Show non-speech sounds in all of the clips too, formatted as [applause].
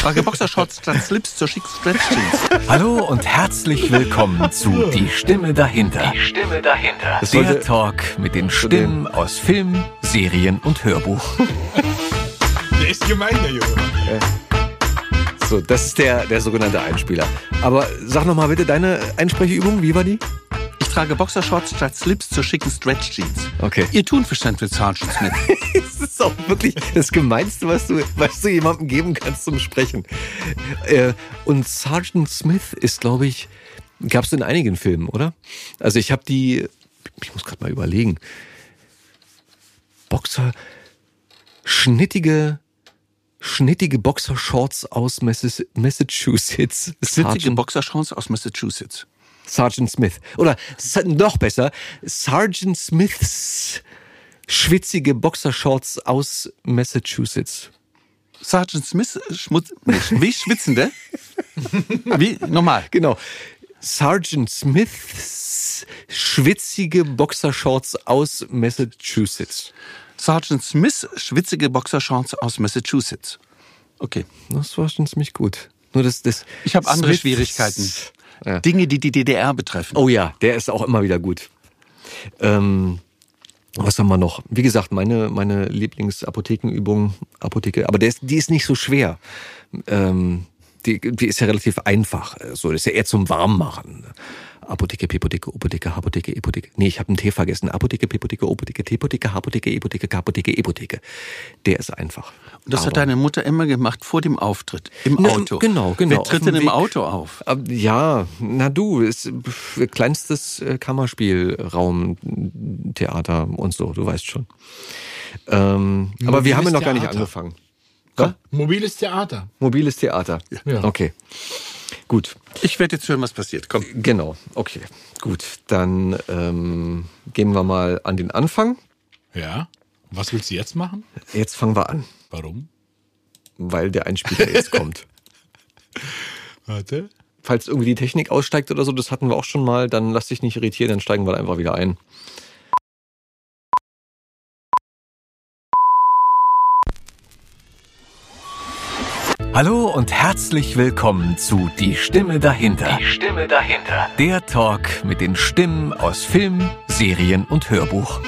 Trage Boxershorts statt Slips zur schick Stretch Jeans. Hallo und herzlich willkommen zu Die Stimme dahinter. Die Stimme dahinter. Das Der Talk mit den Stimmen aus Film, Serien und Hörbuch. [laughs] Der ist gemein, der Junge. So, das ist der, der sogenannte Einspieler. Aber sag noch mal bitte deine Einsprecheübung, wie war die? Ich trage Boxershorts statt Slips zur schicken Stretch Jeans. Okay. Ihr Thunfischstand mit Sergeant [laughs] Smith. Das ist auch wirklich das Gemeinste, was du, was du jemandem geben kannst zum Sprechen. Äh, Und Sergeant Smith ist, glaube ich, gab es in einigen Filmen, oder? Also ich habe die, ich muss gerade mal überlegen. Boxer, schnittige, schnittige Boxershorts aus Massachusetts. Sergeant, Boxershorts aus Massachusetts. Sergeant Smith. Oder noch besser, Sergeant Smiths schwitzige Boxershorts aus Massachusetts. Sergeant Smith, Schmutz, nee, wie schwitzende? Wie? Nochmal. Genau. Sergeant Smiths schwitzige Boxershorts aus Massachusetts. Sergeant Smith, schwitzige Boxershorts aus Massachusetts. Okay. Das war schon ziemlich gut. Nur das, das Ich habe andere Smiths- Schwierigkeiten. Ja. Dinge, die die DDR betreffen. Oh ja, der ist auch immer wieder gut. Ähm, was haben wir noch? Wie gesagt, meine, meine Lieblingsapothekenübung, Apotheke, aber der ist, die ist nicht so schwer. Ähm, die, die ist ja relativ einfach. So, das ist ja eher zum Warmmachen. Apotheke, Pepotheke, Opotheke, Hapotheke, Epotheke. Nee, ich habe einen T vergessen. Apotheke, Pepotheke, Opotheke, Tepotheke, Hapotheke, Epotheke, Kapotheke, Epotheke. Der ist einfach. Und das Aber- hat deine Mutter immer gemacht vor dem Auftritt. Im Na, Auto. genau, genau, Wer tritt dem denn im Weg. Auto auf? Ab- Ja, na du, ist kleinstes äh, Kammerspielraum, Theater und so, du weißt schon. Ähm, aber wir haben ja noch gar nicht Theater. Angefangen. Mobiles Theater. Mobiles Theater. Ja. Okay. Gut, Ich werde jetzt hören, was passiert. Komm. genau, okay. Gut, dann ähm, gehen wir mal an den Anfang. Ja. Was willst du jetzt machen? Jetzt fangen wir an, Warum? weil der Einspieler jetzt [laughs] kommt. Warte. Falls irgendwie die Technik aussteigt oder so, das hatten wir auch schon mal, dann lass dich nicht irritieren, dann steigen wir da einfach wieder ein. Hallo und herzlich willkommen zu Die Stimme dahinter. Die Stimme dahinter. Der Talk mit den Stimmen aus Film, Serien und Hörbuch.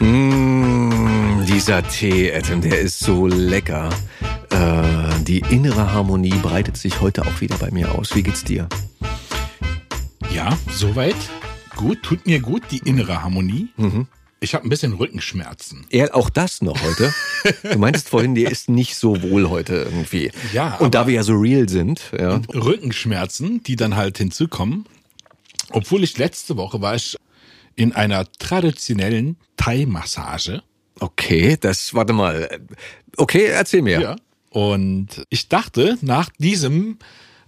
Mmh, dieser Tee, Adam, der ist so lecker. Äh, die innere Harmonie breitet sich heute auch wieder bei mir aus. Wie geht's dir? Ja, soweit. Gut, tut mir gut, die innere Harmonie. Ich habe ein bisschen Rückenschmerzen. Ja, auch das noch heute. Du meintest vorhin, dir ist nicht so wohl heute irgendwie. Ja, Und da wir ja so real sind, ja. Rückenschmerzen, die dann halt hinzukommen. Obwohl ich letzte Woche war ich in einer traditionellen Thai-Massage. Okay, das, warte mal. Okay, erzähl mir. Ja. Und ich dachte, nach diesem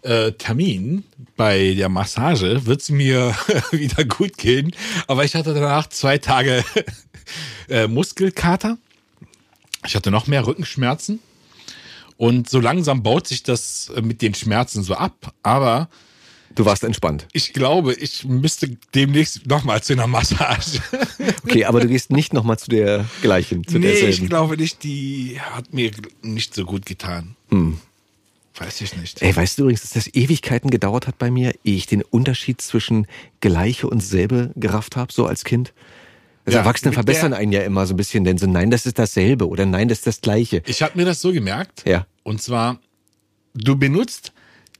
äh, Termin bei der Massage wird es mir [laughs] wieder gut gehen. Aber ich hatte danach zwei Tage [laughs] äh, Muskelkater. Ich hatte noch mehr Rückenschmerzen. Und so langsam baut sich das äh, mit den Schmerzen so ab. Aber Du warst entspannt. ich glaube, ich müsste demnächst nochmal zu einer Massage. [laughs] Okay, aber du gehst nicht nochmal zu der gleichen, zu nee, ich derselben. glaube nicht, die hat mir nicht so gut getan. Weiß ich nicht. Ey, weißt du übrigens, dass das Ewigkeiten gedauert hat bei mir, ehe ich den Unterschied zwischen Gleiche und selbe gerafft habe, so als Kind? Also Ja, Erwachsene verbessern der- einen ja immer so ein bisschen, denn so, nein, das ist dasselbe oder nein, das ist das Gleiche. Ich habe mir das so gemerkt. Ja. Und zwar, du benutzt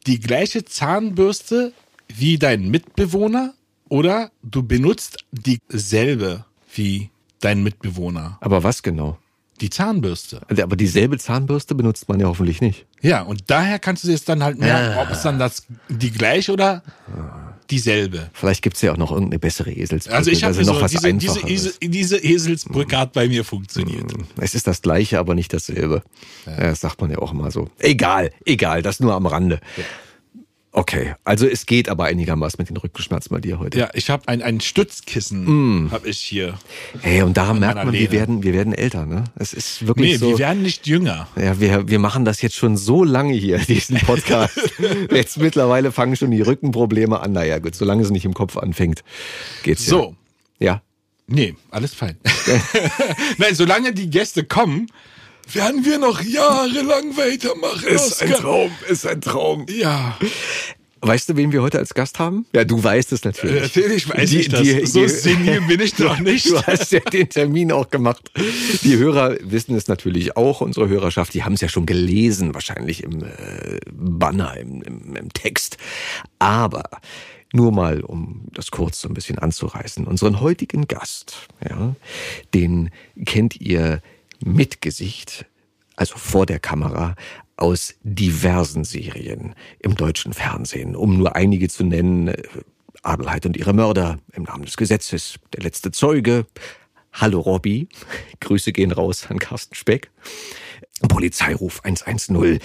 die gleiche Zahnbürste wie dein Mitbewohner oder du benutzt dieselbe wie dein Mitbewohner. Aber was genau? Die Zahnbürste. Also, Aber dieselbe Zahnbürste benutzt man ja hoffentlich nicht. Ja, und daher kannst du jetzt dann halt merken, Ah. ob es dann das die gleiche oder dieselbe. Vielleicht gibt's ja auch noch irgendeine bessere Eselsbrücke. Also ich habe noch so, was diese, diese. Esel- diese Eselsbrücke hat bei mir funktioniert. Es ist das Gleiche, aber nicht dasselbe. Ja. Das sagt man ja auch immer so. Egal, egal, das nur am Rande. Okay, also es geht aber einigermaßen mit den Rückenschmerzen bei dir heute. Ja, ich habe ein, ein Stützkissen, habe ich hier. Ey, und daran merkt man, wir werden, wir werden älter, ne? Es ist wirklich Nee, so. wir werden nicht jünger. Ja, wir, wir machen das jetzt schon so lange hier, [laughs] diesen Podcast. [laughs] jetzt mittlerweile fangen schon die Rückenprobleme an. Naja, gut, solange es nicht im Kopf anfängt, geht's ja. So, Ja. Nee, alles fein. [laughs] Nein, solange die Gäste kommen, werden wir noch jahrelang weitermachen. Oskar. Traum, ist ein Traum. Ja, Weißt du, wen wir heute als Gast haben? Ja, du weißt es natürlich. natürlich weiß Die- ich das. die- so senil bin ich [laughs] doch nicht. Du hast ja den Termin auch gemacht. Die Hörer wissen es natürlich auch, unsere Hörerschaft, die haben es ja schon gelesen, wahrscheinlich im äh, Banner, im, im, im Text. Aber nur mal, um das kurz so ein bisschen anzureißen. Unseren heutigen Gast, ja, den kennt ihr mit Gesicht, also vor der Kamera, aus diversen Serien im deutschen Fernsehen, um nur einige zu nennen. äh, Adelheid und ihre Mörder im Namen des Gesetzes, der letzte Zeuge. Hallo Robby, [laughs] Grüße gehen raus an Carsten Speck. Polizeiruf 110,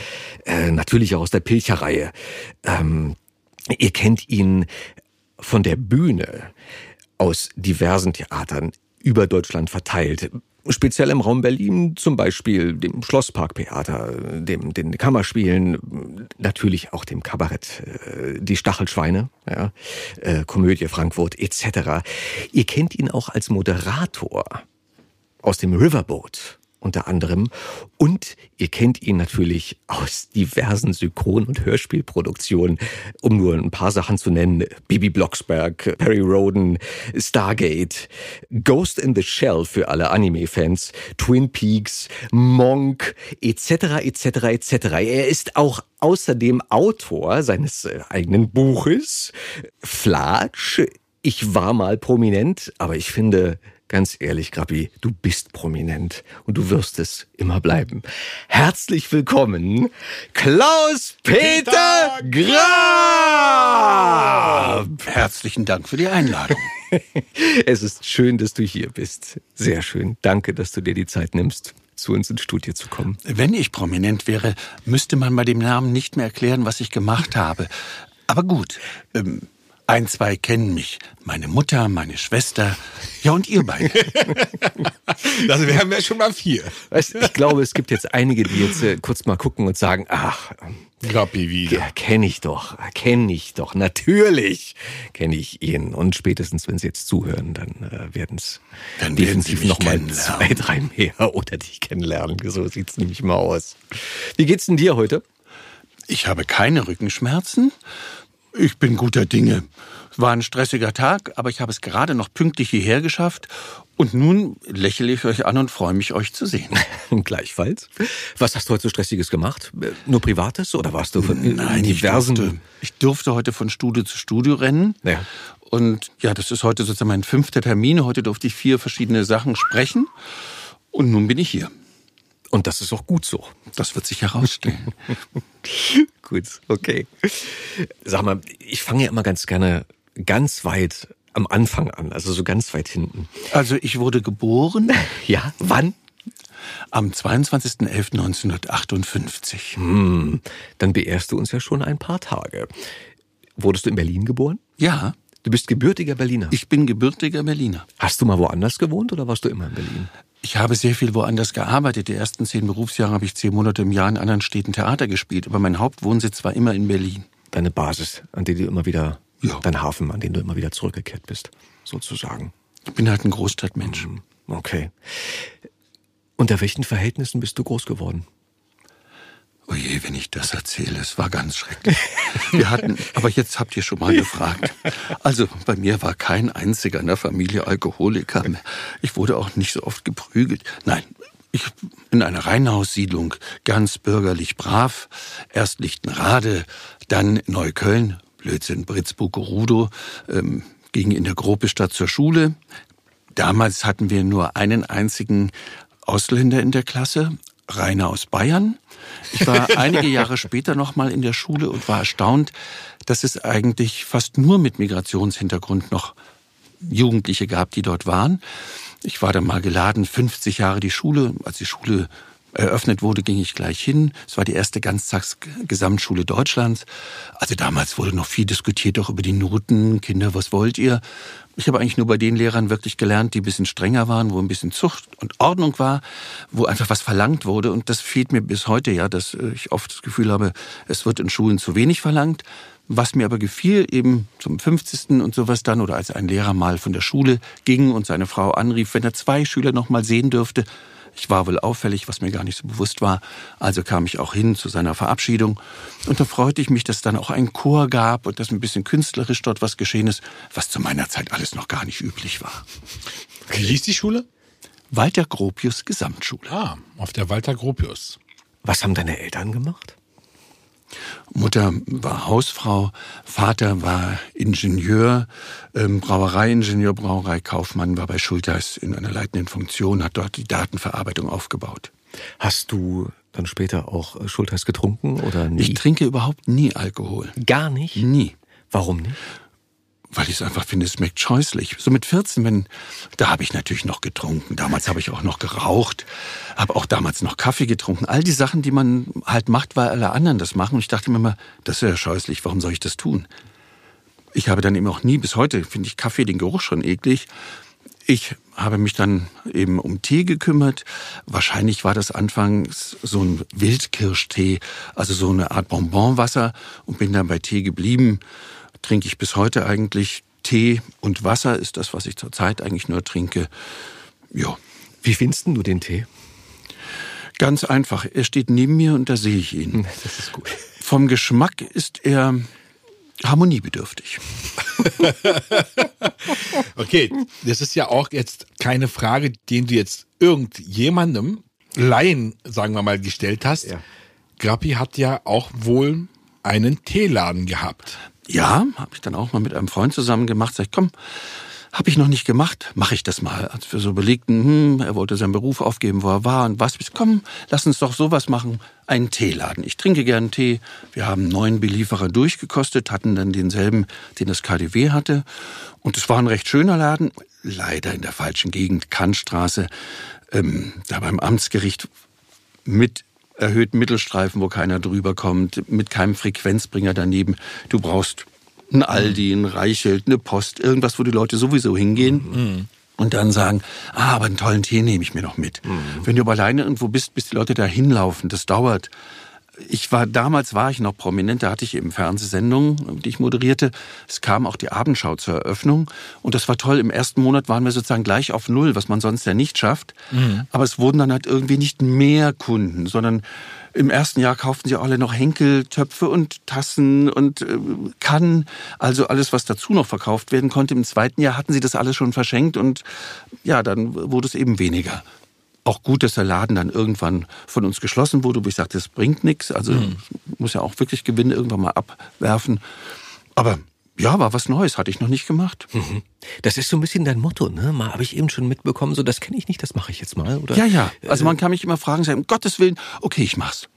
äh, natürlich auch aus der Pilcher-Reihe. Ähm, ihr kennt ihn von der Bühne aus diversen Theatern über Deutschland verteilt. Speziell im Raum Berlin, zum Beispiel dem Schlossparktheater, dem, den Kammerspielen, natürlich auch dem Kabarett, äh, die Stachelschweine, ja, äh, Komödie Frankfurt etc. Ihr kennt ihn auch als Moderator aus dem Riverboat unter anderem. Und ihr kennt ihn natürlich aus diversen Synchron- und Hörspielproduktionen, um nur ein paar Sachen zu nennen. Bibi Blocksberg, Perry Roden, Stargate, Ghost in the Shell für alle Anime-Fans, Twin Peaks, Monk, etc., etc., etc. Er ist auch außerdem Autor seines äh, eigenen Buches, Flatsch, ich war mal prominent, aber ich finde, ganz ehrlich, Grappi, du bist prominent und du wirst es immer bleiben. Herzlich willkommen, Klaus-Peter Graf! Herzlichen Dank für die Einladung. [laughs] Es ist schön, dass du hier bist. Sehr schön. Danke, dass du dir die Zeit nimmst, zu uns ins Studio zu kommen. Wenn ich prominent wäre, müsste man bei dem Namen nicht mehr erklären, was ich gemacht habe. Aber gut, ähm, ein, zwei kennen mich. Meine Mutter, meine Schwester, ja und ihr beide. Also wir haben ja schon mal vier. Weißt, ich glaube, es gibt jetzt einige, die jetzt äh, kurz mal gucken und sagen, ach, Grappi wieder. Ja, kenne ich doch, kenne ich doch, natürlich kenne ich ihn. Und spätestens, wenn Sie jetzt zuhören, dann äh, werden es Dann definitiv mich noch mal kennenlernen. zwei, drei mehr [laughs] oder dich kennenlernen. So sieht's nämlich mal aus. Wie geht's denn dir heute? Ich habe keine Rückenschmerzen. Ich bin guter Dinge. Es war ein stressiger Tag, aber ich habe es gerade noch pünktlich hierher geschafft. Und nun lächle ich euch an und freue mich, euch zu sehen. [laughs] Gleichfalls. Was hast du heute so Stressiges gemacht? Nur Privates oder warst du von Nein, ich diversen... durfte, ich durfte heute von Studio zu Studio rennen. Ja. Und ja, das ist heute sozusagen mein fünfter Termin. Heute durfte ich vier verschiedene Sachen sprechen. Und nun bin ich hier. Und das ist auch gut so. Das wird sich herausstellen. [laughs] Gut, okay. Sag mal, ich fange ja immer ganz gerne ganz weit am Anfang an, also so ganz weit hinten. also ich wurde geboren [laughs] Ja, wann? am 22.11.1958. Hm, dann beehrst du uns ja schon ein paar Tage. Wurdest du in Berlin geboren? Ja, Du bist gebürtiger Berliner. ich bin gebürtiger Berliner. Hast du mal woanders gewohnt oder warst du immer in Berlin? Ich habe sehr viel woanders gearbeitet. Die ersten zehn Berufsjahre habe ich zehn Monate im Jahr in anderen Städten Theater gespielt. Aber mein Hauptwohnsitz war immer in Berlin. Deine Basis, an die du immer wieder, Ja. dein Hafen, an den du immer wieder zurückgekehrt bist, sozusagen. Ich bin halt ein Großstadtmensch. Okay. Unter welchen Verhältnissen bist du groß geworden? Oje, wenn ich das erzähle, es war ganz schrecklich. Wir hatten, aber jetzt habt ihr schon mal gefragt. Also bei mir war kein einziger in der Familie Alkoholiker. Ich wurde auch nicht so oft geprügelt. Nein, ich in einer Reihenhaussiedlung, ganz bürgerlich brav. Erst Lichtenrade, dann Neukölln, Blödsinn, Britzburg-Rudow, ähm, ging in der Gruppestadt zur Schule. Damals hatten wir nur einen einzigen Ausländer in der Klasse, Rainer aus Bayern. Ich war [laughs] einige Jahre später noch mal in der Schule und war erstaunt, dass es eigentlich fast nur mit Migrationshintergrund noch Jugendliche gab, die dort waren. Ich war dann mal geladen, 50 Jahre die Schule. Als die Schule eröffnet wurde, ging ich gleich hin. Es war die erste Ganztags-Gesamtschule Deutschlands. Also damals wurde noch viel diskutiert, auch über die Noten. Kinder, was wollt ihr? Ich habe eigentlich nur bei den Lehrern wirklich gelernt, die ein bisschen strenger waren, wo ein bisschen Zucht und Ordnung war, wo einfach was verlangt wurde. Und das fehlt mir bis heute ja, dass äh, ich oft das Gefühl habe, es wird in Schulen zu wenig verlangt. Was mir aber gefiel, eben zum 50. und sowas dann, oder als ein Lehrer mal von der Schule ging und seine Frau anrief, wenn er zwei Schüler noch mal sehen dürfte. Ich war wohl auffällig, was mir gar nicht so bewusst war. Also kam ich auch hin zu seiner Verabschiedung. Und da freute ich mich, dass es dann auch einen Chor gab und dass ein bisschen künstlerisch dort was geschehen ist, was zu meiner Zeit alles noch gar nicht üblich war. Wie hieß die Schule? Walter Gropius Gesamtschule. Ah, auf der Walter Gropius. Was haben deine Eltern gemacht? Mutter war Hausfrau, Vater war Ingenieur, ähm, Brauereiingenieur, Brauereikaufmann, war bei Schulteis in einer leitenden Funktion, hat dort die Datenverarbeitung aufgebaut. Hast du dann später auch Schultheiß getrunken oder nie? Ich trinke überhaupt nie Alkohol. Gar nicht? Nie. Warum nicht? Weil ich es einfach finde, es schmeckt scheußlich. So mit 14, wenn, da habe ich natürlich noch getrunken. Damals habe ich auch noch geraucht, habe auch damals noch Kaffee getrunken. All die Sachen, die man halt macht, weil alle anderen das machen. Und ich dachte mir immer, das ist ja scheußlich, warum soll ich das tun? Ich habe dann eben auch nie, bis heute finde ich Kaffee den Geruch schon eklig. Ich habe mich dann eben um Tee gekümmert. Wahrscheinlich war das anfangs so ein Wildkirschtee, also so eine Art Bonbonwasser und bin dann bei Tee geblieben trinke ich bis heute eigentlich Tee und Wasser ist das, was ich zurzeit eigentlich nur trinke. Ja. Wie findest du den Tee? Ganz einfach. Er steht neben mir und da sehe ich ihn. [laughs] Das ist gut. Vom Geschmack ist er harmoniebedürftig. [laughs] okay, das ist ja auch jetzt keine Frage, den du jetzt irgendjemandem, Laien, sagen wir mal, gestellt hast. Ja. Grappi hat ja auch wohl einen Teeladen gehabt. Ja, habe ich dann auch mal mit einem Freund zusammen gemacht. Sag ich, komm, habe ich noch nicht gemacht, mache ich das mal. Als wir so überlegten, hm, er wollte seinen Beruf aufgeben, wo er war und was. Komm, lass uns doch sowas machen, einen Teeladen. Ich trinke gern Tee. Wir haben neun Belieferer durchgekostet, hatten dann denselben, den das KDW hatte. Und es war ein recht schöner Laden, leider in der falschen Gegend, Kantstraße, ähm, da beim Amtsgericht mit erhöhten Mittelstreifen, wo keiner drüber kommt, mit keinem Frequenzbringer daneben. Du brauchst ein Aldi, ein Reichelt, eine Post, irgendwas, wo die Leute sowieso hingehen. Mhm. Und dann sagen, ah, aber einen tollen Tee nehme ich mir noch mit. Mhm. Wenn du aber alleine irgendwo bist, bis die Leute da hinlaufen, das dauert ich war damals war ich noch prominent, da hatte ich eben Fernsehsendungen, die ich moderierte. Es kam auch die Abendschau zur Eröffnung und das war toll. Im ersten Monat waren wir sozusagen gleich auf null, was man sonst ja nicht schafft. Mhm. Aber es wurden dann halt irgendwie nicht mehr Kunden, sondern im ersten Jahr kauften sie alle noch Henkeltöpfe und Tassen und äh, Kannen, also alles, was dazu noch verkauft werden konnte. Im zweiten Jahr hatten sie das alles schon verschenkt und ja, dann wurde es eben weniger auch gut, dass der Laden dann irgendwann von uns geschlossen wurde, wo ich sagte, das bringt nichts. Also mhm. muss ja auch wirklich Gewinne irgendwann mal abwerfen. Aber ja, war was Neues, hatte ich noch nicht gemacht. Mhm. Das ist so ein bisschen dein Motto, ne? Mal habe ich eben schon mitbekommen, so das kenne ich nicht, das mache ich jetzt mal, oder? Ja, ja. Also man kann mich immer fragen, sagen, um Gottes Willen, okay, ich mach's.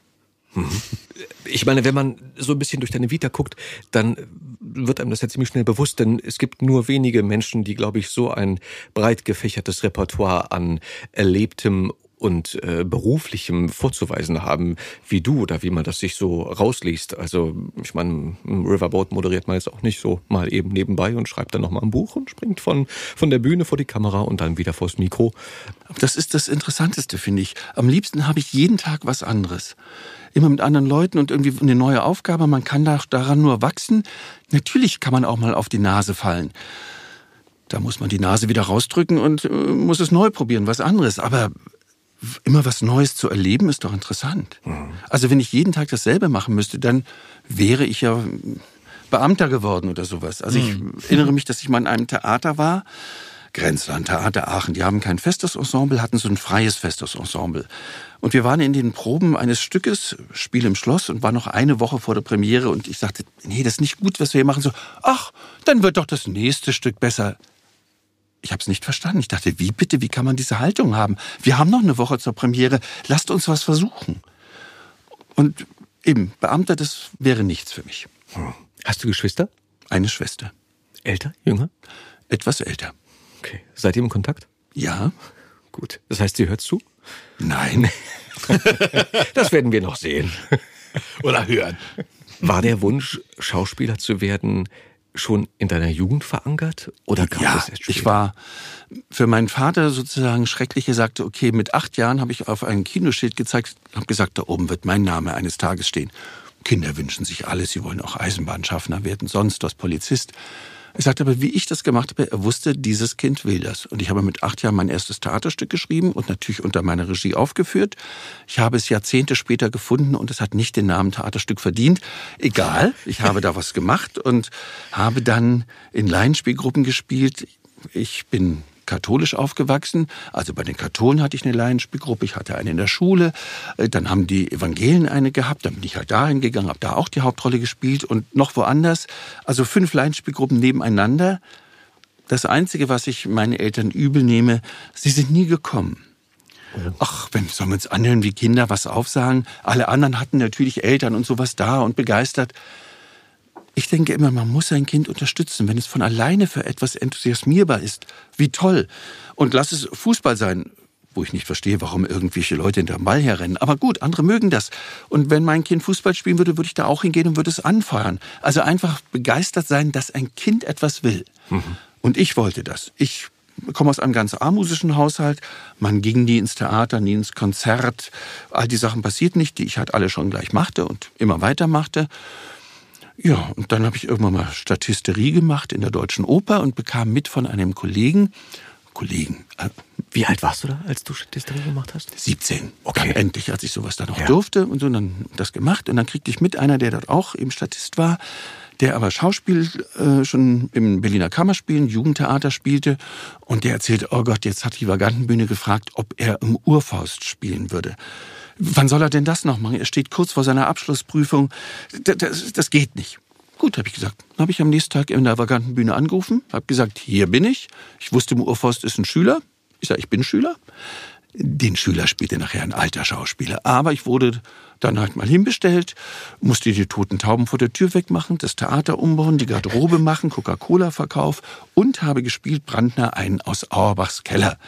Ich meine, wenn man so ein bisschen durch deine Vita guckt, dann wird einem das ja ziemlich schnell bewusst, denn es gibt nur wenige Menschen, die, glaube ich, so ein breit gefächertes Repertoire an erlebtem und äh, beruflichem vorzuweisen haben wie du oder wie man das sich so rausliest. Also ich meine, Riverboat moderiert man jetzt auch nicht so mal eben nebenbei und schreibt dann nochmal ein Buch und springt von, von der Bühne vor die Kamera und dann wieder vors Mikro. Das ist das Interessanteste, finde ich. Am liebsten habe ich jeden Tag was anderes immer mit anderen Leuten und irgendwie eine neue Aufgabe. Man kann daran nur wachsen. Natürlich kann man auch mal auf die Nase fallen. Da muss man die Nase wieder rausdrücken und äh, muss es neu probieren, was anderes. Aber immer was Neues zu erleben, ist doch interessant. Mhm. Also wenn ich jeden Tag dasselbe machen müsste, dann wäre ich ja Beamter geworden oder sowas. Also ich mhm. erinnere mich, dass ich mal in einem Theater war Grenzland, Theater Aachen. Die haben kein festes Ensemble, hatten so ein freies festes Ensemble. Und wir waren in den Proben eines Stückes, Spiel im Schloss, und war noch eine Woche vor der Premiere. Und ich sagte, nee, das ist nicht gut, was wir hier machen. So, ach, dann wird doch das nächste Stück besser. Ich habe es nicht verstanden. Ich dachte, wie bitte, wie kann man diese Haltung haben? Wir haben noch eine Woche zur Premiere. Lasst uns was versuchen. Und eben, Beamter, das wäre nichts für mich. Hast du Geschwister? Eine Schwester. Älter, jünger? Etwas älter. Okay. Seid ihr im Kontakt? Ja. Gut. Das heißt, sie hört zu? Nein. [laughs] das werden wir noch sehen. Oder hören. War der Wunsch, Schauspieler zu werden, schon in deiner Jugend verankert? Oder kam ja, das erst ich war für meinen Vater sozusagen schrecklich. Er sagte, okay, mit acht Jahren habe ich auf ein Kinoschild gezeigt, habe gesagt, da oben wird mein Name eines Tages stehen. Kinder wünschen sich alles, sie wollen auch Eisenbahnschaffner werden, sonst was Polizist. Er sagte aber, wie ich das gemacht habe, er wusste, dieses Kind will das. Und ich habe mit acht Jahren mein erstes Theaterstück geschrieben und natürlich unter meiner Regie aufgeführt. Ich habe es Jahrzehnte später gefunden und es hat nicht den Namen Theaterstück verdient. Egal, ich habe da was gemacht und habe dann in Laienspielgruppen gespielt. Ich bin katholisch aufgewachsen. Also bei den Katholen hatte ich eine Laienspielgruppe, ich hatte eine in der Schule. Äh, dann haben die Evangelien eine gehabt, dann bin ich halt dahin gegangen, habe da auch die Hauptrolle gespielt und noch woanders. Also fünf Laienspielgruppen nebeneinander. Das Einzige, was ich meinen Eltern übel nehme, sie sind nie gekommen. Ach, wenn sollen wir uns anhören, wie Kinder was aufsagen. Alle anderen hatten natürlich Eltern und sowas da und begeistert. Ich denke immer, man muss sein Kind unterstützen, wenn es von alleine für etwas enthusiasmierbar ist. Wie toll. Und lass es Fußball sein, wo ich nicht verstehe, warum irgendwelche Leute hinterm Ball herrennen. Aber gut, andere mögen das. Und wenn mein Kind Fußball spielen würde, würde ich da auch hingehen und würde es anfeuern. Also einfach begeistert sein, dass ein Kind etwas will. Mhm. Und ich wollte das. Ich komme aus einem ganz armusischen Haushalt. Man ging nie ins Theater, nie ins Konzert. All die Sachen passierten nicht, die ich halt alle schon gleich machte und immer weitermachte. Ja, und dann habe ich irgendwann mal Statisterie gemacht in der Deutschen Oper und bekam mit von einem Kollegen, Kollegen. Äh, Wie alt warst du da, als du Statisterie gemacht hast? 17. Okay. Dann endlich, als ich sowas dann noch ja. durfte und so, dann das gemacht. Und dann kriegte ich mit einer, der dort auch eben Statist war, der aber Schauspiel äh, schon im Berliner Kammerspielen, Jugendtheater spielte. Und der erzählte, oh Gott, jetzt hat die Vagantenbühne gefragt, ob er im Urfaust spielen würde. Wann soll er denn das noch machen? Er steht kurz vor seiner Abschlussprüfung. Das, das, das geht nicht. Gut, habe ich gesagt. Dann habe ich am nächsten Tag in der vaganten Bühne angerufen, habe gesagt, hier bin ich. Ich wusste, Urforst ist ein Schüler. Ich sage, ich bin Schüler. Den Schüler spielte nachher ein alter Schauspieler. Aber ich wurde dann halt mal hinbestellt, musste die toten Tauben vor der Tür wegmachen, das Theater umbauen, die Garderobe machen, Coca-Cola-Verkauf und habe gespielt Brandner einen aus Auerbachs Keller.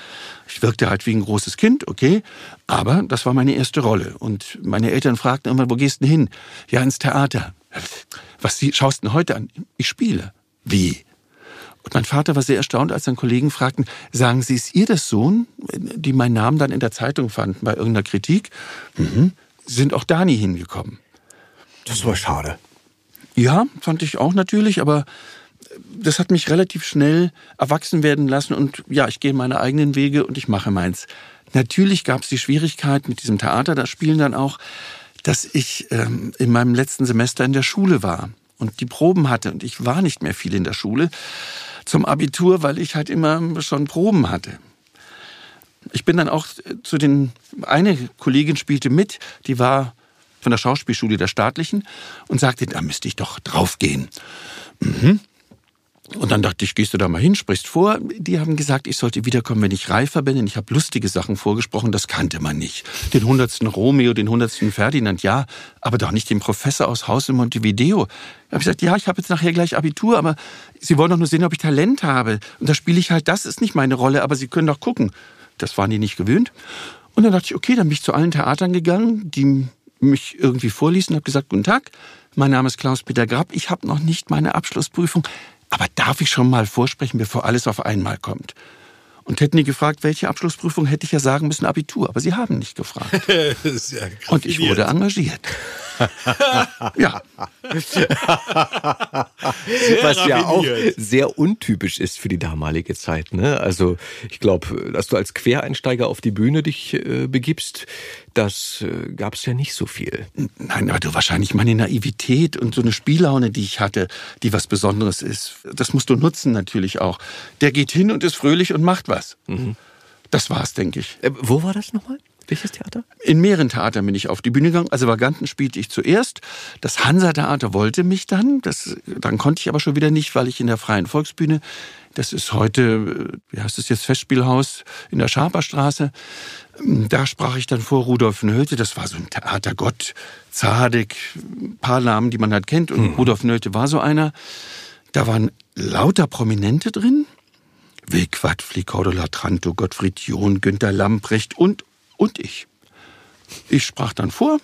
Ich wirkte halt wie ein großes Kind, okay, aber das war meine erste Rolle. Und meine Eltern fragten immer, wo gehst du hin? Ja, ins Theater. Was schaust du denn heute an? Ich spiele. Wie? Und mein Vater war sehr erstaunt, als dann Kollegen fragten, sagen Sie, ist ihr das Sohn? Die meinen Namen dann in der Zeitung fanden bei irgendeiner Kritik. Mhm. Sind auch da nie hingekommen. Das war schade. Ja, fand ich auch natürlich, aber das hat mich relativ schnell erwachsen werden lassen und ja, ich gehe meine eigenen Wege und ich mache meins. Natürlich gab es die Schwierigkeit mit diesem Theater, das Spielen dann auch, dass ich ähm, in meinem letzten Semester in der Schule war und die Proben hatte und ich war nicht mehr viel in der Schule zum Abitur, weil ich halt immer schon Proben hatte. Ich bin dann auch zu den, eine Kollegin spielte mit, die war von der Schauspielschule der staatlichen und sagte, da müsste ich doch draufgehen. Mhm. Und dann dachte ich, gehst du da mal hin, sprichst vor. Die haben gesagt, ich sollte wiederkommen, wenn ich reifer bin. Und ich habe lustige Sachen vorgesprochen, das kannte man nicht. Den hundertsten Romeo, den hundertsten Ferdinand, ja, aber doch nicht den Professor aus Haus in Montevideo. Da habe ich gesagt, ja, ich habe jetzt nachher gleich Abitur, aber Sie wollen doch nur sehen, ob ich Talent habe. Und da spiele ich halt, das ist nicht meine Rolle, aber Sie können doch gucken. Das waren die nicht gewöhnt. Und dann dachte ich, okay, dann bin ich zu allen Theatern gegangen, die mich irgendwie vorließen, habe gesagt, guten Tag, mein Name ist Klaus-Peter Grab, ich habe noch nicht meine Abschlussprüfung. Aber darf ich schon mal vorsprechen, bevor alles auf einmal kommt? Und hätten die gefragt, welche Abschlussprüfung, hätte ich ja sagen müssen Abitur. Aber sie haben nicht gefragt. [laughs] ja und ich wurde engagiert. [laughs] ja. Was ja auch sehr untypisch ist für die damalige Zeit. Ne? Also ich glaube, dass du als Quereinsteiger auf die Bühne dich äh, begibst, das äh, gab es ja nicht so viel. Nein, aber du wahrscheinlich meine Naivität und so eine Spiellaune, die ich hatte, die was Besonderes ist. Das musst du nutzen natürlich auch. Der geht hin und ist fröhlich und macht was. Mhm. Das war's, denke ich. Äh, wo war das nochmal? Welches Theater? In mehreren Theatern bin ich auf die Bühne gegangen. Also Vaganten spielte ich zuerst. Das Hansa-Theater wollte mich dann. Das, dann konnte ich aber schon wieder nicht, weil ich in der Freien Volksbühne, das ist heute, wie heißt es jetzt, Festspielhaus in der Schaperstraße. Da sprach ich dann vor Rudolf Nölte. Das war so ein Theatergott, Zadek, ein paar Namen, die man halt kennt. Und mhm. Rudolf Nölte war so einer. Da waren lauter Prominente drin. Wilquat, Flicordo Tranto, Gottfried John, Günter Lamprecht und und ich. Ich sprach dann vor,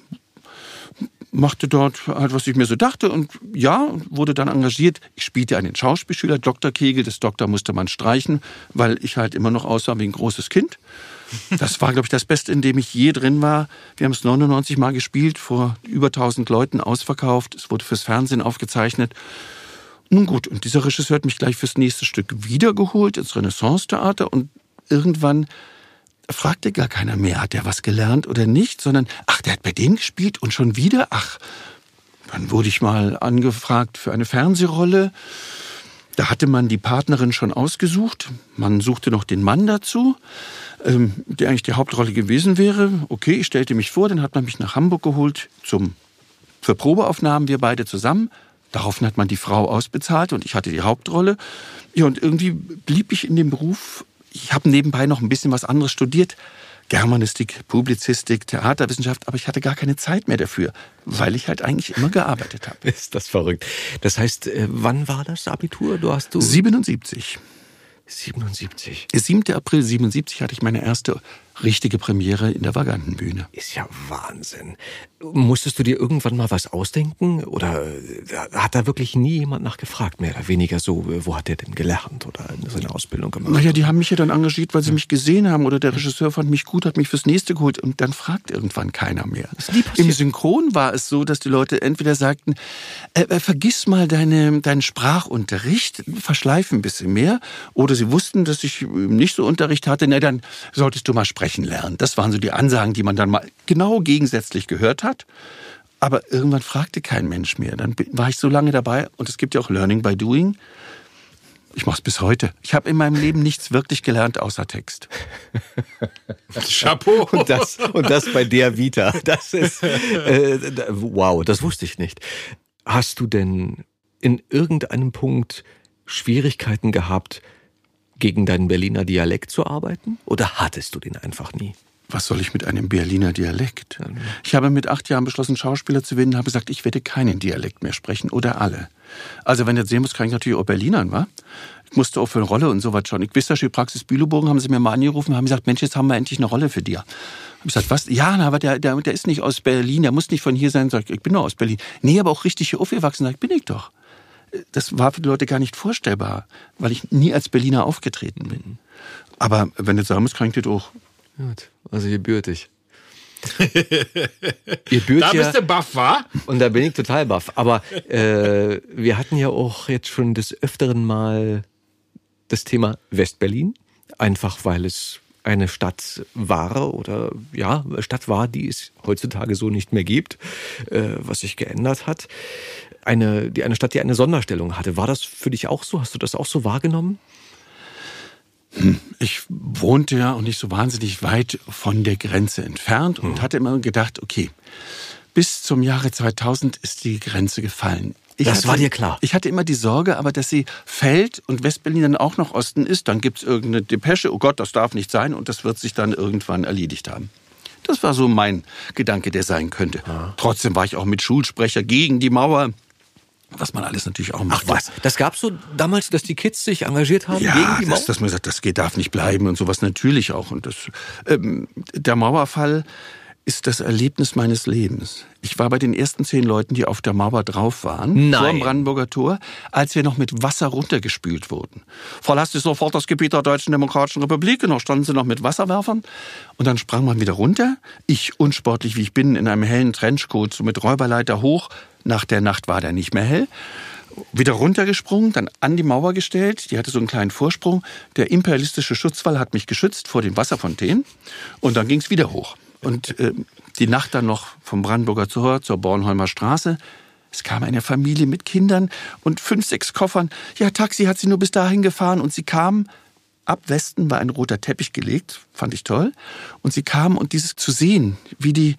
machte dort halt, was ich mir so dachte und ja, wurde dann engagiert. Ich spielte einen Schauspielschüler, Dr. Kegel, das Doktor musste man streichen, weil ich halt immer noch aussah wie ein großes Kind. Das war, glaube ich, das Beste, in dem ich je drin war. Wir haben es 99 Mal gespielt, vor über 1000 Leuten ausverkauft. Es wurde fürs Fernsehen aufgezeichnet. Nun gut, und dieser Regisseur hat mich gleich fürs nächste Stück wiedergeholt ins Renaissance-Theater und irgendwann fragte gar keiner mehr, hat er was gelernt oder nicht, sondern, ach, der hat bei denen gespielt und schon wieder, ach, dann wurde ich mal angefragt für eine Fernsehrolle. Da hatte man die Partnerin schon ausgesucht. Man suchte noch den Mann dazu, ähm, der eigentlich die Hauptrolle gewesen wäre. Okay, ich stellte mich vor, dann hat man mich nach Hamburg geholt zum, für Probeaufnahmen, wir beide zusammen. Daraufhin hat man die Frau ausbezahlt und ich hatte die Hauptrolle. Ja, und irgendwie blieb ich in dem Beruf. Ich habe nebenbei noch ein bisschen was anderes studiert. Germanistik, Publizistik, Theaterwissenschaft, aber ich hatte gar keine Zeit mehr dafür, weil ich halt eigentlich immer gearbeitet habe. [laughs] Ist das verrückt. Das heißt, äh, wann war das Abitur? Du hast du 77. 77. 7. April 77 hatte ich meine erste richtige Premiere in der Vagantenbühne. Ist ja Wahnsinn. Musstest du dir irgendwann mal was ausdenken? Oder äh, hat da wirklich nie jemand nachgefragt, mehr oder weniger so, äh, wo hat der denn gelernt oder seine Ausbildung gemacht? Naja, die haben mich ja dann engagiert, weil sie mich gesehen haben oder der Regisseur fand mich gut, hat mich fürs nächste geholt und dann fragt irgendwann keiner mehr. Im Synchron war es so, dass die Leute entweder sagten, äh, äh, vergiss mal deine, deinen Sprachunterricht, verschleif ein bisschen mehr oder sie wussten, dass ich nicht so Unterricht hatte, na dann solltest du mal sprechen lernen. Das waren so die Ansagen, die man dann mal genau gegensätzlich gehört hat. Aber irgendwann fragte kein Mensch mehr. Dann war ich so lange dabei und es gibt ja auch Learning by Doing. Ich mache es bis heute. Ich habe in meinem Leben nichts wirklich gelernt außer Text. [laughs] Chapeau. Und das, und das bei der Vita. Das ist, äh, wow, das wusste ich nicht. Hast du denn in irgendeinem Punkt Schwierigkeiten gehabt, gegen deinen Berliner Dialekt zu arbeiten? Oder hattest du den einfach nie? Was soll ich mit einem Berliner Dialekt? Ich habe mit acht Jahren beschlossen, Schauspieler zu werden, habe gesagt, ich werde keinen Dialekt mehr sprechen oder alle. Also wenn ihr sehen muss, kann ich natürlich auch Berlinern, wa? Ich musste auch für eine Rolle und so was schon. Ich wisse, Praxis Bülobogen haben sie mir mal angerufen, haben gesagt, Mensch, jetzt haben wir endlich eine Rolle für dir. Hab ich gesagt, was? Ja, aber der, der, der ist nicht aus Berlin, der muss nicht von hier sein. Sag ich, ich bin doch aus Berlin. Nee, aber auch richtig hier aufgewachsen. Sag ich, bin ich doch. Das war für die Leute gar nicht vorstellbar, weil ich nie als Berliner aufgetreten bin. Aber wenn du sagen musst, kann ich das auch. Gut, also gebürtig. [laughs] Ihr bürt Da ja, bist du baff, wa? und da bin ich total baff. Aber äh, wir hatten ja auch jetzt schon des Öfteren mal das Thema Westberlin, einfach weil es eine Stadt war oder ja, Stadt war, die es heutzutage so nicht mehr gibt, äh, was sich geändert hat. Eine, die, eine Stadt, die eine Sonderstellung hatte. War das für dich auch so? Hast du das auch so wahrgenommen? Ich wohnte ja auch nicht so wahnsinnig weit von der Grenze entfernt und hatte immer gedacht, okay, bis zum Jahre 2000 ist die Grenze gefallen. Ich Das hatte, war dir klar? Ich hatte immer die Sorge, aber dass sie fällt und Westberlin dann auch noch Osten ist, dann gibt's irgendeine Depesche, oh Gott, das darf nicht sein und das wird sich dann irgendwann erledigt haben. Das war so mein Gedanke, der sein könnte. Trotzdem war ich auch mit Schulsprecher gegen die Mauer, was man alles natürlich auch macht. Das gab's so damals, dass die Kids sich engagiert haben Ja, gegen die Mauer? dass, dass man sagt, das geht, darf nicht bleiben und sowas natürlich auch. Und das, ähm, der Mauerfall ist das Erlebnis meines Lebens. Ich war bei den ersten zehn Leuten, die auf der Mauer drauf waren, Nein. vor dem Brandenburger Tor, als wir noch mit Wasser runtergespült wurden. Verlasst sofort das Gebiet der Deutschen Demokratischen Republik. Und noch standen sie noch mit Wasserwerfern. Und dann sprang man wieder runter. Ich, unsportlich wie ich bin, in einem hellen Trenchcoat, so mit Räuberleiter hoch. Nach der Nacht war der nicht mehr hell wieder runtergesprungen, dann an die Mauer gestellt. Die hatte so einen kleinen Vorsprung. Der imperialistische Schutzwall hat mich geschützt vor den Wasserfontänen. Und dann ging es wieder hoch. Und äh, die Nacht dann noch vom Brandenburger Tor zur Bornholmer Straße. Es kam eine Familie mit Kindern und fünf, sechs Koffern. Ja, Taxi hat sie nur bis dahin gefahren und sie kamen. Ab Westen war ein roter Teppich gelegt, fand ich toll. Und sie kamen und dieses zu sehen, wie die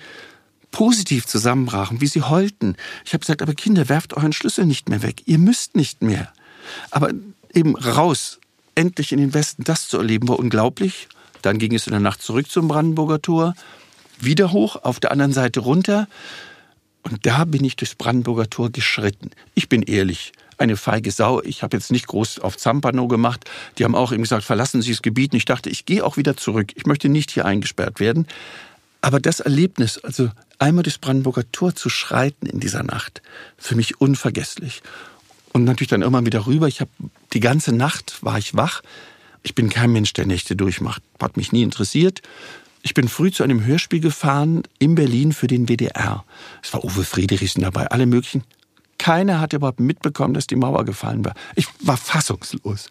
positiv zusammenbrachen, wie sie heulten. Ich habe gesagt, aber Kinder, werft euren Schlüssel nicht mehr weg. Ihr müsst nicht mehr. Aber eben raus, endlich in den Westen, das zu erleben, war unglaublich. Dann ging es in der Nacht zurück zum Brandenburger Tor, wieder hoch, auf der anderen Seite runter. Und da bin ich durchs Brandenburger Tor geschritten. Ich bin ehrlich, eine feige Sau. Ich habe jetzt nicht groß auf Zampano gemacht. Die haben auch eben gesagt, verlassen Sie das Gebiet. Und ich dachte, ich gehe auch wieder zurück. Ich möchte nicht hier eingesperrt werden. Aber das Erlebnis, also einmal durchs Brandenburger Tor zu schreiten in dieser Nacht, für mich unvergesslich. Und natürlich dann irgendwann wieder rüber. Ich habe die ganze Nacht war ich wach. Ich bin kein Mensch, der Nächte durchmacht. Hat mich nie interessiert. Ich bin früh zu einem Hörspiel gefahren in Berlin für den WDR. Es war Uwe Friedrichsen dabei, alle möglichen. Keiner hat überhaupt mitbekommen, dass die Mauer gefallen war. Ich war fassungslos.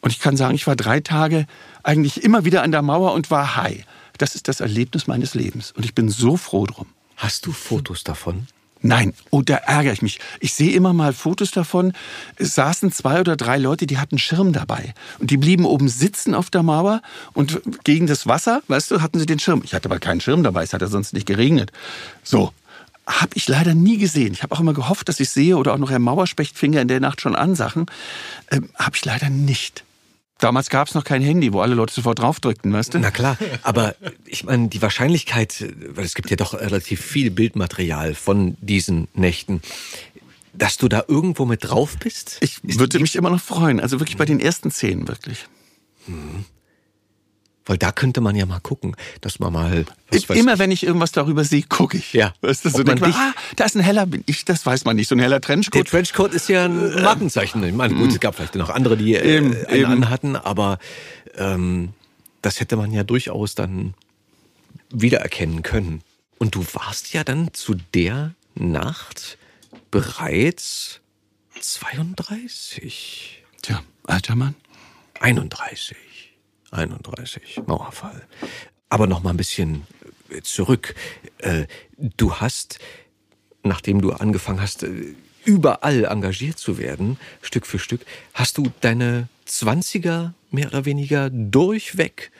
Und ich kann sagen, ich war drei Tage eigentlich immer wieder an der Mauer und war high. Das ist das Erlebnis meines Lebens. Und ich bin so froh drum. Hast du Fotos davon? Nein, oh, da ärgere ich mich. Ich sehe immer mal Fotos davon. Es saßen zwei oder drei Leute, die hatten Schirm dabei. Und die blieben oben sitzen auf der Mauer und gegen das Wasser, weißt du, hatten sie den Schirm. Ich hatte aber keinen Schirm dabei, es hat ja sonst nicht geregnet. So, habe ich leider nie gesehen. Ich habe auch immer gehofft, dass ich sehe oder auch noch Herr Mauerspecht fing ja in der Nacht schon an Sachen. Ähm, habe ich leider nicht. Damals gab es noch kein Handy, wo alle Leute sofort draufdrückten, weißt du? Na klar, aber ich meine, die Wahrscheinlichkeit, weil es gibt ja doch relativ viel Bildmaterial von diesen Nächten, dass du da irgendwo mit drauf bist? Ich würde mich immer noch freuen. Also wirklich bei den ersten zehn, wirklich. Mhm. Weil da könnte man ja mal gucken, dass man mal. Immer wenn ich irgendwas darüber sehe, gucke ich. Ja. Weißt du, so denkt man, ah, da ist ein heller, bin ich, das weiß man nicht, so ein heller Trenchcoat. Der Trenchcoat ist ja ein Markenzeichen. Ich meine, gut, es gab vielleicht noch andere, die äh, Eben, einen eben. anhatten, aber ähm, das hätte man ja durchaus dann wiedererkennen können. Und du warst ja dann zu der Nacht bereits 32. Tja, alter Mann. 31. 31, Mauerfall. Aber noch mal ein bisschen äh, zurück. Äh, Du hast, nachdem du angefangen hast, äh, überall engagiert zu werden, Stück für Stück, hast du deine 20er mehr oder weniger durchweg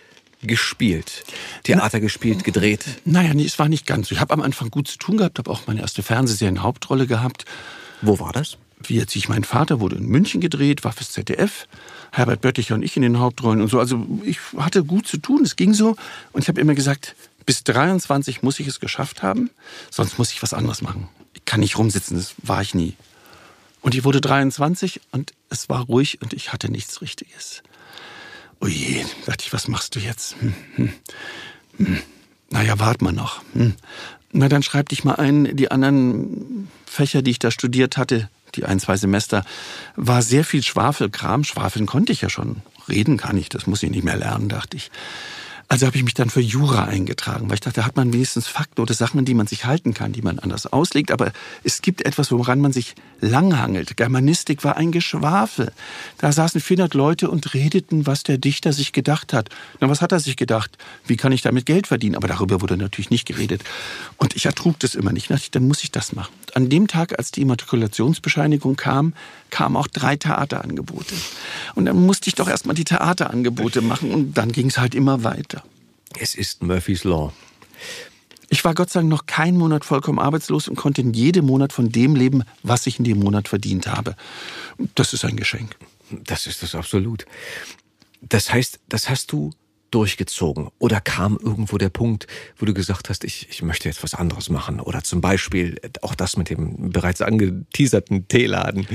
gespielt. Theater gespielt, gedreht. Naja, nee, es war nicht ganz so. Ich habe am Anfang gut zu tun gehabt, habe auch meine erste Fernsehserien-Hauptrolle gehabt. Wo war das? Wie jetzt ich, mein Vater wurde in München gedreht, war fürs ZDF. Herbert Bötticher und ich in den Hauptrollen und so. Also ich hatte gut zu tun, es ging so. Und ich habe immer gesagt, bis 23 muss ich es geschafft haben, sonst muss ich was anderes machen. Ich kann nicht rumsitzen, das war ich nie. Und ich wurde 23 und es war ruhig und ich hatte nichts Richtiges. Oh je, dachte ich, was machst du jetzt? Hm, hm, hm. Naja, wart mal noch. Hm. Na, dann schreib dich mal ein. Die anderen Fächer, die ich da studiert hatte, die ein, zwei Semester, war sehr viel Schwafelkram. Schwafeln konnte ich ja schon. Reden kann ich, das muss ich nicht mehr lernen, dachte ich. Also habe ich mich dann für Jura eingetragen, weil ich dachte, da hat man wenigstens Fakten oder Sachen, die man sich halten kann, die man anders auslegt. Aber es gibt etwas, woran man sich langhangelt. Germanistik war ein Geschwafel. Da saßen 400 Leute und redeten, was der Dichter sich gedacht hat. Na, was hat er sich gedacht? Wie kann ich damit Geld verdienen? Aber darüber wurde natürlich nicht geredet. Und ich ertrug das immer nicht. Da dachte dann muss ich das machen. An dem Tag, als die Immatrikulationsbescheinigung kam, kamen auch drei Theaterangebote. Und dann musste ich doch erstmal die Theaterangebote machen und dann ging es halt immer weiter. Es ist Murphy's Law. Ich war Gott sei Dank noch keinen Monat vollkommen arbeitslos und konnte in jedem Monat von dem leben, was ich in dem Monat verdient habe. Das ist ein Geschenk. Das ist es absolut. Das heißt, das hast du durchgezogen? Oder kam irgendwo der Punkt, wo du gesagt hast, ich, ich möchte jetzt was anderes machen? Oder zum Beispiel auch das mit dem bereits angeteaserten Teeladen.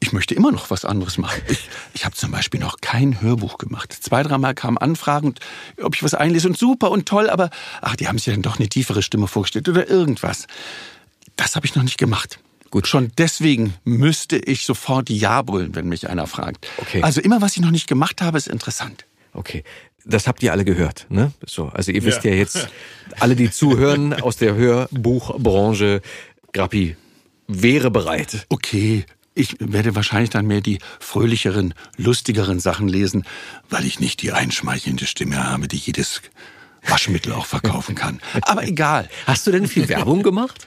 Ich möchte immer noch was anderes machen. Ich, ich habe zum Beispiel noch kein Hörbuch gemacht. Zwei, dreimal kamen Anfragen, ob ich was einlese und super und toll, aber ach, die haben sich dann doch eine tiefere Stimme vorgestellt oder irgendwas. Das habe ich noch nicht gemacht. Gut. Schon deswegen müsste ich sofort Ja brüllen, wenn mich einer fragt. Okay. Also immer, was ich noch nicht gemacht habe, ist interessant. Okay, das habt ihr alle gehört, ne? So, also ihr wisst ja, jetzt, alle, die zuhören [laughs] aus der Hörbuchbranche, Grappi wäre bereit. Okay, ich werde wahrscheinlich dann mehr die fröhlicheren, lustigeren Sachen lesen, weil ich nicht die einschmeichelnde Stimme habe, die jedes Waschmittel auch verkaufen kann. Aber egal. Hast du denn viel Werbung gemacht?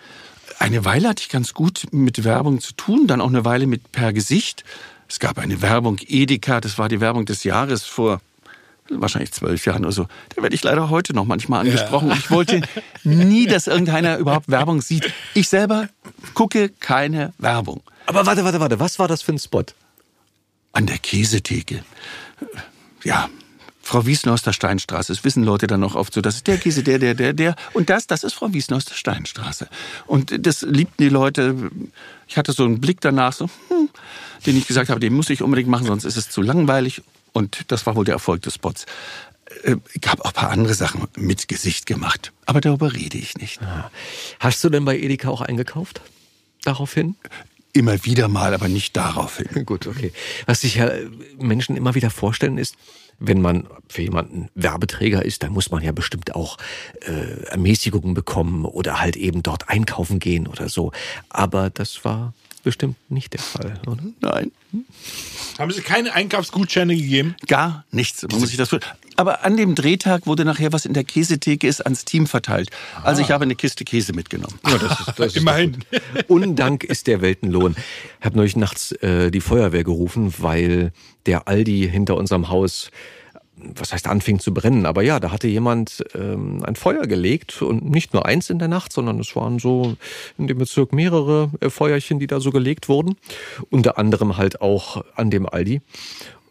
Eine Weile hatte ich ganz gut mit Werbung zu tun, dann auch eine Weile mit per Gesicht. Es gab eine Werbung Edeka, das war die Werbung des Jahres vor wahrscheinlich zwölf Jahren oder so. Da werde ich leider heute noch manchmal angesprochen. Und ich wollte nie, dass irgendeiner überhaupt Werbung sieht. Ich selber gucke keine Werbung. Aber warte, warte, warte, was war das für ein Spot? An der Käsetheke. Ja, Frau Wiesner aus der Steinstraße. Das wissen Leute dann auch oft so. Das ist der Käse, der, der, der, der. Und das, das ist Frau Wiesner aus der Steinstraße. Und das liebten die Leute. Ich hatte so einen Blick danach, so, hm, den ich gesagt habe, den muss ich unbedingt machen, sonst ist es zu langweilig. Und das war wohl der Erfolg des Spots. Äh, Ich habe auch ein paar andere Sachen mit Gesicht gemacht. Aber darüber rede ich nicht. Hast du denn bei Edeka auch eingekauft? Daraufhin? Immer wieder mal, aber nicht daraufhin. [laughs] Gut, okay. Was sich ja Menschen immer wieder vorstellen ist, wenn man für jemanden Werbeträger ist, dann muss man ja bestimmt auch äh, Ermäßigungen bekommen oder halt eben dort einkaufen gehen oder so. Aber das war bestimmt nicht der Fall, oder? Nein, Haben Sie keine Einkaufsgutscheine gegeben? gar nichts. Man muss sich das aber an dem Drehtag wurde nachher, was in der Käsetheke ist, ans Team verteilt. Also ich habe eine Kiste Käse mitgenommen. Ja, das ist, das ist Immerhin. [laughs] Undank ist der Weltenlohn. Ich habe neulich nachts äh, die Feuerwehr gerufen, weil der Aldi hinter unserem Haus, was heißt anfing zu brennen, aber ja, da hatte jemand ähm, ein Feuer gelegt und nicht nur eins in der Nacht, sondern es waren so in dem Bezirk mehrere äh, Feuerchen, die da so gelegt wurden. Unter anderem halt auch an dem Aldi.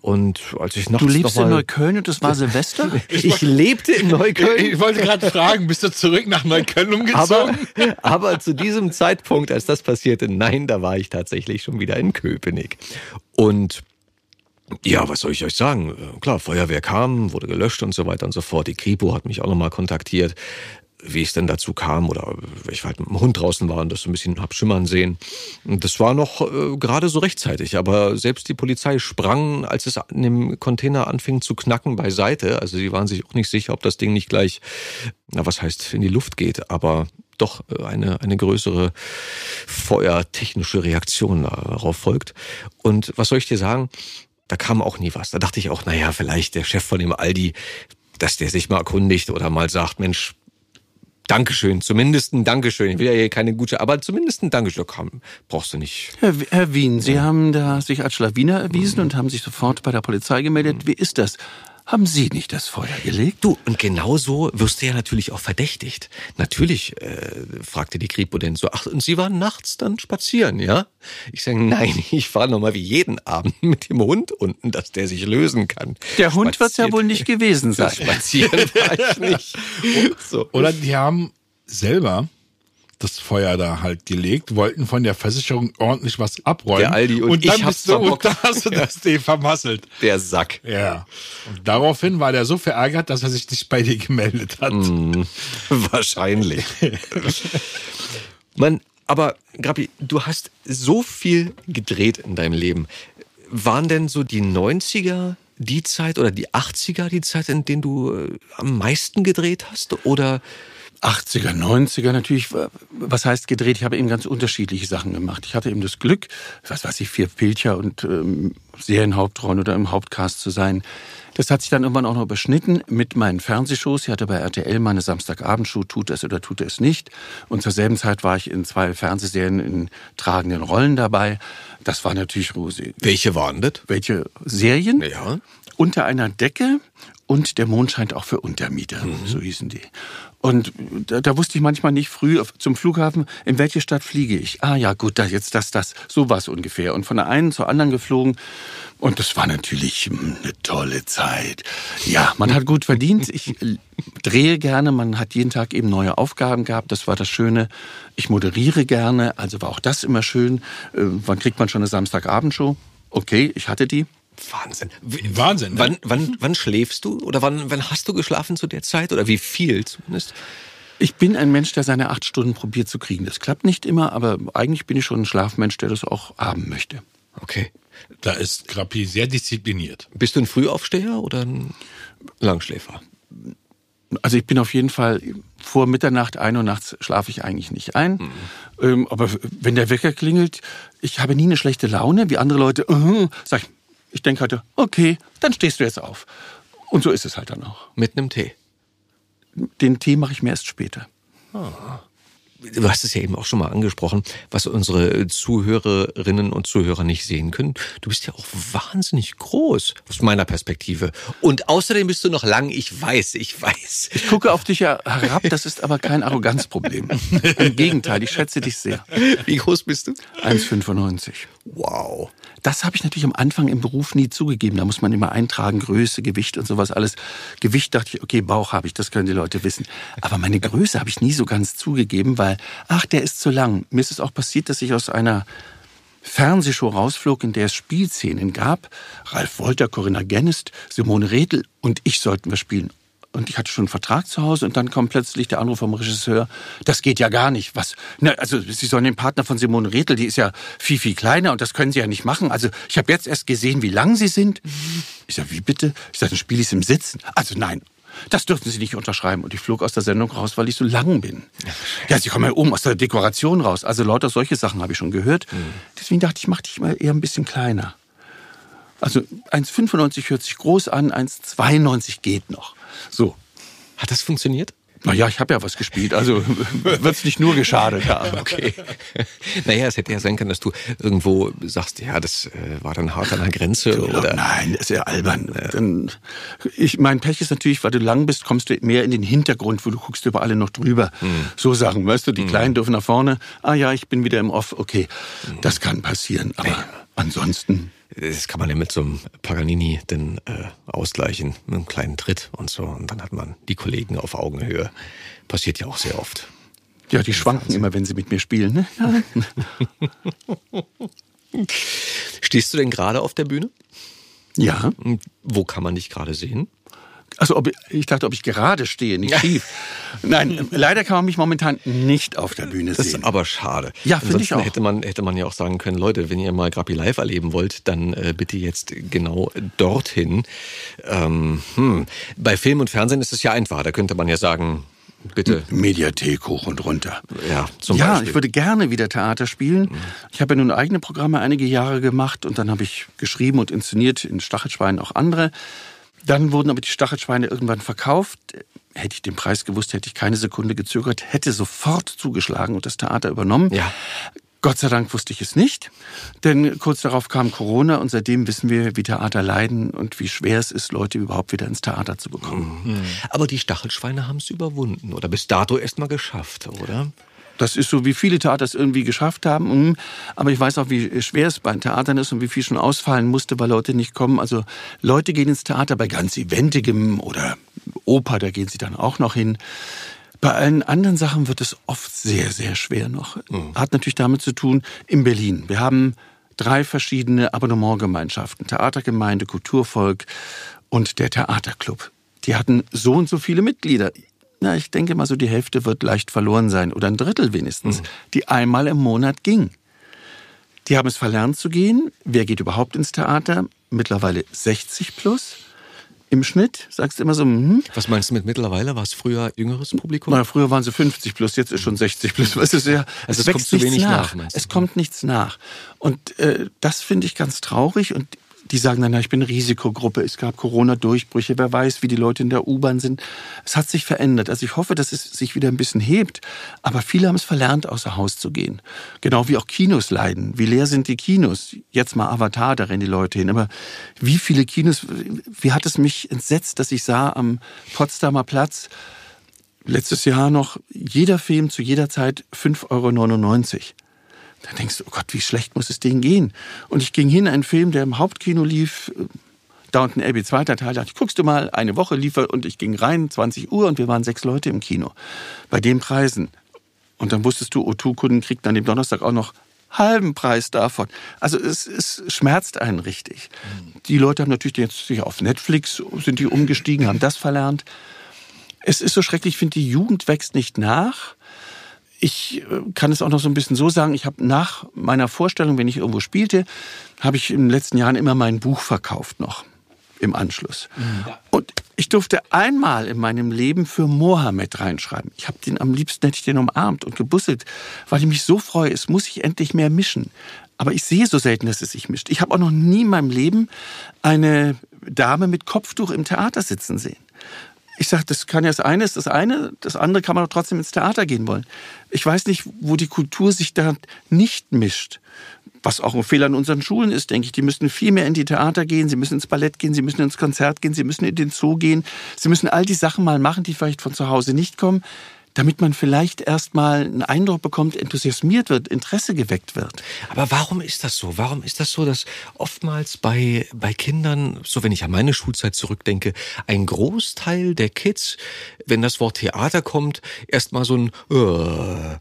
Und als ich nachts Du lebst noch in Neukölln und es war [laughs] Silvester? Ich lebte in Neukölln. Ich wollte gerade fragen, bist du zurück nach Neukölln Aber, umgezogen? [laughs] aber zu diesem Zeitpunkt, als das passierte, nein, da war ich tatsächlich schon wieder in Köpenick. Und ja, was soll ich euch sagen? Äh, Klar, Feuerwehr kam, wurde gelöscht und so weiter und so fort. Die Kripo hat mich auch nochmal kontaktiert, wie es denn dazu kam oder ich halt mit dem Hund draußen war und das so ein bisschen hab schimmern sehen. Das war noch äh, gerade so rechtzeitig, aber selbst die Polizei sprang, als es an dem Container anfing zu knacken, beiseite. Also sie waren sich auch nicht sicher, ob das Ding nicht gleich, na was heißt, in die Luft geht, aber doch äh, eine, eine größere feuertechnische Reaktion darauf folgt. Und was soll ich dir sagen? Da kam auch nie was. Da dachte ich auch, naja, vielleicht der Chef von dem Aldi, dass der sich mal erkundigt oder mal sagt, Mensch, Dankeschön, zumindest ein Dankeschön. Ich will ja hier keine gute, aber zumindest ein Dankeschön. Komm, brauchst du nicht. Herr, Herr Wien, Sie haben da sich als Schlawiner erwiesen und haben sich sofort bei der Polizei gemeldet. Wie ist das? Haben Sie nicht das Feuer gelegt? Du, und genau so wirst du ja natürlich auch verdächtigt. Natürlich, äh, fragte die Kripo denn so, ach, und Sie waren nachts dann spazieren, ja? Ich sage, nein, [laughs] ich fahre nochmal wie jeden Abend [laughs] mit dem Hund unten, dass der sich lösen kann. Der Hund wird's ja wohl nicht gewesen [laughs] sein. Spazieren war ich nicht. So. Oder die haben selber das Feuer da halt gelegt, wollten von der Versicherung ordentlich was abräumen. Der Aldi und dann ich hab's du, und [laughs] dann hast du das Ding vermasselt. Der Sack. Ja. Und daraufhin war der so verärgert, dass er sich nicht bei dir gemeldet hat. [laughs] Wahrscheinlich. Man, aber Grappi, du hast so viel gedreht in deinem Leben. Waren denn so die 90er die Zeit oder die 80er die Zeit, in denen du äh, am meisten gedreht hast? Oder 80er, 90er natürlich, was heißt gedreht? Ich habe eben ganz unterschiedliche Sachen gemacht. Ich hatte eben das Glück, was weiß ich, vier Pilcher und ähm, Serienhauptrollen oder im Hauptcast zu sein. Das hat sich dann irgendwann auch noch überschnitten mit meinen Fernsehshows. Ich hatte bei RTL meine Samstagabendshow, tut es oder tut es nicht. Und zur selben Zeit war ich in zwei Fernsehserien in tragenden Rollen dabei. Das war natürlich Rosi. welche waren das? Welche Serien? Ja. Unter einer Decke und der Mond scheint auch für Untermieter, so hießen die. Und da, da wusste ich manchmal nicht früh zum Flughafen, in welche Stadt fliege ich. Ah ja, gut, da jetzt das, das. So war es ungefähr. Und von der einen zur anderen geflogen. Und das war natürlich hm, eine tolle Zeit. Ja, man hat gut verdient. Ich [laughs] drehe gerne. Man hat jeden Tag eben neue Aufgaben gehabt. Das war das Schöne. Ich moderiere gerne. Also war auch das immer schön. Äh, wann kriegt man schon eine Samstagabendshow? Okay, ich hatte die. Wahnsinn. Wahnsinn. Ne? Wann, wann, wann schläfst du? Oder wann, wann hast du geschlafen zu der Zeit? Oder wie viel zumindest? Ich bin ein Mensch, der seine acht Stunden probiert zu kriegen. Das klappt nicht immer, aber eigentlich bin ich schon ein Schlafmensch, der das auch haben möchte. Okay. Da ist Grappi sehr diszipliniert. Bist du ein Frühaufsteher oder ein Langschläfer? Also ich bin auf jeden Fall vor Mitternacht, ein Uhr nachts schlafe ich eigentlich nicht ein. Ähm, aber wenn der Wecker klingelt, ich habe nie eine schlechte Laune, wie andere Leute, uh, [laughs] sag ich, ich denke heute, okay, dann stehst du jetzt auf. Und so ist es halt dann auch. Mit einem Tee. Den Tee mache ich mir erst später. Du hast es ja eben auch schon mal angesprochen, was unsere Zuhörerinnen und Zuhörer nicht sehen können. Du bist ja auch wahnsinnig groß aus meiner Perspektive. Und außerdem bist du noch lang. Ich weiß, ich weiß. Ich gucke auf dich ja herab, das ist aber kein Arroganzproblem. Im Gegenteil, ich schätze dich sehr. Wie groß bist du? 1,95. Wow. Das habe ich natürlich am Anfang im Beruf nie zugegeben. Da muss man immer eintragen, Größe, Gewicht und sowas alles. Gewicht dachte ich, okay, Bauch habe ich, das können die Leute wissen. Aber meine Größe habe ich nie so ganz zugegeben, weil, ach, der ist zu lang. Mir ist es auch passiert, dass ich aus einer Fernsehshow rausflog, in der es Spielszenen gab. Ralf Wolter, Corinna Gennist, Simone Redl und ich sollten wir spielen. Und ich hatte schon einen Vertrag zu Hause und dann kommt plötzlich der Anruf vom Regisseur, das geht ja gar nicht. Was? Na, also Sie sollen den Partner von Simone Redl, die ist ja viel, viel kleiner und das können Sie ja nicht machen. Also ich habe jetzt erst gesehen, wie lang Sie sind. Ich sage, wie bitte? Ich sage, dann spiele ich es im Sitzen. Also nein, das dürften Sie nicht unterschreiben. Und ich flog aus der Sendung raus, weil ich so lang bin. Ja, Sie kommen ja oben aus der Dekoration raus. Also lauter solche Sachen habe ich schon gehört. Deswegen dachte ich, mach dich mal eher ein bisschen kleiner. Also 1,95 hört sich groß an, 1,92 geht noch. So. Hat das funktioniert? Naja, ich habe ja was gespielt, also [laughs] wird's nicht nur geschadet haben. Okay. [laughs] naja, es hätte ja sein können, dass du irgendwo sagst, ja, das äh, war dann hart an der Grenze oder. Nein, das ist ja albern. Dann, ich, mein Pech ist natürlich, weil du lang bist, kommst du mehr in den Hintergrund, wo du guckst über alle noch drüber. So Sachen, weißt du, die Kleinen dürfen nach vorne. Ah ja, ich bin wieder im Off. Okay, das kann passieren. Aber ansonsten. Das kann man ja mit so einem Paganini dann äh, ausgleichen, mit einem kleinen Tritt und so. Und dann hat man die Kollegen auf Augenhöhe. Passiert ja auch sehr oft. Ja, die schwanken immer, wenn sie mit mir spielen. Ne? Ja. [laughs] Stehst du denn gerade auf der Bühne? ja. Wo kann man dich gerade sehen? Also ob, ich dachte, ob ich gerade stehe, nicht schief. Nein, leider kann man mich momentan nicht auf der Bühne Das sehen. ist aber schade. Ja, finde ich auch. Hätte man, hätte man ja auch sagen können, Leute, wenn ihr mal Grappi live erleben wollt, dann äh, bitte jetzt genau dorthin. Ähm, hm. Bei Film und Fernsehen ist es ja einfach. Da könnte man ja sagen, bitte. Mediathek hoch und runter. Ja, zum ja, Beispiel. Mhm. ich würde gerne wieder Theater spielen. Ich habe ja nun eigene Programme einige Jahre gemacht und dann habe ich geschrieben und inszeniert in Stachelschweinen auch andere. Dann wurden aber die Stachelschweine irgendwann verkauft. Hätte ich den Preis gewusst, hätte ich keine Sekunde gezögert, hätte sofort zugeschlagen und das Theater übernommen. Ja. Gott sei Dank wusste ich es nicht, denn kurz darauf kam Corona und seitdem wissen wir, wie Theater leiden und wie schwer es ist, Leute überhaupt wieder ins Theater zu bekommen. Aber die Stachelschweine haben es überwunden oder bis dato erst mal geschafft, oder? Das ist so, wie viele Theater es irgendwie geschafft haben. Mhm. Aber ich weiß auch, wie schwer es bei Theatern ist und wie viel schon ausfallen musste, weil Leute nicht kommen. Also Leute gehen ins Theater bei ganz Eventigem oder Oper, da gehen sie dann auch noch hin. Bei allen anderen Sachen wird es oft sehr, sehr schwer noch. Hat natürlich damit zu tun, in Berlin. Wir haben drei verschiedene Abonnementgemeinschaften. Theatergemeinde, Kulturvolk und der Theaterclub. Die hatten so und so viele Mitglieder. Na, ich denke mal so, die Hälfte wird leicht verloren sein oder ein Drittel wenigstens, die einmal im Monat ging. Die haben es verlernt zu gehen. Wer geht überhaupt ins Theater? Mittlerweile 60 plus im Schnitt. Sagst du immer so, hm? Was meinst du mit mittlerweile? War es früher jüngeres Publikum? Na, früher waren sie 50 plus, jetzt ist schon 60 plus. Es ist ja, Also es wächst kommt zu nichts wenig nach. nach, es kommt nichts nach. Und äh, das finde ich ganz traurig. Und die sagen dann, na, ich bin Risikogruppe. Es gab Corona-Durchbrüche. Wer weiß, wie die Leute in der U-Bahn sind. Es hat sich verändert. Also ich hoffe, dass es sich wieder ein bisschen hebt. Aber viele haben es verlernt, außer Haus zu gehen. Genau wie auch Kinos leiden. Wie leer sind die Kinos? Jetzt mal Avatar, da rennen die Leute hin. Aber wie viele Kinos, wie hat es mich entsetzt, dass ich sah am Potsdamer Platz, letztes Jahr noch jeder Film zu jeder Zeit 5,99 Euro. Da denkst du, oh Gott, wie schlecht muss es denen gehen? Und ich ging hin, ein Film, der im Hauptkino lief, äh, Downton Abbey, zweiter Teil, dachte ich, guckst du mal, eine Woche lief er und ich ging rein, 20 Uhr und wir waren sechs Leute im Kino. Bei den Preisen. Und dann wusstest du, O2-Kunden kriegt an dem Donnerstag auch noch halben Preis davon. Also es, es schmerzt einen richtig. Die Leute haben natürlich jetzt sich auf Netflix sind die umgestiegen, haben das verlernt. Es ist so schrecklich, ich finde, die Jugend wächst nicht nach. Ich äh, kann es auch noch so ein bisschen so sagen, ich habe nach meiner Vorstellung, wenn ich irgendwo spielte, habe ich in den letzten Jahren immer mein Buch verkauft noch im Anschluss. Und ich durfte einmal in meinem Leben für Mohammed reinschreiben. Ich habe den am liebsten hätte ich den umarmt und gebusselt, weil ich mich so freue, es muss sich endlich mehr mischen. Aber ich sehe so selten, dass es sich mischt. Ich habe auch noch nie in meinem Leben eine Dame mit Kopftuch im Theater sitzen sehen. Ich sage, das kann ja das eine ist das eine, das andere kann man doch trotzdem ins Theater gehen wollen. Ich weiß nicht, wo die Kultur sich da nicht mischt. Was auch ein Fehler in unseren Schulen ist, denke ich. Die müssen viel mehr in die Theater gehen, sie müssen ins Ballett gehen, sie müssen ins Konzert gehen, sie müssen in den Zoo gehen. Sie müssen all die Sachen mal machen, die vielleicht von zu Hause nicht kommen, damit man vielleicht erst mal einen Eindruck bekommt, enthusiasmiert wird, Interesse geweckt wird. Aber warum ist das so? Warum ist das so, dass oftmals bei, bei Kindern, so wenn ich an meine Schulzeit zurückdenke, ein Großteil der Kids, wenn das Wort Theater kommt, erstmal so ein äh,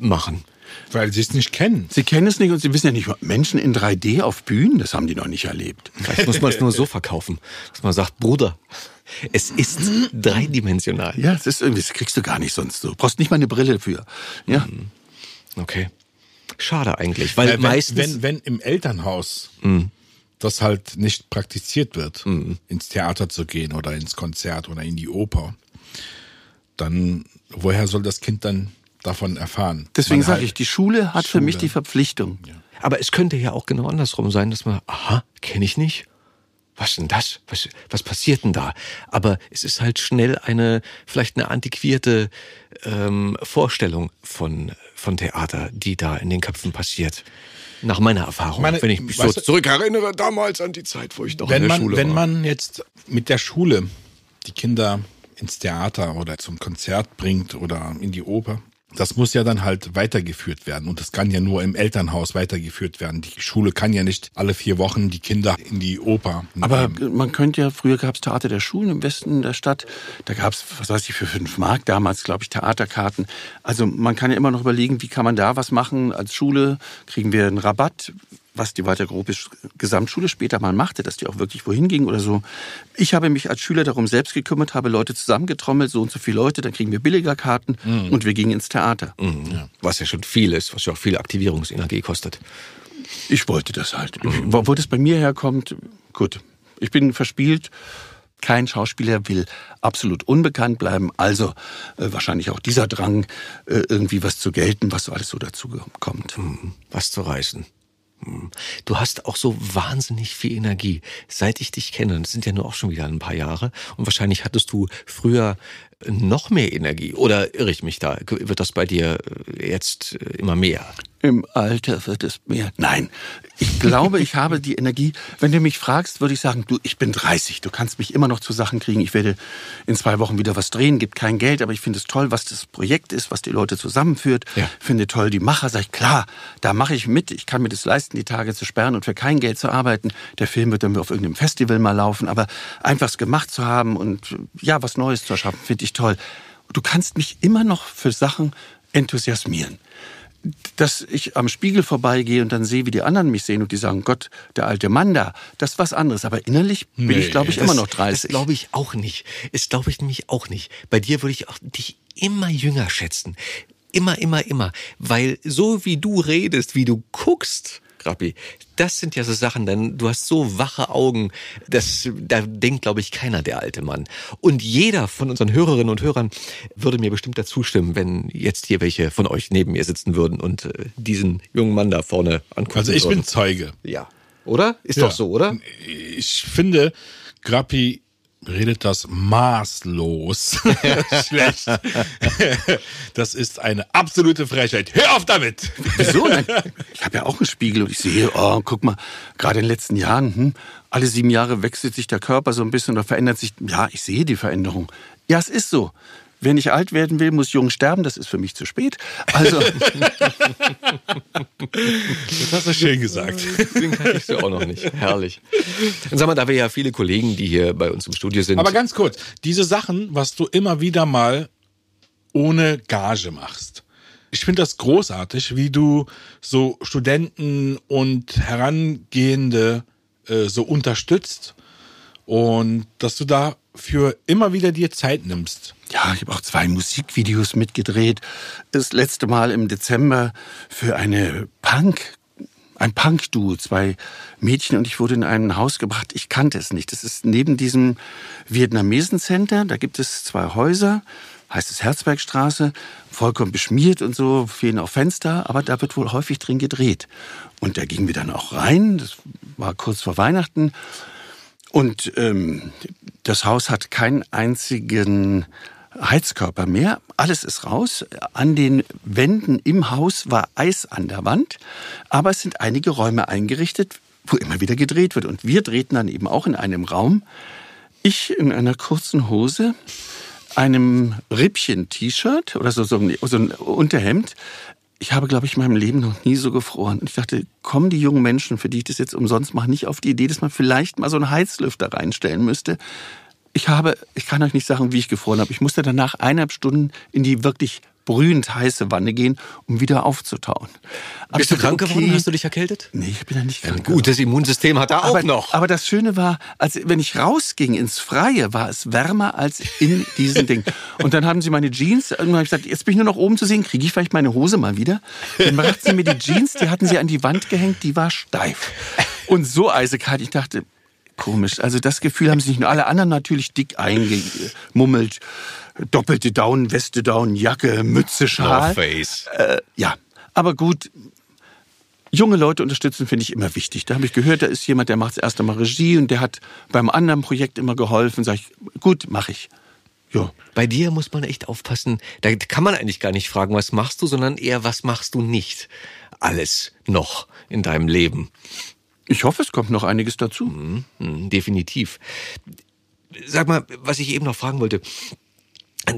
machen? Weil sie es nicht kennen. Sie kennen es nicht und sie wissen ja nicht, Menschen in 3D auf Bühnen, das haben die noch nicht erlebt. Vielleicht muss man es nur so verkaufen, dass man sagt, Bruder, es ist dreidimensional. Ja, das ist irgendwie, das kriegst du gar nicht sonst so. Du brauchst nicht mal eine Brille für. Ja. Okay. Schade eigentlich, weil Äh, wenn, meistens wenn, wenn im Elternhaus das halt nicht praktiziert wird, ins Theater zu gehen oder ins Konzert oder in die Oper, dann woher soll das Kind dann davon erfahren? Deswegen sage halt- ich, die Schule hat für mich Schule. die Verpflichtung. Aber es könnte ja auch genau andersrum sein, dass man, aha, kenne ich nicht. Was denn das? Was, was passiert denn da? Aber es ist halt schnell eine, vielleicht eine antiquierte ähm, Vorstellung von, von Theater, die da in den Köpfen passiert. Nach meiner Erfahrung. Meine- wenn ich mich so zurückerinnere, damals an die Zeit, wo ich noch wenn in der man, Schule wenn war. man jetzt mit der Schule die Kinder ins Theater oder zum Konzert bringt oder in die Oper, das muss ja dann halt weitergeführt werden. Und das kann ja nur im Elternhaus weitergeführt werden. Die Schule kann ja nicht alle vier Wochen die Kinder in die Oper. Aber nehmen. man könnte ja, früher gab es Theater der Schulen im Westen der Stadt. Da gab es, was weiß ich, für fünf Mark damals, glaube ich, Theaterkarten. Also man kann ja immer noch überlegen, wie kann man da was machen als Schule? Kriegen wir einen Rabatt? Was die Walter Gropius Gesamtschule später mal machte, dass die auch wirklich wohin ging oder so. Ich habe mich als Schüler darum selbst gekümmert, habe Leute zusammengetrommelt, so und so viele Leute, dann kriegen wir billiger Karten und wir gingen ins Theater. Was ja schon viel ist, was ja auch viel Aktivierungsenergie kostet. Ich wollte das halt. Wo, wo das bei mir herkommt, gut. Ich bin verspielt. Kein Schauspieler will absolut unbekannt bleiben. Also äh, wahrscheinlich auch dieser Drang, äh, irgendwie was zu gelten, was so alles so dazu kommt. Was zu reißen. Hm. Du hast auch so wahnsinnig viel Energie. Seit ich dich kenne, das sind ja nur auch schon wieder ein paar Jahre, und wahrscheinlich hattest du früher noch mehr Energie. Oder irre ich mich da? Wird das bei dir jetzt immer mehr? Im Alter wird es mehr. Nein, ich glaube, ich habe die Energie. Wenn du mich fragst, würde ich sagen, du, ich bin 30. Du kannst mich immer noch zu Sachen kriegen. Ich werde in zwei Wochen wieder was drehen, gibt kein Geld, aber ich finde es toll, was das Projekt ist, was die Leute zusammenführt. Ja. Finde toll die Macher. Sag ich, klar, da mache ich mit. Ich kann mir das leisten, die Tage zu sperren und für kein Geld zu arbeiten. Der Film wird dann auf irgendeinem Festival mal laufen, aber einfach es gemacht zu haben und ja, was Neues zu erschaffen, finde ich toll. Du kannst mich immer noch für Sachen enthusiasmieren dass ich am Spiegel vorbeigehe und dann sehe, wie die anderen mich sehen und die sagen, Gott, der alte Mann da, das ist was anderes. Aber innerlich bin Nee, ich, glaube ich, Das- immer noch Das 30. glaube ich auch nicht. Das glaube ich nämlich auch nicht. Bei dir würde ich auch dich immer jünger schätzen. Immer, immer, immer. Weil so wie du redest, wie du guckst, Grappi, das sind ja so Sachen, denn du hast so wache Augen, das, da denkt, glaube ich, keiner der alte Mann. Und jeder von unseren Hörerinnen und Hörern würde mir bestimmt dazu stimmen, wenn jetzt hier welche von euch neben mir sitzen würden und äh, diesen jungen Mann da vorne angucken Also ich würden. bin Zeuge. Ja. Oder? Ist Ja. doch so, oder? Ich finde, Grappi redet das maßlos [laughs] schlecht. Das ist eine absolute Frechheit. Hör auf damit! Wieso? Ich habe ja auch einen Spiegel und ich sehe, oh, guck mal, gerade in den letzten Jahren, hm, alle sieben Jahre wechselt sich der Körper so ein bisschen oder verändert sich. Ja, ich sehe die Veränderung. Ja, es ist so. Wer nicht alt werden will, muss jung sterben. Das ist für mich zu spät. Also, [laughs] Das hast du schön gesagt. Den kannte ich so auch noch nicht. Herrlich. Und sag mal, da wir ja viele Kollegen, die hier bei uns im Studio sind. Aber ganz kurz, diese Sachen, was du immer wieder mal ohne Gage machst. Ich finde das großartig, wie du so Studenten und Herangehende äh, so unterstützt und dass du dafür immer wieder dir Zeit nimmst. Ja, ich habe auch zwei Musikvideos mitgedreht. Das letzte Mal im Dezember für eine Punk, ein Punk-Duo, zwei Mädchen und ich wurde in ein Haus gebracht. Ich kannte es nicht. Das ist neben diesem Vietnamesen Center. Da gibt es zwei Häuser, heißt es Herzbergstraße, vollkommen beschmiert und so, fehlen auch Fenster, aber da wird wohl häufig drin gedreht. Und da gingen wir dann auch rein. Das war kurz vor Weihnachten. Und ähm, das Haus hat keinen einzigen Heizkörper mehr. Alles ist raus. An den Wänden im Haus war Eis an der Wand. Aber es sind einige Räume eingerichtet, wo immer wieder gedreht wird. Und wir drehten dann eben auch in einem Raum. Ich in einer kurzen Hose, einem Rippchen-T-Shirt oder so, so, ein, so ein Unterhemd. Ich habe, glaube ich, in meinem Leben noch nie so gefroren. Und ich dachte, kommen die jungen Menschen, für die ich das jetzt umsonst mache, nicht auf die Idee, dass man vielleicht mal so einen Heizlüfter reinstellen müsste. Ich habe, ich kann euch nicht sagen, wie ich gefroren habe. Ich musste danach eineinhalb Stunden in die wirklich brühend heiße Wanne gehen, um wieder aufzutauen. Aber Bist du krank geworden? okay, Hast du dich erkältet? Nee, ich bin ja nicht krank. Gut, das Immunsystem hat er auch aber, noch. aber das Schöne war, als wenn ich rausging ins Freie, war es wärmer als in diesem Ding. [laughs] Und dann haben sie meine Jeans, und habe ich gesagt, jetzt bin ich nur noch oben zu sehen, kriege ich vielleicht meine Hose mal wieder? Dann brachten sie mir die Jeans, die hatten sie an die Wand gehängt, die war steif. Und so eisekalt, ich dachte, komisch. Also das Gefühl haben sie nicht nur alle anderen natürlich dick eingemummelt. Doppelte Down, Weste Down, Jacke, Mütze, Schal. Face. Äh, ja, aber gut. Junge Leute unterstützen finde ich immer wichtig. Da habe ich gehört, da ist jemand, der macht das erste Mal Regie und der hat beim anderen Projekt immer geholfen. Sag ich, gut, mache ich. Ja. Bei dir muss man echt aufpassen. Da kann man eigentlich gar nicht fragen, was machst du, sondern eher, was machst du nicht. Alles noch in deinem Leben. Ich hoffe, es kommt noch einiges dazu. Mhm, definitiv. Sag mal, was ich eben noch fragen wollte.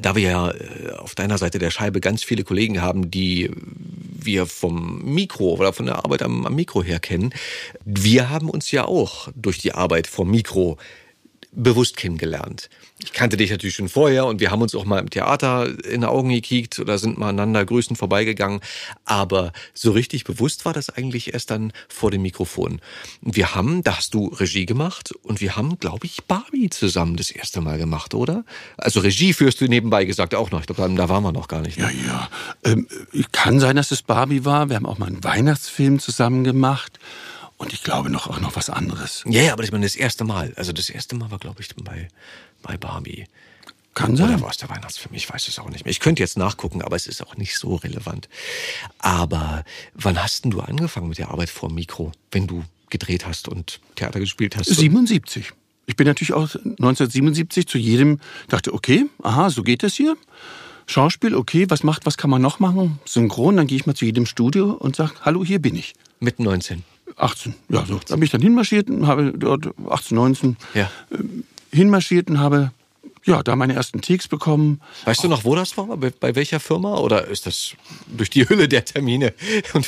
Da wir ja äh, auf deiner Seite der Scheibe ganz viele Kollegen haben, die wir vom Mikro oder von der Arbeit am, am Mikro her kennen, wir haben uns ja auch durch die Arbeit vom Mikro bewusst kennengelernt. Ich kannte dich natürlich schon vorher und wir haben uns auch mal im Theater in die Augen gekickt oder sind mal aneinander grüßend vorbeigegangen. Aber so richtig bewusst war das eigentlich erst dann vor dem Mikrofon. Wir haben, da hast du Regie gemacht und wir haben, glaube ich, Barbie zusammen das erste Mal gemacht, oder? Also Regie führst du nebenbei gesagt auch noch. Ich glaube, da waren wir noch gar nicht. Ja, ja. Ähm, kann sein, dass es Barbie war. Wir haben auch mal einen Weihnachtsfilm zusammen gemacht. Und ich glaube noch auch noch was anderes. Ja, ja, aber ich meine das erste Mal. Also das erste Mal war, glaube ich, bei, bei Barbie. Kann Oder sein. war es der Weihnachtsfilm? Ich weiß es auch nicht mehr. Ich könnte jetzt nachgucken, aber es ist auch nicht so relevant. Aber wann hast denn du angefangen mit der Arbeit vor dem Mikro, wenn du gedreht hast und Theater gespielt hast? 77. Ich bin natürlich auch 1977 zu jedem, dachte, okay, aha, so geht es hier. Schauspiel, okay, was macht, was kann man noch machen? Synchron, dann gehe ich mal zu jedem Studio und sage, hallo, hier bin ich. Mit 19. 18, ja, so. Da bin ich dann hinmarschiert und habe dort 18, 19 Ja. hinmarschiert und habe ja, da meine ersten Takes bekommen. Weißt du noch, wo das war? Bei, bei welcher Firma? Oder ist das durch die Hülle der Termine [laughs] und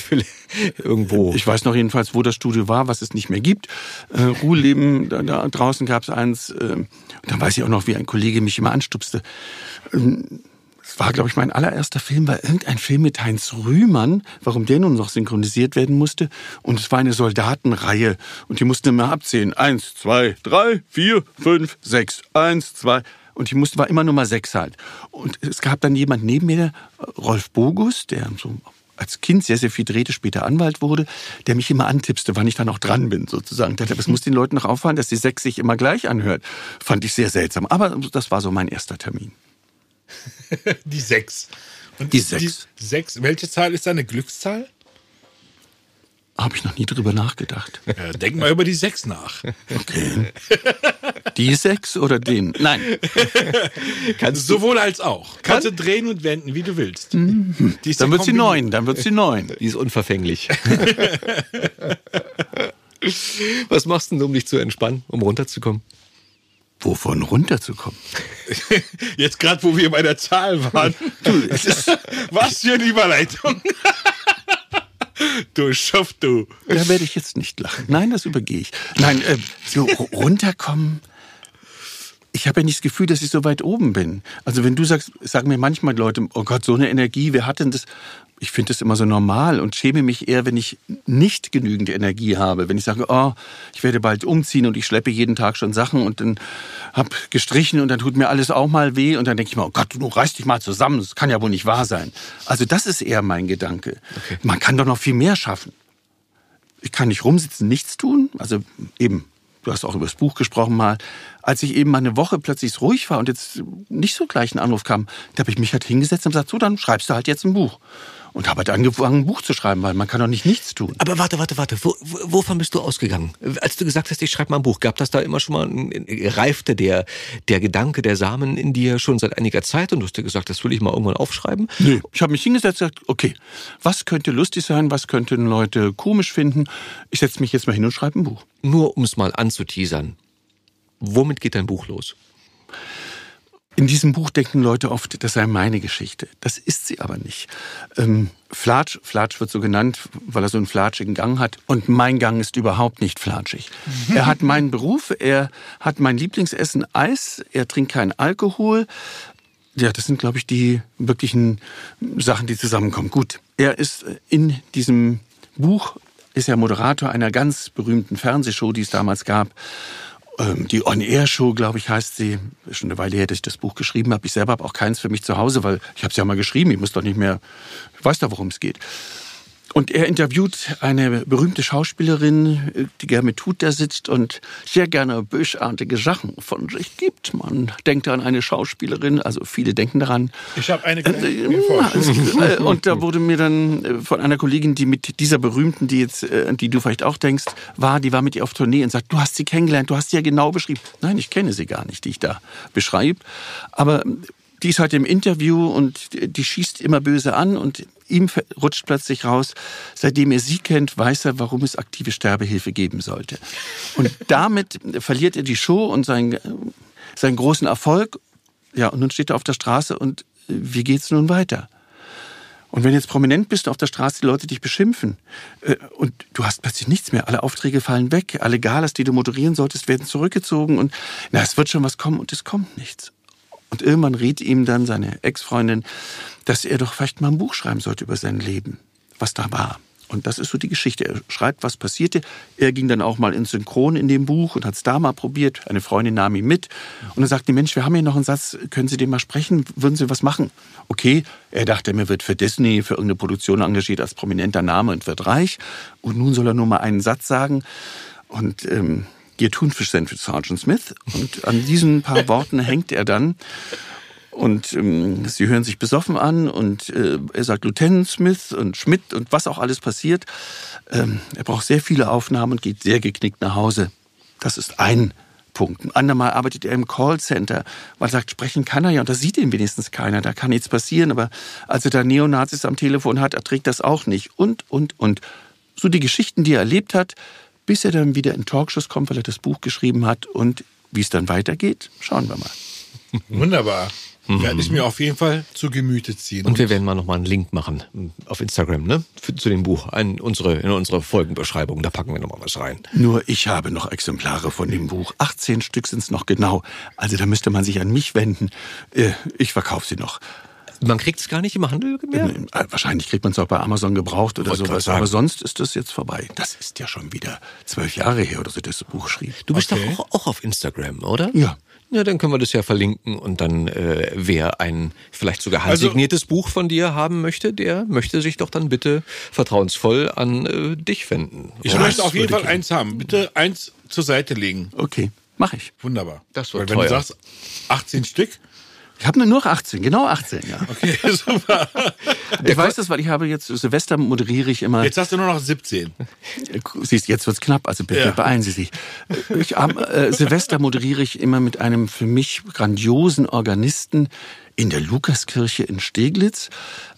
irgendwo? Ich weiß noch jedenfalls, wo das Studio war, was es nicht mehr gibt. Äh, Ruheleben, da, da draußen gab es eins. Äh, dann weiß ich auch noch, wie ein Kollege mich immer anstupste. Ähm, war, glaube ich, mein allererster Film, war irgendein Film mit Heinz Rühmann, warum der nun noch synchronisiert werden musste. Und es war eine Soldatenreihe. Und die mussten immer abzählen. Eins, zwei, drei, vier, fünf, sechs. Eins, zwei. Und die musste, war immer Nummer sechs halt. Und es gab dann jemand neben mir, Rolf Bogus, der so als Kind sehr, sehr viel drehte, später Anwalt wurde, der mich immer antipste, wann ich dann auch dran bin, sozusagen. Der es muss den Leuten noch auffallen, dass die sechs sich immer gleich anhört. Fand ich sehr seltsam. Aber das war so mein erster Termin. [laughs] Die sechs. Und Die sechs. Die sechs. Welche Zahl ist deine Glückszahl? Habe ich noch nie drüber nachgedacht. Ja, denk mal über die sechs nach. Okay. Die sechs oder den? Nein. Kannst du, Sowohl als auch. Kannst du drehen und wenden, wie du willst. Die ist Dann wird sie kombiniert. neun, dann wird sie neun. die ist unverfänglich. [laughs] Was machst du denn, um dich zu entspannen, um runterzukommen? Wovon runterzukommen? [laughs] Jetzt gerade, wo wir bei der Zahl waren. Was für eine Überleitung. [laughs] Du Schaff, du. Da werde ich jetzt nicht lachen. Nein, das übergehe ich. Nein, äh, so ru- runterkommen. Ich habe ja nicht das Gefühl, dass ich so weit oben bin. Also wenn du sagst, sagen mir manchmal Leute, oh Gott, so eine Energie, wer hat denn das? Ich finde das immer so normal und schäme mich eher, wenn ich nicht genügend Energie habe. Wenn ich sage, oh, ich werde bald umziehen und ich schleppe jeden Tag schon Sachen und dann hab gestrichen und dann tut mir alles auch mal weh und dann denke ich mir, oh Gott, du reißt dich mal zusammen, das kann ja wohl nicht wahr sein. Also das ist eher mein Gedanke. Man kann doch noch viel mehr schaffen ich kann nicht rumsitzen, nichts tun. Also eben, du hast auch über das Buch gesprochen mal. Als ich eben mal eine Woche plötzlich ruhig war und jetzt nicht so gleich ein Anruf kam, da habe ich mich halt hingesetzt und gesagt, so, dann schreibst du halt jetzt ein Buch. Und habe halt angefangen, ein Buch zu schreiben, weil man kann doch nicht nichts tun. Aber warte, warte, warte. Wo, wo- wovon bist du ausgegangen? Als du gesagt hast, ich schreibe mal ein Buch, gab das da immer schon mal, ein- reifte der, der Gedanke, der Samen in dir schon seit einiger Zeit und du hast dir gesagt, das will ich mal irgendwann aufschreiben? Nö. Ich habe mich hingesetzt und gesagt, okay, was könnte lustig sein, was könnten Leute komisch finden? Ich setze mich jetzt mal hin und schreibe ein Buch. Nur um es mal anzuteasern. Womit geht dein Buch los? In diesem Buch denken Leute oft, das sei meine Geschichte. Das ist sie aber nicht. Ähm, Flatsch, Flatsch wird so genannt, weil er so einen flatschigen Gang hat. Und mein Gang ist überhaupt nicht flatschig. Er hat [laughs] meinen Beruf, er hat mein Lieblingsessen Eis, er trinkt keinen Alkohol. Ja, das sind, glaube ich, die wirklichen Sachen, die zusammenkommen. Gut, er ist in diesem Buch, ist er Moderator einer ganz berühmten Fernsehshow, die es damals gab. Ähm, die On-Air-Show, glaube ich, heißt sie. Schon eine Weile her, dass ich das Buch geschrieben habe. Ich selber habe auch keins für mich zu Hause, weil ich habe es ja mal geschrieben. Ich muss doch nicht mehr, ich weiß doch, worum es geht. Und er interviewt eine berühmte Schauspielerin, die gerne mit Hut da sitzt und sehr gerne bösartige Sachen von sich gibt. Man denkt an eine Schauspielerin, also viele denken daran. Ich habe eine äh, Und da wurde mir dann äh, von einer Kollegin, die mit dieser berühmten, die jetzt, äh, die du vielleicht auch denkst, war, die war mit ihr auf Tournee und sagt, du hast sie kennengelernt, du hast sie ja genau beschrieben. Nein, ich kenne sie gar nicht, die ich da beschreibe. Aber die ist halt im Interview und die schießt immer böse an und ihm rutscht plötzlich raus, seitdem er sie kennt, weiß er, warum es aktive Sterbehilfe geben sollte. Und [laughs] damit verliert er die Show und seinen, seinen großen Erfolg. Ja, und nun steht er auf der Straße und wie geht's nun weiter? Und wenn jetzt prominent bist auf der Straße, die Leute dich beschimpfen äh, und du hast plötzlich nichts mehr, alle Aufträge fallen weg, alle Galas, die du moderieren solltest, werden zurückgezogen und na, es wird schon was kommen und es kommt nichts. Und irgendwann riet ihm dann seine Ex-Freundin, dass er doch vielleicht mal ein Buch schreiben sollte über sein Leben, was da war. Und das ist so die Geschichte. Er schreibt, was passierte. Er ging dann auch mal ins Synchron in dem Buch und hat es da mal probiert. Eine Freundin nahm ihn mit. Und dann sagte, Mensch, wir haben hier noch einen Satz, können Sie den mal sprechen? Würden Sie was machen? Okay, er dachte, er wird für Disney, für irgendeine Produktion engagiert als prominenter Name und wird reich. Und nun soll er nur mal einen Satz sagen. Und ähm, Ihr Thunfisch sind für Sergeant Smith. Und an diesen paar [laughs] Worten hängt er dann. Und ähm, sie hören sich besoffen an und äh, er sagt Lieutenant Smith und Schmidt und was auch alles passiert. Ähm, er braucht sehr viele Aufnahmen und geht sehr geknickt nach Hause. Das ist ein Punkt. Ein andermal arbeitet er im Callcenter, weil er sagt, sprechen kann er ja und da sieht ihn wenigstens keiner, da kann nichts passieren. Aber als er da Neonazis am Telefon hat, erträgt das auch nicht. Und, und, und. So die Geschichten, die er erlebt hat, bis er dann wieder in Talkshows kommt, weil er das Buch geschrieben hat. Und wie es dann weitergeht, schauen wir mal. Wunderbar. Werde ich mir auf jeden Fall zu Gemüte ziehen. Und wir werden mal nochmal einen Link machen auf Instagram, ne? Für, zu dem Buch. In unsere, in unsere Folgenbeschreibung. Da packen wir nochmal was rein. Nur ich habe noch Exemplare von dem Buch. 18 Stück sind es noch genau. Also da müsste man sich an mich wenden. Äh, ich verkaufe sie noch. Man kriegt es gar nicht im Handel mehr? Äh, wahrscheinlich kriegt man es auch bei Amazon gebraucht oder sowas. Aber sonst ist das jetzt vorbei. Das ist ja schon wieder zwölf Jahre her oder so, dass das Buch schrieb. Du bist okay. doch auch, auch auf Instagram, oder? Ja. Ja, dann können wir das ja verlinken und dann, äh, wer ein vielleicht sogar handsigniertes also, Buch von dir haben möchte, der möchte sich doch dann bitte vertrauensvoll an äh, dich wenden. Ich oder? möchte auf jeden Fall eins haben. Bitte eins zur Seite legen. Okay, mache ich. Wunderbar. Das wird Weil wenn teuer. du sagst 18 Stück, ich habe nur 18, genau 18, ja. [laughs] Okay, super. Ich weiß das, weil ich habe jetzt Silvester moderiere ich immer. Jetzt hast du nur noch 17. Siehst, jetzt wird's knapp, also bitte ja. beeilen Sie sich. Ich, äh, Silvester moderiere ich immer mit einem für mich grandiosen Organisten in der Lukaskirche in Steglitz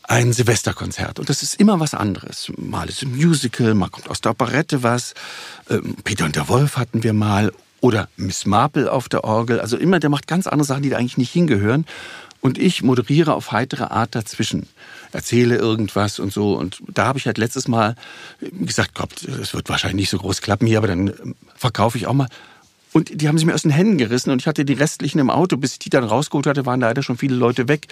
ein Silvesterkonzert. Und das ist immer was anderes. Mal ist ein Musical, mal kommt aus der Operette was. Ähm, Peter und der Wolf hatten wir mal oder Miss Marple auf der Orgel. Also immer, der macht ganz andere Sachen, die da eigentlich nicht hingehören. Und ich moderiere auf heitere Art dazwischen, erzähle irgendwas und so. Und da habe ich halt letztes Mal gesagt, Gott, es wird wahrscheinlich nicht so groß klappen hier, aber dann ähm, verkaufe ich auch mal. Und die haben sie mir aus den Händen gerissen und ich hatte die restlichen im Auto. Bis ich die dann rausgeholt hatte, waren leider schon viele Leute weg.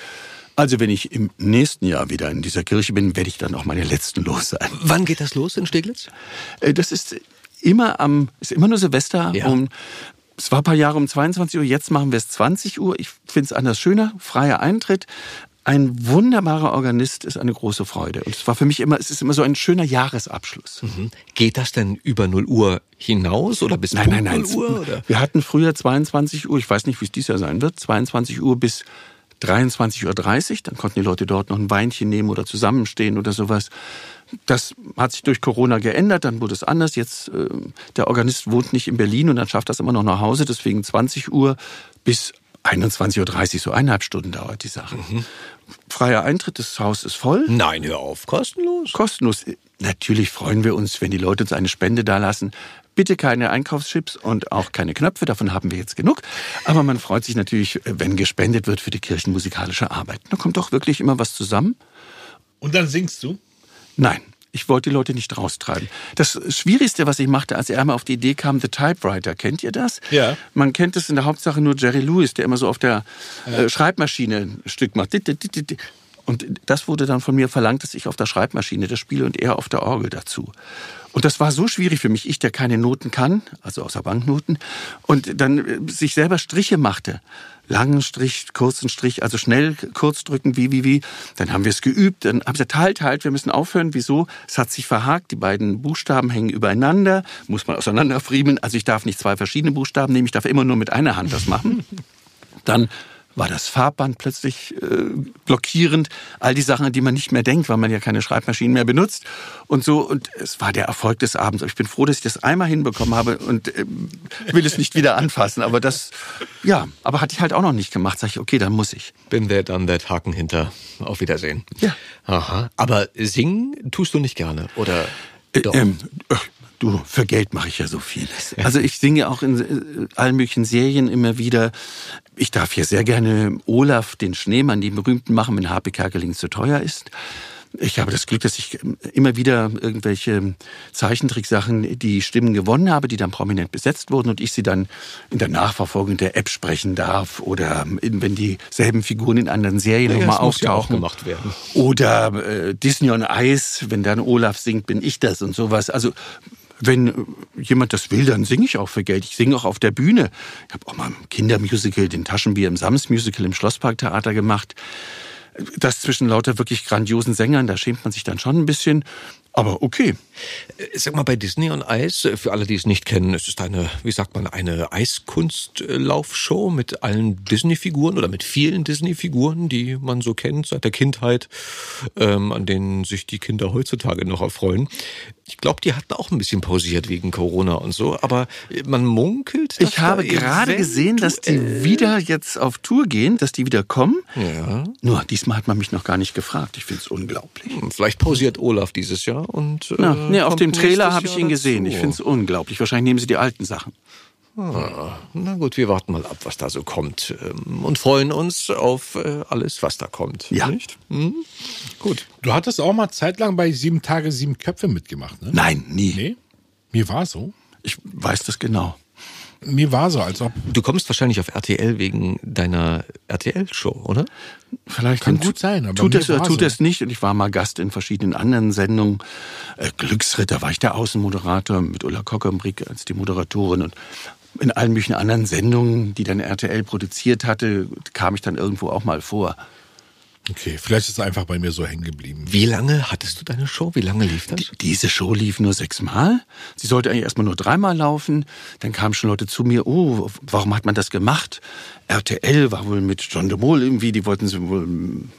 Also wenn ich im nächsten Jahr wieder in dieser Kirche bin, werde ich dann auch meine letzten los sein. Wann geht das los in Steglitz? Äh, das ist immer am, ist immer nur Silvester ja. um es war ein paar Jahre um 22 Uhr, jetzt machen wir es 20 Uhr. Ich finde es anders schöner, freier Eintritt. Ein wunderbarer Organist ist eine große Freude. Und es war für mich immer, es ist immer so ein schöner Jahresabschluss. Mhm. Geht das denn über 0 Uhr hinaus oder bis nein, nein, nein. 0 Uhr? Oder? Wir hatten früher 22 Uhr, ich weiß nicht, wie es dieses Jahr sein wird, 22 Uhr bis 23.30 Uhr. Dann konnten die Leute dort noch ein Weinchen nehmen oder zusammenstehen oder sowas. Das hat sich durch Corona geändert, dann wurde es anders. Jetzt, äh, der Organist wohnt nicht in Berlin und dann schafft das immer noch nach Hause. Deswegen 20 Uhr bis 21.30 Uhr, so eineinhalb Stunden dauert die Sache. Mhm. Freier Eintritt, das Haus ist voll. Nein, hör auf, kostenlos. Kostenlos. Natürlich freuen wir uns, wenn die Leute uns eine Spende dalassen. Bitte keine Einkaufschips und auch keine Knöpfe, davon haben wir jetzt genug. Aber man freut sich natürlich, wenn gespendet wird für die kirchenmusikalische Arbeit. Da kommt doch wirklich immer was zusammen. Und dann singst du? Nein. Ich wollte die Leute nicht raustreiben. Das Schwierigste, was ich machte, als er einmal auf die Idee kam, The Typewriter, kennt ihr das? Ja. Man kennt es in der Hauptsache nur Jerry Lewis, der immer so auf der äh, Schreibmaschine ein Stück macht. Und das wurde dann von mir verlangt, dass ich auf der Schreibmaschine das spiele und er auf der Orgel dazu. Und das war so schwierig für mich, ich, der keine Noten kann, also außer Banknoten, und dann äh, sich selber Striche machte. Langen Strich, kurzen Strich, also schnell kurz drücken, wie, wie, wie. Dann haben wir es geübt, dann haben sie gesagt, halt, halt, wir müssen aufhören. Wieso? Es hat sich verhakt, die beiden Buchstaben hängen übereinander, muss man auseinanderfriemeln. Also ich darf nicht zwei verschiedene Buchstaben nehmen, ich darf immer nur mit einer Hand das machen. [laughs] Dann war das Farbband plötzlich äh, blockierend. All die Sachen, an die man nicht mehr denkt, weil man ja keine Schreibmaschinen mehr benutzt. Und so, und es war der Erfolg des Abends. Ich bin froh, dass ich das einmal hinbekommen habe und äh, will es nicht wieder anfassen. Aber das, ja, aber hatte ich halt auch noch nicht gemacht. Sag ich, okay, dann muss ich. Bin there, done that, Haken hinter. Auf Wiedersehen. Ja. Aha. Aber singen tust du nicht gerne, oder? Doch. Äh, ähm, äh, Du, für Geld mache ich ja so vieles. Also ich singe auch in äh, allen möglichen Serien immer wieder. Ich darf hier sehr gerne Olaf, den Schneemann, den berühmten machen, wenn HP Kerkeling zu teuer ist. Ich habe das Glück, dass ich immer wieder irgendwelche Zeichentricksachen, die Stimmen gewonnen habe, die dann prominent besetzt wurden und ich sie dann in der Nachverfolgung der App sprechen darf oder wenn dieselben Figuren in anderen Serien Ja, nochmal muss ja auch auftauchen. gemacht werden. Oder äh, Disney on Ice, wenn dann Olaf singt, bin ich das und sowas. Also wenn jemand das will, dann singe ich auch für Geld. Ich singe auch auf der Bühne. Ich habe auch mal ein Kindermusical, den Taschenbier im Sams Musical im Schlossparktheater gemacht. Das zwischen lauter wirklich grandiosen Sängern, da schämt man sich dann schon ein bisschen. Aber okay. Äh, Sag mal, bei Disney on Ice, äh, für alle, die es nicht kennen, es ist eine, wie sagt man, eine Eiskunstlaufshow mit allen Disney-Figuren oder mit vielen Disney-Figuren, die man so kennt seit der Kindheit, ähm, an denen sich die Kinder heutzutage noch erfreuen. Ich glaube, die hatten auch ein bisschen pausiert wegen Corona und so, aber äh, man munkelt. Ich habe gerade gesehen, dass die wieder jetzt auf Tour gehen, dass die wieder kommen. Ja. Nur diesmal hat man mich noch gar nicht gefragt. Ich finde es unglaublich. Vielleicht pausiert Olaf dieses Jahr und. äh, Ja, nee, auf dem Trailer habe ich ihn gesehen. dazu. Ich finde es unglaublich. Wahrscheinlich nehmen sie die alten Sachen. Na gut, wir warten mal ab, was da so kommt ähm, und freuen uns auf äh, alles, was da kommt. Ja. Nicht? Mhm. Gut. Du hattest auch mal zeitlang bei Sieben Tage, Sieben Köpfe mitgemacht, ne? Nein, nie. Nee? Mir war so. Ich weiß das genau. Mir war so, als ob. Du kommst wahrscheinlich auf RTL wegen deiner RTL-Show, oder? Vielleicht Kann gut sein, aber tut es oder war tut so. es nicht. Und ich war mal Gast in verschiedenen anderen Sendungen. Äh, Glücksritter war ich der Außenmoderator mit Ulla Kockerbrick als die Moderatorin und in allen möglichen anderen Sendungen, die dann RTL produziert hatte, kam ich dann irgendwo auch mal vor. Okay, vielleicht ist es einfach bei mir so hängen geblieben. Wie lange hattest du deine Show? Wie lange lief das? Diese Show lief nur sechsmal. Sie sollte eigentlich erstmal nur dreimal laufen. Dann kamen schon Leute zu mir, oh, warum hat man das gemacht? RTL war wohl mit John de Mol irgendwie, die wollten sie wohl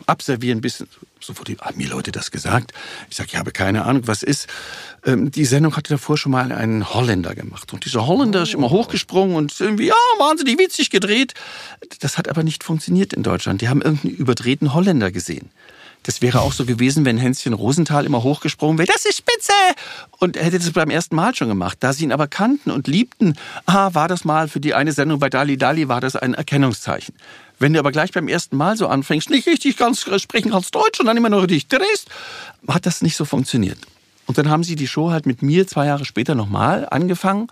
abservieren, bis so wurde haben mir Leute das gesagt. Ich sage, ich habe keine Ahnung, was ist. Ähm, die Sendung hatte davor schon mal einen Holländer gemacht. Und dieser Holländer ist immer hochgesprungen und irgendwie, ja, wahnsinnig witzig gedreht. Das hat aber nicht funktioniert in Deutschland. Die haben irgendeinen überdrehten Holländer gesehen. Das wäre auch so gewesen, wenn Hänschen Rosenthal immer hochgesprungen wäre. Das ist spitze! Und er hätte das beim ersten Mal schon gemacht. Da sie ihn aber kannten und liebten, ah, war das mal für die eine Sendung bei Dali Dali, war das ein Erkennungszeichen. Wenn du aber gleich beim ersten Mal so anfängst, nicht richtig ganz sprechen kannst Deutsch und dann immer nur richtig drehst, hat das nicht so funktioniert. Und dann haben sie die Show halt mit mir zwei Jahre später nochmal angefangen.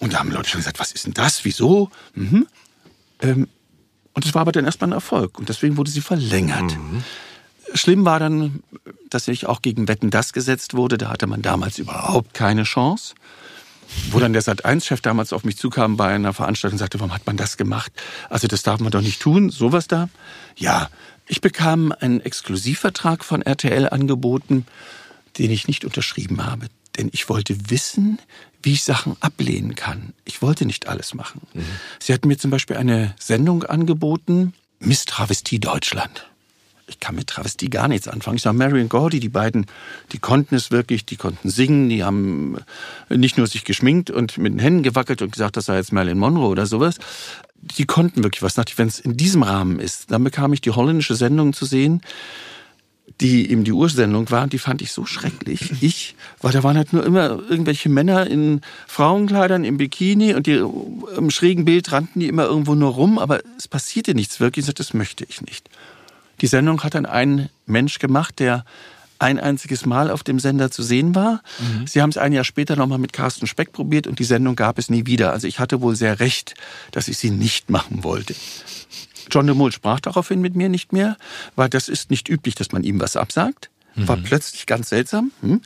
Und da haben Leute schon gesagt, was ist denn das? Wieso? Mhm. Ähm, und es war aber dann erstmal ein Erfolg. Und deswegen wurde sie verlängert. Schlimm war dann, dass ich auch gegen Wetten das gesetzt wurde. Da hatte man damals überhaupt keine Chance. Wo dann der Sat1-Chef damals auf mich zukam bei einer Veranstaltung und sagte, warum hat man das gemacht? Also das darf man doch nicht tun, sowas da. Ja, ich bekam einen Exklusivvertrag von RTL angeboten, den ich nicht unterschrieben habe. Denn ich wollte wissen, wie ich Sachen ablehnen kann. Ich wollte nicht alles machen. Sie hatten mir zum Beispiel eine Sendung angeboten, Miss Travestie Deutschland. Ich kann mit Travestie gar nichts anfangen. Ich sage, Marion Gordy, die beiden, die konnten es wirklich, die konnten singen, die haben nicht nur sich geschminkt und mit den Händen gewackelt und gesagt, das sei jetzt Marilyn Monroe oder sowas. Die konnten wirklich was. Wenn es in diesem Rahmen ist, dann bekam ich die holländische Sendung zu sehen, die eben die Ursendung war, die fand ich so schrecklich. Ich, weil da waren halt nur immer irgendwelche Männer in Frauenkleidern, im Bikini und die im schrägen Bild rannten die immer irgendwo nur rum, aber es passierte nichts wirklich. Ich sagte, das möchte ich nicht. Die Sendung hat dann ein Mensch gemacht, der ein einziges Mal auf dem Sender zu sehen war. Mhm. Sie haben es ein Jahr später nochmal mit Carsten Speck probiert und die Sendung gab es nie wieder. Also ich hatte wohl sehr recht, dass ich sie nicht machen wollte. John de Mol sprach daraufhin mit mir nicht mehr, weil das ist nicht üblich, dass man ihm was absagt. War mhm. plötzlich ganz seltsam. Hm?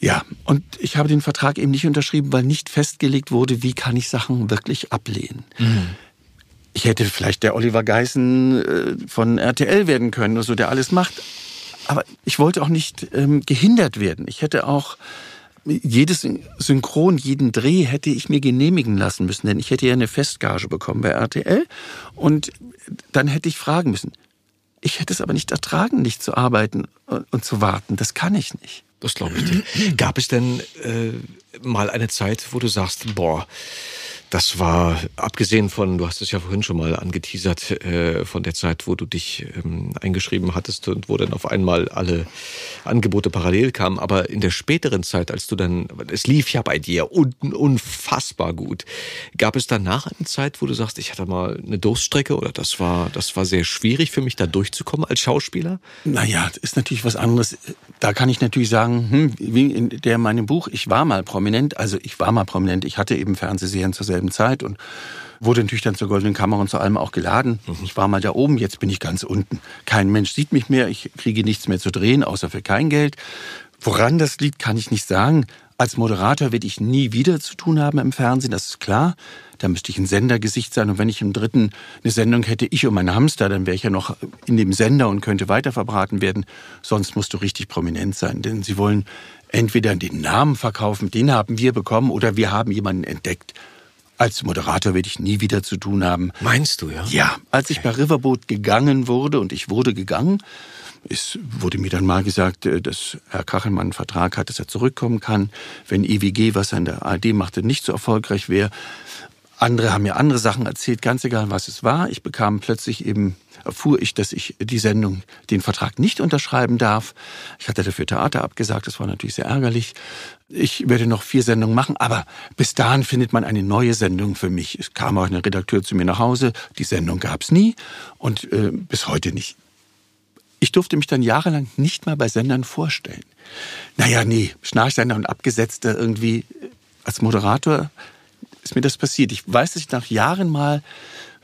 Ja, und ich habe den Vertrag eben nicht unterschrieben, weil nicht festgelegt wurde, wie kann ich Sachen wirklich ablehnen. Mhm. Ich hätte vielleicht der Oliver Geißen äh, von RTL werden können, so der alles macht. Aber ich wollte auch nicht ähm, gehindert werden. Ich hätte auch jedes Synchron, jeden Dreh hätte ich mir genehmigen lassen müssen, denn ich hätte ja eine Festgage bekommen bei RTL und dann hätte ich fragen müssen. Ich hätte es aber nicht ertragen, nicht zu arbeiten und zu warten. Das kann ich nicht. Das glaube ich dir. Gab es denn äh, mal eine Zeit, wo du sagst, boah, das war, abgesehen von, du hast es ja vorhin schon mal angeteasert, äh, von der Zeit, wo du dich ähm, eingeschrieben hattest und wo dann auf einmal alle Angebote parallel kamen. Aber in der späteren Zeit, als du dann, es lief ja bei dir un, unfassbar gut. Gab es danach eine Zeit, wo du sagst, ich hatte mal eine Durststrecke oder das war, das war sehr schwierig für mich, da durchzukommen als Schauspieler? Naja, ist natürlich was anderes. Da kann ich natürlich sagen, hm, wie in der meinem Buch, ich war mal prominent, also ich war mal prominent, ich hatte eben Fernsehserien zur selben Zeit und wurde natürlich dann zur Goldenen Kamera und zu allem auch geladen. Mhm. Ich war mal da oben, jetzt bin ich ganz unten. Kein Mensch sieht mich mehr, ich kriege nichts mehr zu drehen, außer für kein Geld. Woran das liegt, kann ich nicht sagen. Als Moderator werde ich nie wieder zu tun haben im Fernsehen, das ist klar. Da müsste ich ein Sendergesicht sein. Und wenn ich im dritten eine Sendung hätte, ich und mein Hamster, dann wäre ich ja noch in dem Sender und könnte weiter verbraten werden. Sonst musst du richtig prominent sein. Denn sie wollen entweder den Namen verkaufen, den haben wir bekommen, oder wir haben jemanden entdeckt. Als Moderator werde ich nie wieder zu tun haben. Meinst du, ja? Ja. Als ich bei Riverboat gegangen wurde, und ich wurde gegangen, es wurde mir dann mal gesagt, äh, dass Herr Kachelmann einen Vertrag hat, dass er zurückkommen kann, wenn EWG, was er in der ARD machte, nicht so erfolgreich wäre. Andere haben mir andere Sachen erzählt, ganz egal was es war. Ich bekam plötzlich eben, erfuhr ich, dass ich die Sendung, den Vertrag nicht unterschreiben darf. Ich hatte dafür Theater abgesagt, das war natürlich sehr ärgerlich. Ich werde noch vier Sendungen machen, aber bis dahin findet man eine neue Sendung für mich. Es kam auch ein Redakteur zu mir nach Hause, die Sendung gab es nie und äh, bis heute nicht. Ich durfte mich dann jahrelang nicht mal bei Sendern vorstellen. Naja, nee, Schnarchsender und Abgesetzter irgendwie als Moderator ist mir das passiert. Ich weiß, dass ich nach Jahren mal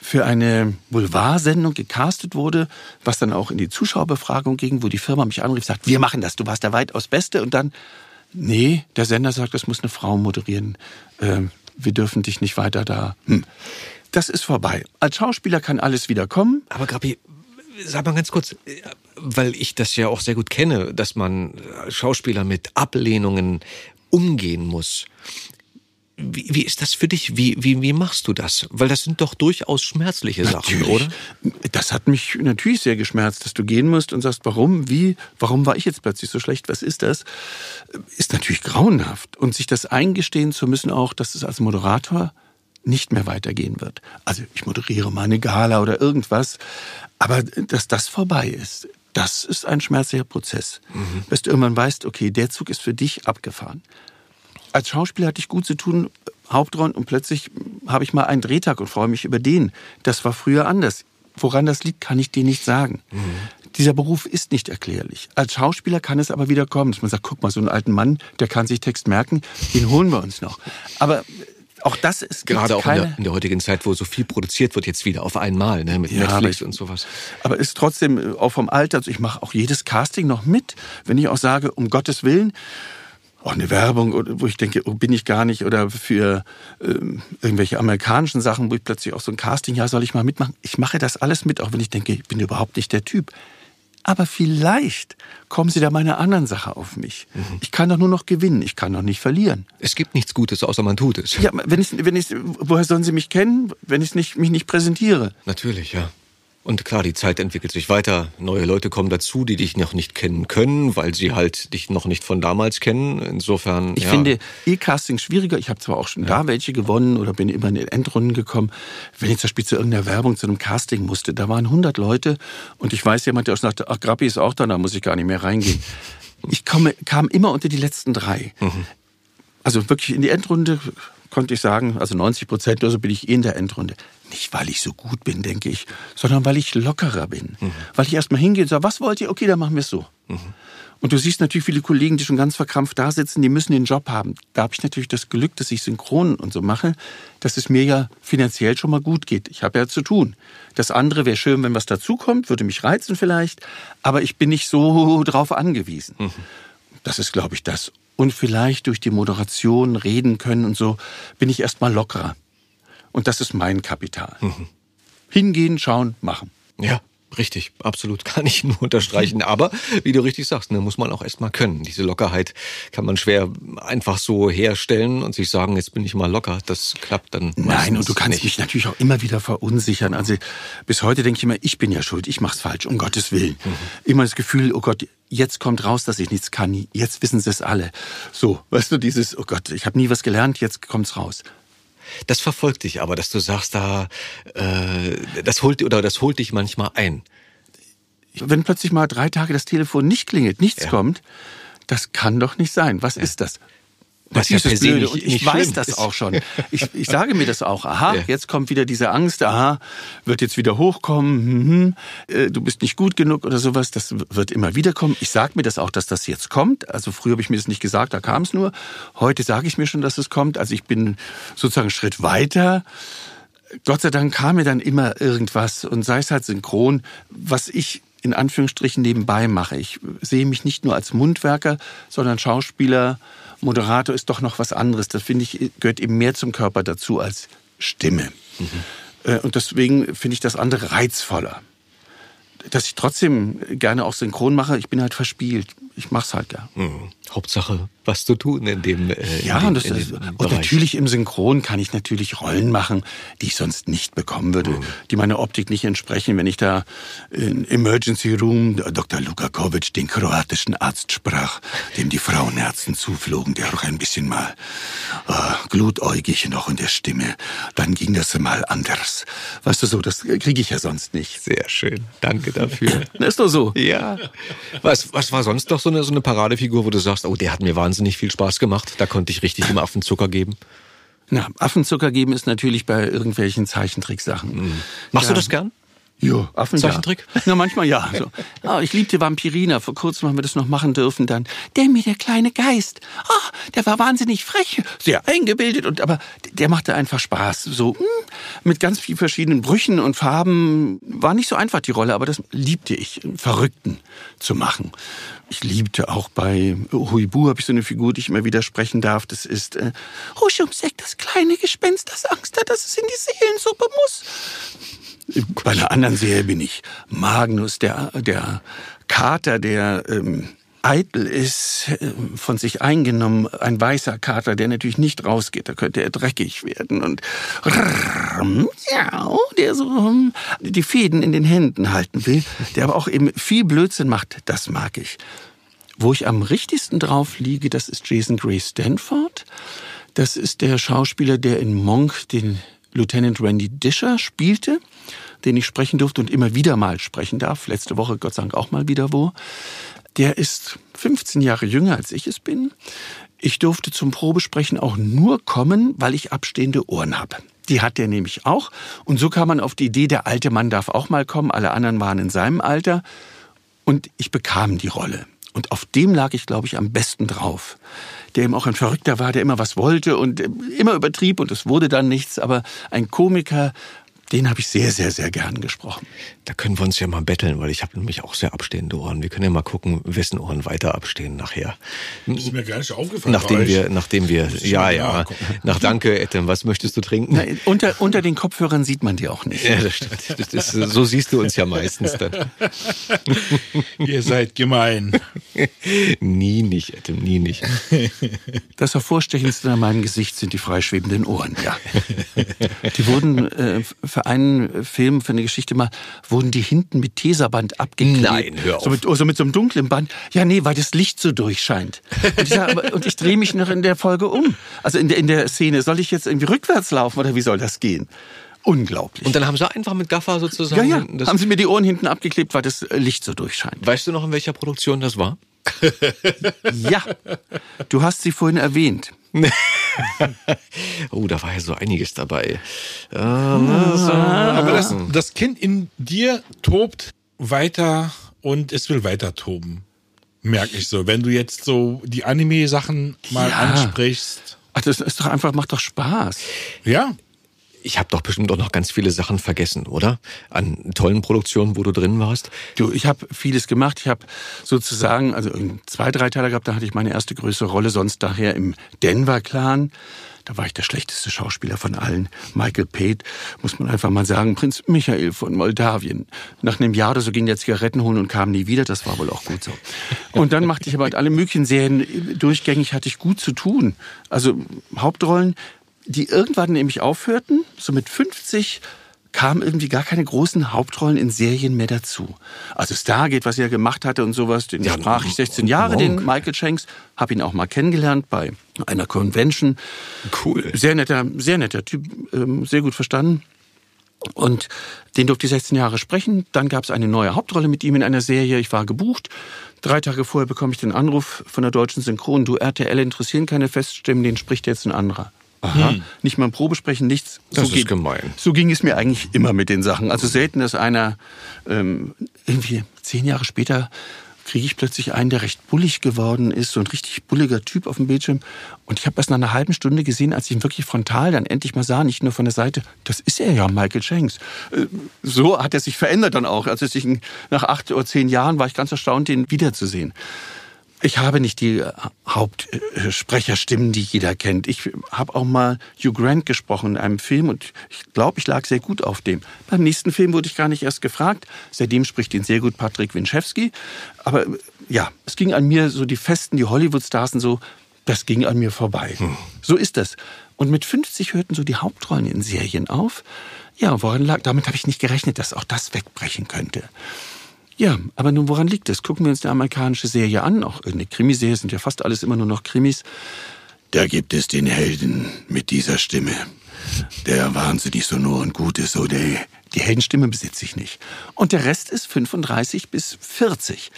für eine Boulevardsendung gecastet wurde, was dann auch in die Zuschauerbefragung ging, wo die Firma mich anrief, sagt, wir machen das, du warst der weitaus Beste. Und dann, nee, der Sender sagt, das muss eine Frau moderieren. Ähm, wir dürfen dich nicht weiter da. Hm. Das ist vorbei. Als Schauspieler kann alles wieder kommen. Aber Grabi, sag mal ganz kurz, weil ich das ja auch sehr gut kenne, dass man Schauspieler mit Ablehnungen umgehen muss. Wie, wie ist das für dich? Wie, wie, wie machst du das? Weil das sind doch durchaus schmerzliche natürlich. Sachen, oder? Das hat mich natürlich sehr geschmerzt, dass du gehen musst und sagst, warum, wie, warum war ich jetzt plötzlich so schlecht? Was ist das? Ist natürlich grauenhaft. Und sich das eingestehen zu müssen auch, dass es als Moderator nicht mehr weitergehen wird. Also ich moderiere mal eine Gala oder irgendwas, aber dass das vorbei ist, das ist ein schmerzlicher Prozess. Mhm. Dass du irgendwann weißt, okay, der Zug ist für dich abgefahren als Schauspieler hatte ich gut zu tun, Hauptrollen und plötzlich habe ich mal einen Drehtag und freue mich über den. Das war früher anders. Woran das liegt, kann ich dir nicht sagen. Mhm. Dieser Beruf ist nicht erklärlich. Als Schauspieler kann es aber wieder kommen, dass man sagt, guck mal, so einen alten Mann, der kann sich Text merken, den holen wir uns noch. Aber auch das ist gerade auch in der, in der, heutigen Zeit, wo so viel produziert wird, jetzt wieder auf einmal ne, mit ja, Netflix und sowas. Aber ist trotzdem äh, auch vom Alter. Also ich mache auch jedes Casting noch mit, wenn ich auch sage, um Gottes Willen, auch eine Werbung, wo ich denke, oh, bin ich gar nicht, oder für ähm, irgendwelche amerikanischen Sachen, wo ich plötzlich auch so ein Casting, ja, soll ich mal mitmachen? Ich mache das alles mit, auch wenn ich denke, ich bin überhaupt nicht der Typ. Aber vielleicht kommen sie da bei einer anderen Sache auf mich. Mhm. Ich kann doch nur noch gewinnen, ich kann doch nicht verlieren. Es gibt nichts Gutes, außer man tut es. Ja, wenn ich, wenn ich, woher sollen sie mich kennen, wenn ich nicht, mich nicht präsentiere? Natürlich, ja. Und klar, die Zeit entwickelt sich weiter. Neue Leute kommen dazu, die dich noch nicht kennen können, weil sie halt dich noch nicht von damals kennen. Insofern. Ich ja. finde E-Casting schwieriger. Ich habe zwar auch schon ja. da welche gewonnen oder bin immer in den Endrunden gekommen. Wenn ich zum Beispiel zu irgendeiner Werbung, zu einem Casting musste, da waren 100 Leute und ich weiß jemand, der auch sagte, ach, Grappi ist auch da, da muss ich gar nicht mehr reingehen. [laughs] Ich komme, kam immer unter die letzten drei. Mhm. Also wirklich in die Endrunde konnte ich sagen, also 90 Prozent oder so bin ich eh in der Endrunde. Nicht, weil ich so gut bin, denke ich, sondern weil ich lockerer bin. Mhm. Weil ich erstmal hingehe und sage, was wollt ihr? Okay, dann machen wir es so. Und du siehst natürlich viele Kollegen, die schon ganz verkrampft da sitzen, die müssen den Job haben. Da habe ich natürlich das Glück, dass ich synchron und so mache, dass es mir ja finanziell schon mal gut geht. Ich habe ja zu tun. Das andere wäre schön, wenn was dazukommt, würde mich reizen vielleicht, aber ich bin nicht so [laughs] drauf angewiesen. Das ist, glaube ich, das. Und vielleicht durch die Moderation reden können und so bin ich erstmal lockerer. Und das ist mein Kapital. Hingehen, schauen, machen. Ja, richtig, absolut, [laughs] kann ich nur unterstreichen. Aber wie du richtig sagst, ne, muss man auch erstmal können. Diese Lockerheit kann man schwer einfach so herstellen und sich sagen, jetzt bin ich mal locker. Das klappt dann. Nein, und du kannst nicht. mich natürlich auch immer wieder verunsichern. Also bis heute denke ich immer, ich bin ja schuld, ich mach's falsch, um Gottes Willen. Immer das Gefühl, oh Gott, jetzt kommt raus, dass ich nichts kann. Jetzt wissen sie es alle. So, weißt du, dieses, oh Gott, ich habe nie was gelernt, jetzt kommt's raus. Das verfolgt dich aber, dass du sagst, da äh, das holt oder das holt dich manchmal ein. Wenn plötzlich mal drei Tage das Telefon nicht klingelt, nichts Ja. kommt, das kann doch nicht sein. Was ist das? Was ja ist das per se Blöde. Und ich weiß das ist. auch schon. Ich, ich sage mir das auch. Aha, Ja. jetzt kommt wieder diese Angst. Aha, wird jetzt wieder hochkommen. Mhm. Du bist nicht gut genug oder sowas. Das wird immer wieder kommen. Ich sage mir das auch, dass das jetzt kommt. Also früher habe ich mir das nicht gesagt, da kam es nur. Heute sage ich mir schon, dass es kommt. Also ich bin sozusagen einen Schritt weiter. Gott sei Dank kam mir dann immer irgendwas und sei es halt synchron, was ich in Anführungsstrichen nebenbei mache. Ich sehe mich nicht nur als Mundwerker, sondern Schauspieler, Moderator ist doch noch was anderes. Das finde ich gehört eben mehr zum Körper dazu als Stimme. Äh, Und deswegen finde ich das andere reizvoller. Dass ich trotzdem gerne auch synchron mache, ich bin halt verspielt. Ich mache es halt gern. Mhm. Hauptsache, was zu tun in dem äh, in Ja, dem, und, das in ist, dem und natürlich im Synchron kann ich natürlich Rollen machen, die ich sonst nicht bekommen würde, die meiner Optik nicht entsprechen. Wenn ich da in Emergency Room Dr. Lukakovic, den kroatischen Arzt, sprach, dem die Frauenherzen zuflogen, der auch ein bisschen mal äh, glutäugig noch in der Stimme, dann ging das mal anders. Weißt du so, das kriege ich ja sonst nicht. Sehr schön. Danke dafür. [laughs] Ist doch so. ja. Was, was war sonst noch so eine, so eine Paradefigur, wo du sagst, oh, der hat mir wahnsinnig viel Spaß gemacht. Da konnte ich richtig im Affenzucker geben. Na, Affenzucker geben ist natürlich bei irgendwelchen Zeichentricksachen. Machst Ja. du das gern? Ja, Affen Zeichentrick? Ja. Na, manchmal ja. So. Ah, ich liebte Vampirina. Vor kurzem haben wir das noch machen dürfen. Dann, der mir der kleine Geist. Ah, der war wahnsinnig frech, sehr eingebildet und aber der machte einfach Spaß. So hm, mit ganz vielen verschiedenen Brüchen und Farben. War nicht so einfach die Rolle, aber das liebte ich, einen Verrückten zu machen. Ich liebte auch bei Huibu habe ich so eine Figur, die ich immer wieder sprechen darf. Das ist äh, Huschumsek, das kleine Gespenst, das Angst hat, dass es in die Seelensuppe muss. Bei einer anderen Serie bin ich Magnus, der, der Kater, der ähm, eitel ist, ähm, von sich eingenommen, ein weißer Kater, der natürlich nicht rausgeht, da könnte er dreckig werden und ja, der so die Fäden in den Händen halten will, der aber auch eben viel Blödsinn macht, das mag ich. Wo ich am richtigsten drauf liege, das ist Jason Gray Stanford. Das ist der Schauspieler, der in Monk den Lieutenant Randy Disher spielte, den ich sprechen durfte und immer wieder mal sprechen darf. Letzte Woche Gott sei Dank auch mal wieder wo. Der ist 15 Jahre jünger als ich es bin. Ich durfte zum Probesprechen auch nur kommen, weil ich abstehende Ohren habe. Die hat der nämlich auch. Und so kam man auf die Idee, der alte Mann darf auch mal kommen. Alle anderen waren in seinem Alter. Und ich bekam die Rolle. Und auf dem lag ich, glaube ich, am besten drauf. Der eben auch ein Verrückter war, der immer was wollte und immer übertrieb und es wurde dann nichts. Aber ein Komiker, den habe ich sehr, sehr, sehr gern gesprochen. Da können wir uns ja mal betteln, weil ich habe nämlich auch sehr abstehende Ohren. Wir können ja mal gucken, wessen Ohren weiter abstehen nachher. Ist mir gar nicht aufgefallen. Nachdem wir, nachdem wir, ja, ja. [laughs] Nach Danke, Etem, was möchtest du trinken? Na, unter, unter den Kopfhörern sieht man die auch nicht. Ja, das stimmt. Das ist, so siehst du uns ja meistens dann. [laughs] Ihr seid gemein. [laughs] nie nicht, Etem, nie nicht. Das hervorstechendste an meinem Gesicht sind die freischwebenden Ohren, ja. Die wurden äh, einen Film, für eine Geschichte mal, wurden die hinten mit Tesaband abgeklebt. Nein, hör auf. So mit, so mit so einem dunklen Band. Ja, nee, weil das Licht so durchscheint. Und ich, sag, und ich drehe mich noch in der Folge um. Also in der, in der Szene. Soll ich jetzt irgendwie rückwärts laufen oder wie soll das gehen? Unglaublich. Und dann haben sie einfach mit Gaffer ja, sozusagen. ja, Das, haben sie mir die Ohren hinten abgeklebt, weil das Licht so durchscheint. weißt du noch, in welcher Produktion das war? Ja, du hast sie vorhin erwähnt. [laughs] Oh, da war ja so einiges dabei. Aber das, das Kind in dir tobt weiter und es will weiter toben. merke ich so. Wenn du jetzt so die Anime-Sachen mal Ja. ansprichst. Ach, das ist doch einfach, macht doch Spaß. Ja, Ich habe doch bestimmt auch noch ganz viele Sachen vergessen, oder? An tollen Produktionen, wo du drin warst. Du, ich habe vieles gemacht. Ich habe sozusagen, also zwei, drei Teile gehabt, da hatte ich meine erste größere Rolle, sonst daher im Denver-Clan. Da war ich der schlechteste Schauspieler von allen. Michael Pate, muss man einfach mal sagen, Prinz Michael von Moldawien. Nach einem Jahr oder so ging der Zigaretten holen und kam nie wieder. Das war wohl auch gut so. Und dann machte ich aber halt alle möglichen Serien. Durchgängig hatte ich gut zu tun. Also Hauptrollen, die irgendwann nämlich aufhörten, so mit 50 kamen irgendwie gar keine großen Hauptrollen in Serien mehr dazu. Also Stargate, was er gemacht hatte und sowas, den Ja, sprach ich 16 Jahre, den Monk. Michael Shanks, habe ihn auch mal kennengelernt bei einer Convention. Cool. Sehr netter, sehr netter Typ, ähm, sehr gut verstanden. Und den durfte ich 16 Jahre sprechen. Dann gab es eine neue Hauptrolle mit ihm in einer Serie. Ich war gebucht. Drei Tage vorher bekomme ich den Anruf von der deutschen Synchron. Du RTL interessieren keine Feststimmen, den spricht jetzt ein anderer. Aha. Nicht mal ein Probesprechen, nichts. Das ist geht- gemein. So ging es mir eigentlich immer mit den Sachen. Also selten, dass einer ähm, irgendwie zehn Jahre später kriege ich plötzlich einen, der recht bullig geworden ist, so ein richtig bulliger Typ auf dem Bildschirm. Und ich habe erst nach einer halben Stunde gesehen, als ich ihn wirklich frontal dann endlich mal sah, nicht nur von der Seite, das ist er ja, Michael Shanks. Äh, So hat er sich verändert dann auch. Also nach acht oder zehn Jahren war ich ganz erstaunt, den wiederzusehen. Ich habe nicht die äh, Hauptsprecherstimmen, die jeder kennt. Ich habe auch mal Hugh Grant gesprochen in einem Film und ich glaube, ich lag sehr gut auf dem. Beim nächsten Film wurde ich gar nicht erst gefragt. Seitdem spricht ihn sehr gut Patrick Winchewski. Aber ja, es ging an mir so die Festen, die Hollywood-Stars und so, das ging an mir vorbei. So ist das. Und mit 50 hörten so die Hauptrollen in Serien auf. Ja, woran lag? Damit habe ich nicht gerechnet, dass auch das wegbrechen könnte. Ja, aber nun, woran liegt es? Gucken wir uns die amerikanische Serie an. Auch eine Krimiserie sind ja fast alles immer nur noch Krimis. Da gibt es den Helden mit dieser Stimme, der wahnsinnig sonor und gut ist. So, der, die Heldenstimme besitze ich nicht. Und der Rest ist 35 bis 40.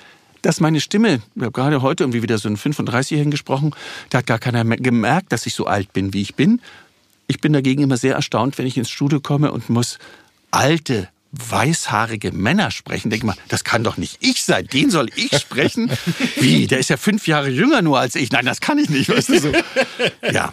Dass meine Stimme, ich habe gerade heute irgendwie wieder so einen 35-Jährigen gesprochen, da hat gar keiner gemerkt, dass ich so alt bin, wie ich bin. Ich bin dagegen immer sehr erstaunt, wenn ich ins Studio komme und muss alte, weißhaarige Männer sprechen. Denke mal, das kann doch nicht ich sein. Den soll ich sprechen? [laughs] Wie? Der ist ja fünf Jahre jünger nur als ich. Nein, das kann ich nicht. Weißt du so? Ja.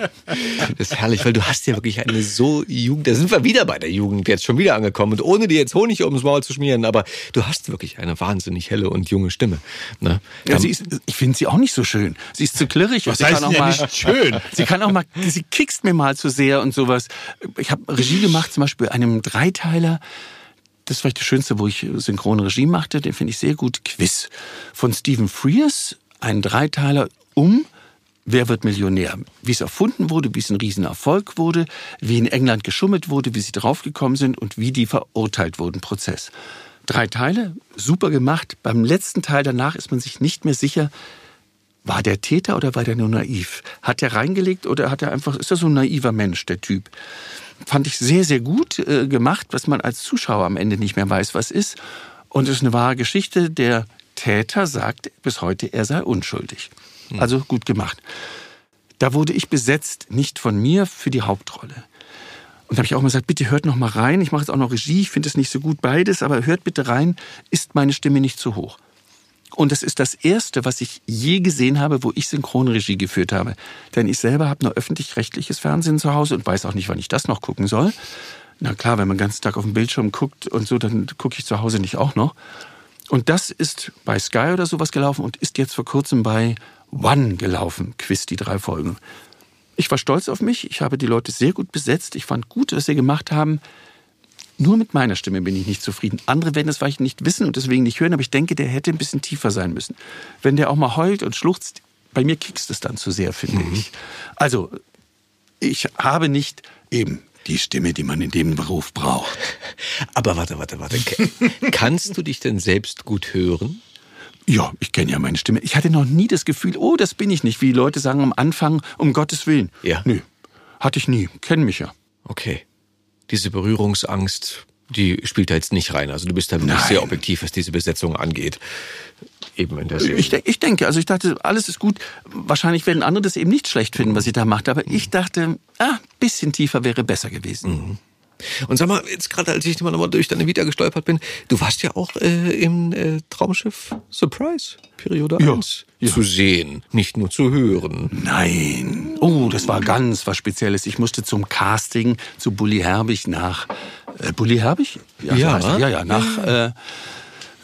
Das ist herrlich, weil du hast ja wirklich eine so Jugend, da sind wir wieder bei der Jugend jetzt schon wieder angekommen und ohne dir jetzt Honig ums Maul zu schmieren, aber du hast wirklich eine wahnsinnig helle und junge Stimme. Ne? ja sie ist, ich finde sie auch nicht so schön. Sie ist zu klirrig. Was sie heißt kann auch ja mal, nicht schön? [laughs] Sie kann auch mal, sie kickst mir mal zu sehr und sowas. Ich habe Regie gemacht, zum Beispiel einem Dreiteiler. Das war vielleicht das Schönste, wo ich synchrone Regie machte. Den finde ich sehr gut. Quiz von Stephen Frears. Ein Dreiteiler um Wer wird Millionär? Wie es erfunden wurde, wie es ein Riesenerfolg wurde, wie in England geschummelt wurde, wie sie draufgekommen sind und wie die verurteilt wurden. Prozess. Drei Teile, super gemacht. Beim letzten Teil danach ist man sich nicht mehr sicher, war der Täter oder war der nur naiv? Hat er reingelegt oder hat er einfach, ist er so ein naiver Mensch, der Typ? Fand ich sehr, sehr gut äh, gemacht, was man als Zuschauer am Ende nicht mehr weiß, was ist. Und es ist eine wahre Geschichte. Der Täter sagt bis heute, er sei unschuldig. Also gut gemacht. Da wurde ich besetzt, nicht von mir, für die Hauptrolle. Und da habe ich auch mal gesagt, bitte hört noch mal rein. Ich mache jetzt auch noch Regie, ich finde es nicht so gut beides, aber hört bitte rein, ist meine Stimme nicht zu hoch. Und das ist das Erste, was ich je gesehen habe, wo ich Synchronregie geführt habe. Denn ich selber habe nur öffentlich-rechtliches Fernsehen zu Hause und weiß auch nicht, wann ich das noch gucken soll. Na klar, wenn man den ganzen Tag auf dem Bildschirm guckt und so, dann gucke ich zu Hause nicht auch noch. Und das ist bei Sky oder sowas gelaufen und ist jetzt vor kurzem bei One gelaufen. Quiz, die drei Folgen. Ich war stolz auf mich. Ich habe die Leute sehr gut besetzt. Ich fand gut, was sie gemacht haben. Nur mit meiner Stimme bin ich nicht zufrieden. Andere werden das vielleicht nicht wissen und deswegen nicht hören, aber ich denke, der hätte ein bisschen tiefer sein müssen. Wenn der auch mal heult und schluchzt, bei mir kickst es dann zu sehr, finde ich. Also, ich habe nicht eben die Stimme, die man in dem Beruf braucht. [laughs] Aber warte, warte, warte. [laughs] Kannst du dich denn selbst gut hören? Ja, ich kenne ja meine Stimme. Ich hatte noch nie das Gefühl, oh, das bin ich nicht, wie Leute sagen am Anfang, um Gottes Willen. Ja. Nö, hatte ich nie. Kennen mich ja. Okay. Diese Berührungsangst, die spielt da jetzt nicht rein. Also du bist da wirklich Nein. sehr objektiv, was diese Besetzung angeht. Eben in der Serie. Ich, ich denke, also ich dachte, alles ist gut. Wahrscheinlich werden andere das eben nicht schlecht finden, was ich da machte. Aber ich dachte, ah, bisschen tiefer wäre besser gewesen. Und sag mal, jetzt gerade als ich mal nochmal durch deine Vita gestolpert bin, du warst ja auch äh, im äh, Traumschiff Surprise, Periode Ja, 1, zu sehen, nicht nur zu hören. Nein. Oh, das war ganz was Spezielles. Ich musste zum Casting zu Bully Herbig nach. Äh, Bully Herbig? Ja. er. ja, ja, nach. Äh,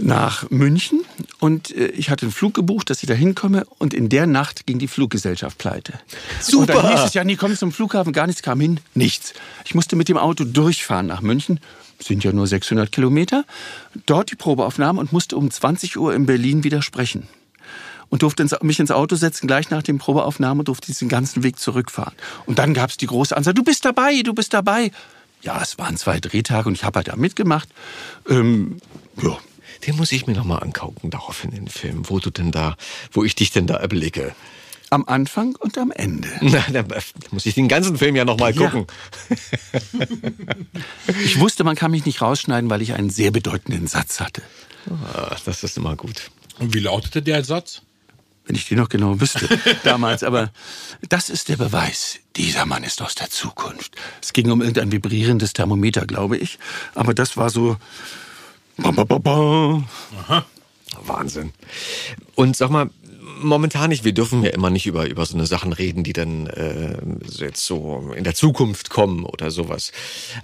nach München und äh, ich hatte einen Flug gebucht, dass ich da hinkomme und in der Nacht ging die Fluggesellschaft pleite. Super. Und dann hieß es ja, nee, komm zum Flughafen, gar nichts kam hin, nichts. Ich musste mit dem Auto durchfahren nach München, sind ja nur 600 Kilometer, dort die Probeaufnahme und musste um 20 Uhr in Berlin widersprechen und durfte mich ins Auto setzen, gleich nach dem Probeaufnahme durfte diesen ganzen Weg zurückfahren. Und dann gab's die große Ansage, du bist dabei, du bist dabei. Ja, es waren zwei Drehtage und ich habe halt da mitgemacht. Ähm, ja, Den muss ich mir nochmal angucken, daraufhin den Film, wo du denn da, wo ich dich denn da erblicke. am Anfang und am Ende. [laughs] Na, da muss ich den ganzen Film ja nochmal Ja. gucken. [laughs] Ich wusste, man kann mich nicht rausschneiden, weil ich einen sehr bedeutenden Satz hatte. Ah, das ist immer gut. Und wie lautete der Satz? Wenn ich den noch genau wüsste [laughs] damals. Aber das ist der Beweis. Dieser Mann ist aus der Zukunft. Es ging um irgendein vibrierendes Thermometer, glaube ich. Aber das war so. Ba, ba, ba. Wahnsinn. Und sag mal, momentan nicht, wir dürfen ja immer nicht über, über so eine Sachen reden, die dann äh, jetzt so in der Zukunft kommen oder sowas.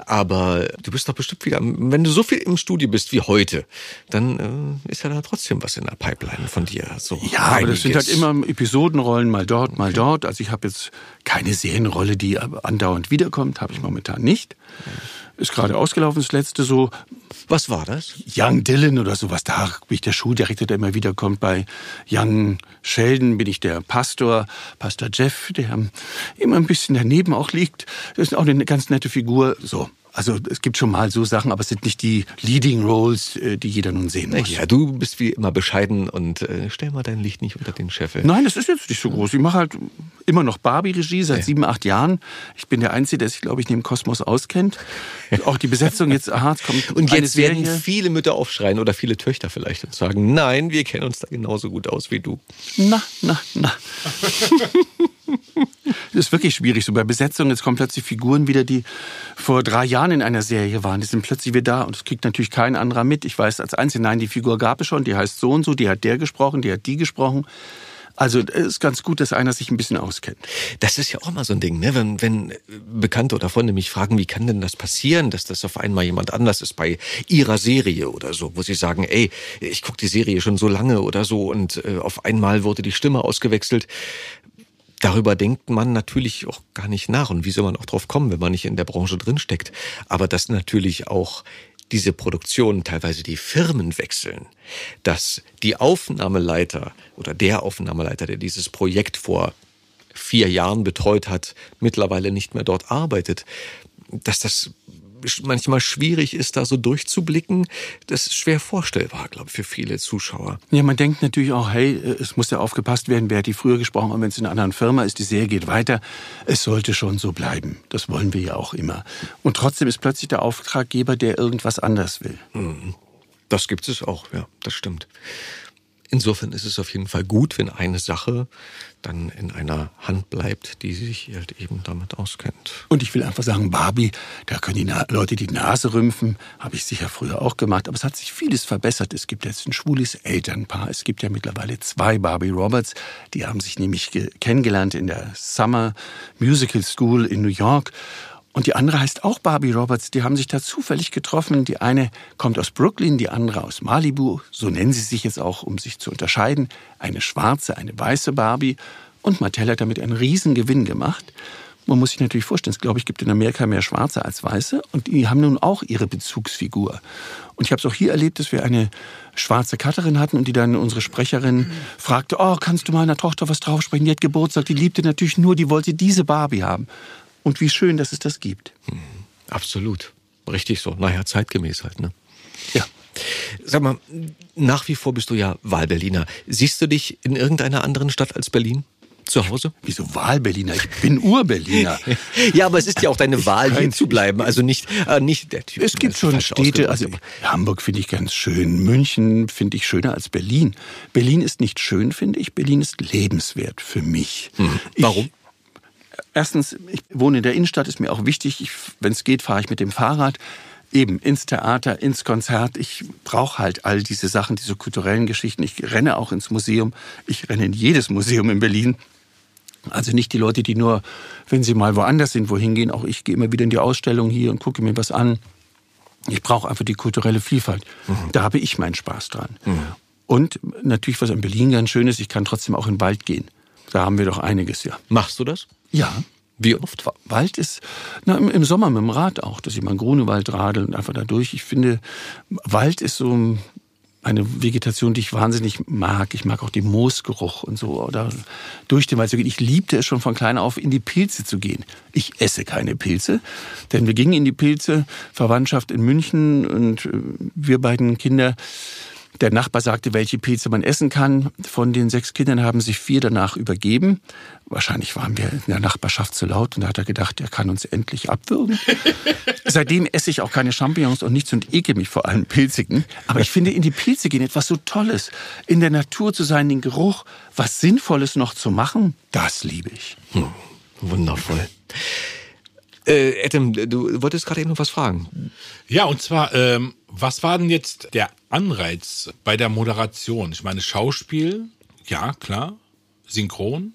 Aber du bist doch bestimmt wieder, wenn du so viel im Studio bist wie heute, dann äh, ist ja da trotzdem was in der Pipeline von dir. So Ja, aber das sind halt einiges. immer Episodenrollen, mal dort, mal dort. Also ich habe jetzt keine Serienrolle, die andauernd wiederkommt, habe ich momentan nicht. Ist gerade ausgelaufen, das letzte so Was war das? Young Dylan oder sowas. Da bin ich der Schuldirektor, der immer wiederkommt. Bei Young Sheldon bin ich der Pastor, Pastor Jeff, der immer ein bisschen daneben auch liegt. Das ist auch eine ganz nette Figur. So. Also es gibt schon mal so Sachen, aber es sind nicht die Leading Roles, äh, die jeder nun sehen muss. Ja, du bist wie immer bescheiden und äh, stell mal dein Licht nicht unter den Scheffel. Nein, das ist jetzt nicht so groß. Ich mache halt immer noch Barbie-Regie seit sieben, acht Jahren. Ich bin der Einzige, der sich, glaube ich, neben Kosmos auskennt. Auch die Besetzung jetzt, aha, es kommt Und jetzt werden Serie. viele Mütter aufschreien oder viele Töchter vielleicht und sagen, nein, wir kennen uns da genauso gut aus wie du. Na, na, na. [laughs] Das ist wirklich schwierig. So bei Besetzung, jetzt kommen plötzlich Figuren wieder, die vor drei Jahren in einer Serie waren. Die sind plötzlich wieder da und das kriegt natürlich kein anderer mit. Ich weiß als Einzige, nein, die Figur gab es schon, die heißt so und so, die hat der gesprochen, die hat die gesprochen. Also es ist ganz gut, dass einer sich ein bisschen auskennt. Das ist ja auch mal so ein Ding, ne? wenn, wenn Bekannte oder Freunde mich fragen, wie kann denn das passieren, dass das auf einmal jemand anders ist bei ihrer Serie oder so, wo sie sagen, ey, ich gucke die Serie schon so lange oder so und äh, auf einmal wurde die Stimme ausgewechselt. Darüber denkt man natürlich auch gar nicht nach. Und wie soll man auch drauf kommen, wenn man nicht in der Branche drinsteckt? Aber dass natürlich auch diese Produktionen teilweise die Firmen wechseln, dass die Aufnahmeleiter oder der Aufnahmeleiter, der dieses Projekt vor vier Jahren betreut hat, mittlerweile nicht mehr dort arbeitet, dass das manchmal schwierig ist, da so durchzublicken, das ist schwer vorstellbar, glaube ich, für viele Zuschauer. Ja, man denkt natürlich auch, hey, es muss ja aufgepasst werden, wer hat die früher gesprochen haben, wenn es in einer anderen Firma ist, die Serie geht weiter. Es sollte schon so bleiben. Das wollen wir ja auch immer. Und trotzdem ist plötzlich der Auftraggeber, der irgendwas anders will. Das gibt es auch, ja, das stimmt. Insofern ist es auf jeden Fall gut, wenn eine Sache dann in einer Hand bleibt, die sich halt eben damit auskennt. Und ich will einfach sagen, Barbie, da können die Na Leute die Nase rümpfen, habe ich sicher früher auch gemacht, aber es hat sich vieles verbessert. Es gibt jetzt ein schwules Elternpaar, es gibt ja mittlerweile zwei Barbie Roberts, die haben sich nämlich ge- kennengelernt in der Summer Musical School in New York. Und die andere heißt auch Barbie Roberts. Die haben sich da zufällig getroffen. Die eine kommt aus Brooklyn, die andere aus Malibu. So nennen sie sich jetzt auch, um sich zu unterscheiden. Eine schwarze, eine weiße Barbie. Und Mattel hat damit einen riesen Gewinn gemacht. Man muss sich natürlich vorstellen, es glaube ich gibt in Amerika mehr Schwarze als Weiße und die haben nun auch ihre Bezugsfigur. Und ich habe es auch hier erlebt, dass wir eine schwarze Cutterin hatten und die dann unsere Sprecherin fragte, oh, kannst du meiner Tochter was draufsprechen? Die hat Geburtstag, die liebte natürlich nur, die wollte diese Barbie haben. Und wie schön, dass es das gibt. Absolut. Richtig so. Naja, zeitgemäß halt, ne? Ja. Sag mal, nach wie vor bist du ja Wahlberliner. Siehst du dich in irgendeiner anderen Stadt als Berlin? Zu Hause? Wieso Wahlberliner? Ich bin Urberliner. [laughs] Ja, aber es ist ja auch deine Wahl, hier zu bleiben. Also nicht, äh, nicht der Typ. Es gibt schon Städte, also Hamburg finde ich ganz schön, München finde ich schöner als Berlin. Berlin ist nicht schön, finde ich, Berlin ist lebenswert für mich. Warum? Erstens, ich wohne in der Innenstadt, ist mir auch wichtig. Wenn es geht, fahre ich mit dem Fahrrad eben ins Theater, ins Konzert. Ich brauche halt all diese Sachen, diese kulturellen Geschichten. Ich renne auch ins Museum. Ich renne in jedes Museum in Berlin. Also nicht die Leute, die nur, wenn sie mal woanders sind, wohin gehen. Auch ich gehe immer wieder in die Ausstellung hier und gucke mir was an. Ich brauche einfach die kulturelle Vielfalt. Mhm. Da habe ich meinen Spaß dran. Mhm. Und natürlich, was in Berlin ganz schön ist, ich kann trotzdem auch in den Wald gehen. Da haben wir doch einiges, ja. Machst du das? Ja. Wie oft? Wald ist, na, im Sommer mit dem Rad auch, dass ich mal einen Grunewald radel und einfach da durch. Ich finde, Wald ist so eine Vegetation, die ich wahnsinnig mag. Ich mag auch den Moosgeruch und so, oder durch den Wald zu gehen. Ich liebte es schon von klein auf, in die Pilze zu gehen. Ich esse keine Pilze, denn wir gingen in die Pilze, Verwandtschaft in München und äh, wir beiden Kinder der Nachbar sagte, welche Pilze man essen kann. Von den sechs Kindern haben sich vier danach übergeben. Wahrscheinlich waren wir in der Nachbarschaft zu laut und da hat er gedacht, er kann uns endlich abwürgen. [laughs] Seitdem esse ich auch keine Champignons und nichts und ekel mich vor allem Pilzigen. Aber ich finde in die Pilze gehen etwas so Tolles. In der Natur zu sein, den Geruch, was Sinnvolles noch zu machen, das liebe ich. Hm, wundervoll. Äh, Adam, du wolltest gerade eben noch was fragen. Ja, und zwar, ähm, was war denn jetzt der Anreiz bei der Moderation? Ich meine, Schauspiel, ja, klar, synchron,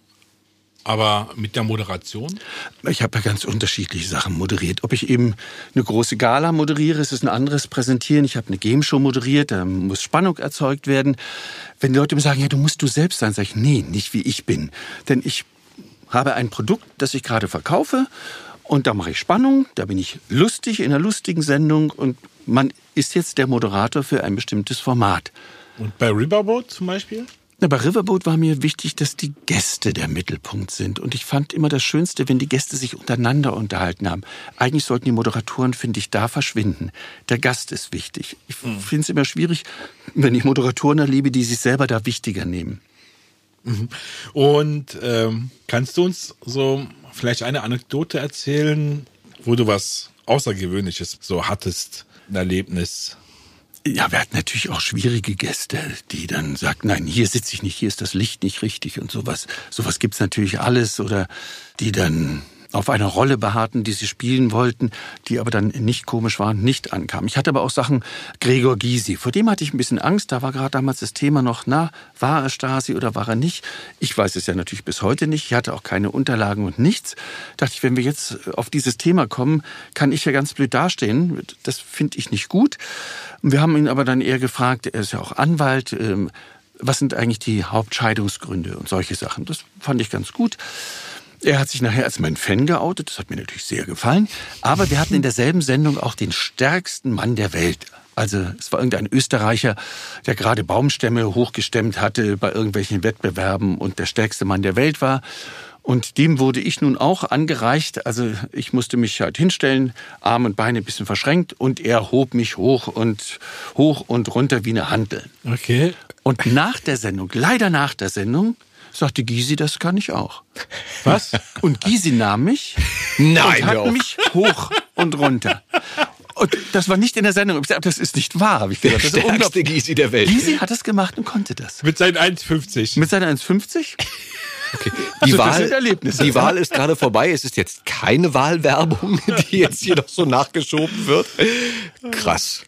aber mit der Moderation? Ich habe ja ganz unterschiedliche Sachen moderiert. Ob ich eben eine große Gala moderiere, ist es ein anderes Präsentieren. Ich habe eine Game Show moderiert, da muss Spannung erzeugt werden. Wenn die Leute mir sagen, ja, du musst du selbst sein, sage ich, nee, nicht wie ich bin. Denn ich habe ein Produkt, das ich gerade verkaufe und da mache ich Spannung, da bin ich lustig in einer lustigen Sendung und man ist jetzt der Moderator für ein bestimmtes Format. Und bei Riverboat zum Beispiel? Na, bei Riverboat war mir wichtig, dass die Gäste der Mittelpunkt sind. Und ich fand immer das Schönste, wenn die Gäste sich untereinander unterhalten haben. Eigentlich sollten die Moderatoren, finde ich, da verschwinden. Der Gast ist wichtig. Ich mhm. finde es immer schwierig, wenn ich Moderatoren erlebe, die sich selber da wichtiger nehmen. Mhm. Und ähm, kannst du uns so vielleicht eine Anekdote erzählen, wo du was Außergewöhnliches so hattest, ein Erlebnis? Ja, wir hatten natürlich auch schwierige Gäste, die dann sagten, nein, hier sitze ich nicht, hier ist das Licht nicht richtig und sowas. Sowas gibt's natürlich alles oder die dann auf einer Rolle beharrten, die sie spielen wollten, die aber dann nicht komisch waren, nicht ankamen. Ich hatte aber auch Sachen, Gregor Gysi, vor dem hatte ich ein bisschen Angst, da war gerade damals das Thema noch, na, war er Stasi oder war er nicht? Ich weiß es ja natürlich bis heute nicht, ich hatte auch keine Unterlagen und nichts. dachte ich, wenn wir jetzt auf dieses Thema kommen, kann ich ja ganz blöd dastehen, das finde ich nicht gut. Wir haben ihn aber dann eher gefragt, er ist ja auch Anwalt, ähm, was sind eigentlich die Hauptscheidungsgründe und solche Sachen. Das fand ich ganz gut. Er hat sich nachher als mein Fan geoutet, das hat mir natürlich sehr gefallen. Aber wir hatten in derselben Sendung auch den stärksten Mann der Welt. Also es war irgendein Österreicher, der gerade Baumstämme hochgestemmt hatte bei irgendwelchen Wettbewerben und der stärkste Mann der Welt war. Und dem wurde ich nun auch angereicht. Also ich musste mich halt hinstellen, Arme und Beine ein bisschen verschränkt und er hob mich hoch und hoch und runter wie eine Handel. Okay. Und nach der Sendung, leider nach der Sendung, sagte Gysi, das kann ich auch. [laughs] Was? Und Gysi nahm mich Nein, und hat mich hoch und runter. Und das war nicht in der Sendung. Das ist nicht wahr, habe ich gesagt. Der das stärkste Gysi der Welt. Gysi hat das gemacht und konnte das. Mit seinen 1,50. Mit seinen 1,50? Okay. Die, also, Wahl, die Wahl ist gerade vorbei. Es ist jetzt keine Wahlwerbung, [laughs] die jetzt hier noch so nachgeschoben wird. Krass.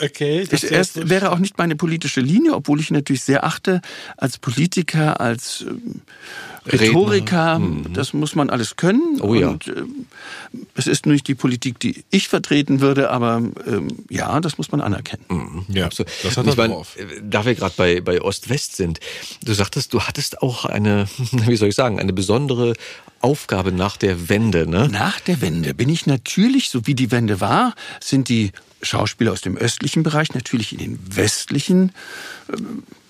Okay. Das erst wäre auch nicht meine politische Linie, obwohl ich natürlich sehr achte als Politiker, als äh, Rhetoriker. Mhm. Das muss man alles können. Oh ja. Und, äh, es ist nicht die Politik, die ich vertreten würde, aber ähm, ja, das muss man anerkennen. Mhm. Ja, absolut. Das hat er drauf. Äh, da wir gerade bei, bei Ost-West sind, du sagtest, du hattest auch eine, [laughs] wie soll ich sagen, eine besondere Aufgabe nach der Wende, ne? Nach der Wende bin ich natürlich, so wie die Wende war, sind die Schauspieler aus dem östlichen Bereich natürlich in den westlichen äh,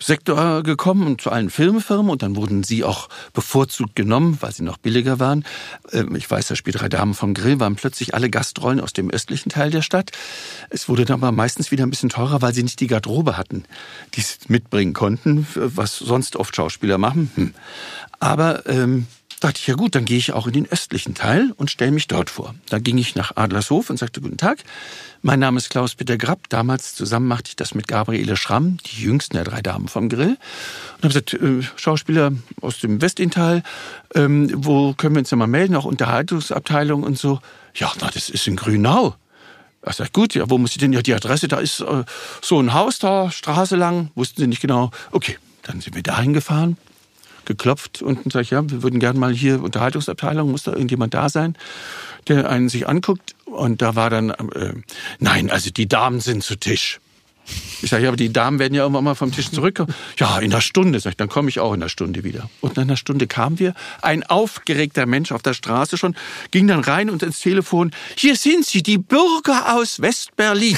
Sektor gekommen und zu allen Filmfirmen und dann wurden sie auch bevorzugt genommen, weil sie noch billiger waren. Ähm, ich weiß, das Spiel Drei Damen vom Grill waren plötzlich alle Gastrollen aus dem östlichen Teil der Stadt. Es wurde dann aber meistens wieder ein bisschen teurer, weil sie nicht die Garderobe hatten, die sie mitbringen konnten, was sonst oft Schauspieler machen. Hm. Aber ähm, dachte ich, ja gut, dann gehe ich auch in den östlichen Teil und stelle mich dort vor. Da ging ich nach Adlershof und sagte, guten Tag, mein Name ist Klaus-Peter Grapp. Damals zusammen machte ich das mit Gabriele Schramm, die jüngsten der drei Damen vom Grill. Und habe gesagt, äh, Schauspieler aus dem Westintal, ähm, wo können wir uns denn mal melden? Auch Unterhaltungsabteilung und so. Ja, na, das ist in Grünau. Ich sag, gut, ja, wo muss ich denn? Ja, die Adresse, da ist äh, so ein Haus da, Straße lang, wussten sie nicht genau. Okay, dann sind wir dahin gefahren, geklopft und sag ich, ja, wir würden gerne mal hier Unterhaltungsabteilung, muss da irgendjemand da sein, der einen sich anguckt. Und da war dann, äh, nein, also die Damen sind zu Tisch. Ich sage, ja, aber die Damen werden ja irgendwann mal vom Tisch zurückkommen. Ja, in einer Stunde, sag ich, dann komme ich auch in einer Stunde wieder. Und nach einer Stunde kamen wir, ein aufgeregter Mensch auf der Straße schon, ging dann rein und ins Telefon, hier sind sie, die Bürger aus Westberlin.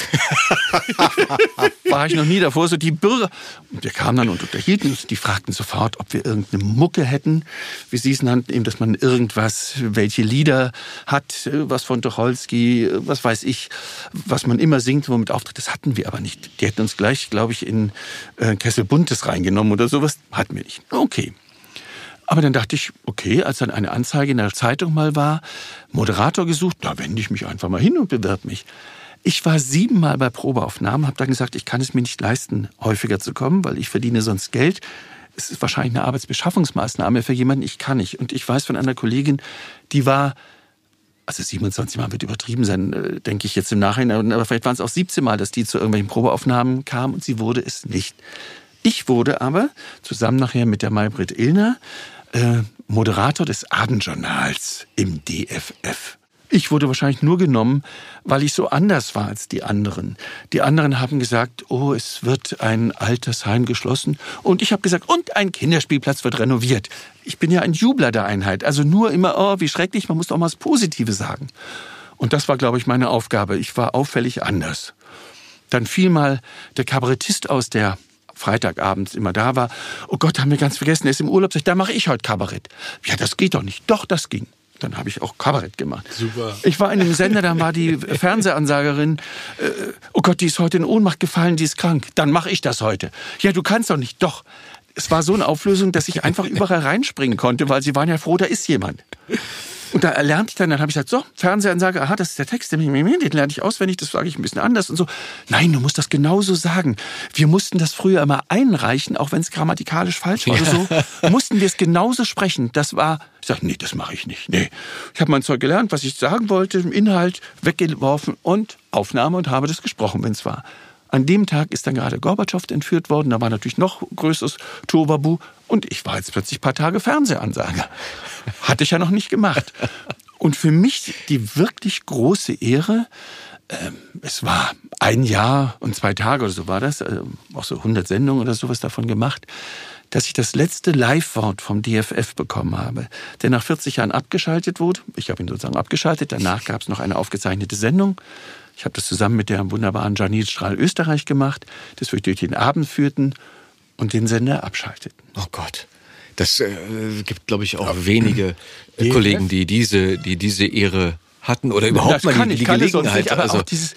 [laughs] War ich noch nie davor, so die Bürger. Und wir kamen dann und unterhielten uns, die fragten sofort, ob wir irgendeine Mucke hätten, wie sie es nannten, eben, dass man irgendwas, welche Lieder hat, was von Tucholsky, was weiß ich, was man immer singt, womit auftritt. Das hatten wir aber nicht. Die hätten uns gleich, glaube ich, in äh, Kessel Buntes reingenommen oder sowas. Hatten wir nicht. Okay. Aber dann dachte ich, okay, als dann eine Anzeige in der Zeitung mal war, Moderator gesucht, da wende ich mich einfach mal hin und bewerbe mich. Ich war siebenmal bei Probeaufnahmen, habe dann gesagt, ich kann es mir nicht leisten, häufiger zu kommen, weil ich verdiene sonst Geld. Es ist wahrscheinlich eine Arbeitsbeschaffungsmaßnahme für jemanden, ich kann nicht. Und ich weiß von einer Kollegin, die war also 27 Mal wird übertrieben sein, äh, denke ich jetzt im Nachhinein, aber vielleicht waren es auch 17 Mal, dass die zu irgendwelchen Probeaufnahmen kam und sie wurde es nicht. Ich wurde aber zusammen nachher mit der Maybrit Illner äh, Moderator des Abendjournals im DFF. Ich wurde wahrscheinlich nur genommen, weil ich so anders war als die anderen. Die anderen haben gesagt, oh, es wird ein Altersheim geschlossen. Und ich habe gesagt, und ein Kinderspielplatz wird renoviert. Ich bin ja ein Jubler der Einheit. Also nur immer, oh, wie schrecklich, man muss doch mal das Positive sagen. Und das war, glaube ich, meine Aufgabe. Ich war auffällig anders. Dann fiel mal der Kabarettist aus, der Freitagabends immer da war. Oh Gott, haben wir ganz vergessen, er ist im Urlaub. Da mache ich heute Kabarett. Ja, das geht doch nicht. Doch, das ging. Dann habe ich auch Kabarett gemacht. Super. Ich war in einem Sender, da war die Fernsehansagerin, äh, oh Gott, die ist heute in Ohnmacht gefallen, die ist krank. Dann mache ich das heute. Ja, du kannst doch nicht. Doch. Es war so eine Auflösung, dass ich einfach überall reinspringen konnte, weil sie waren ja froh, da ist jemand. Und da lernte ich dann, dann habe ich gesagt, so, Fernsehansage, aha, das ist der Text, den lerne ich auswendig, das sage ich ein bisschen anders und so. Nein, du musst das genauso sagen. Wir mussten das früher immer einreichen, auch wenn es grammatikalisch falsch war oder so, [laughs] mussten wir es genauso sprechen. Das war, ich sage, nee, das mache ich nicht. Nee. Ich habe mein Zeug gelernt, was ich sagen wollte, im Inhalt weggeworfen und Aufnahme und habe das gesprochen, wenn es war. An dem Tag ist dann gerade Gorbatschow entführt worden. Da war natürlich noch größeres Tobabu. Und ich war jetzt plötzlich paar Tage Fernsehansager. Hatte ich ja noch nicht gemacht. Und für mich die wirklich große Ehre, ähm, es war ein Jahr und zwei Tage oder so war das, äh, auch so 100 Sendungen oder sowas davon gemacht, dass ich das letzte Live-Wort vom DFF bekommen habe, der nach 40 Jahren abgeschaltet wurde. Ich habe ihn sozusagen abgeschaltet. Danach gab es noch eine aufgezeichnete Sendung. Ich habe das zusammen mit der wunderbaren Janine Strahl Österreich gemacht, das wir durch den Abend führten und den Sender abschalteten. Oh Gott. Das äh, gibt, glaube ich, auch wenige äh, Kollegen, die diese, die diese Ehre hatten oder überhaupt mal die, ich, die Gelegenheit. Nicht, aber also, auch dieses,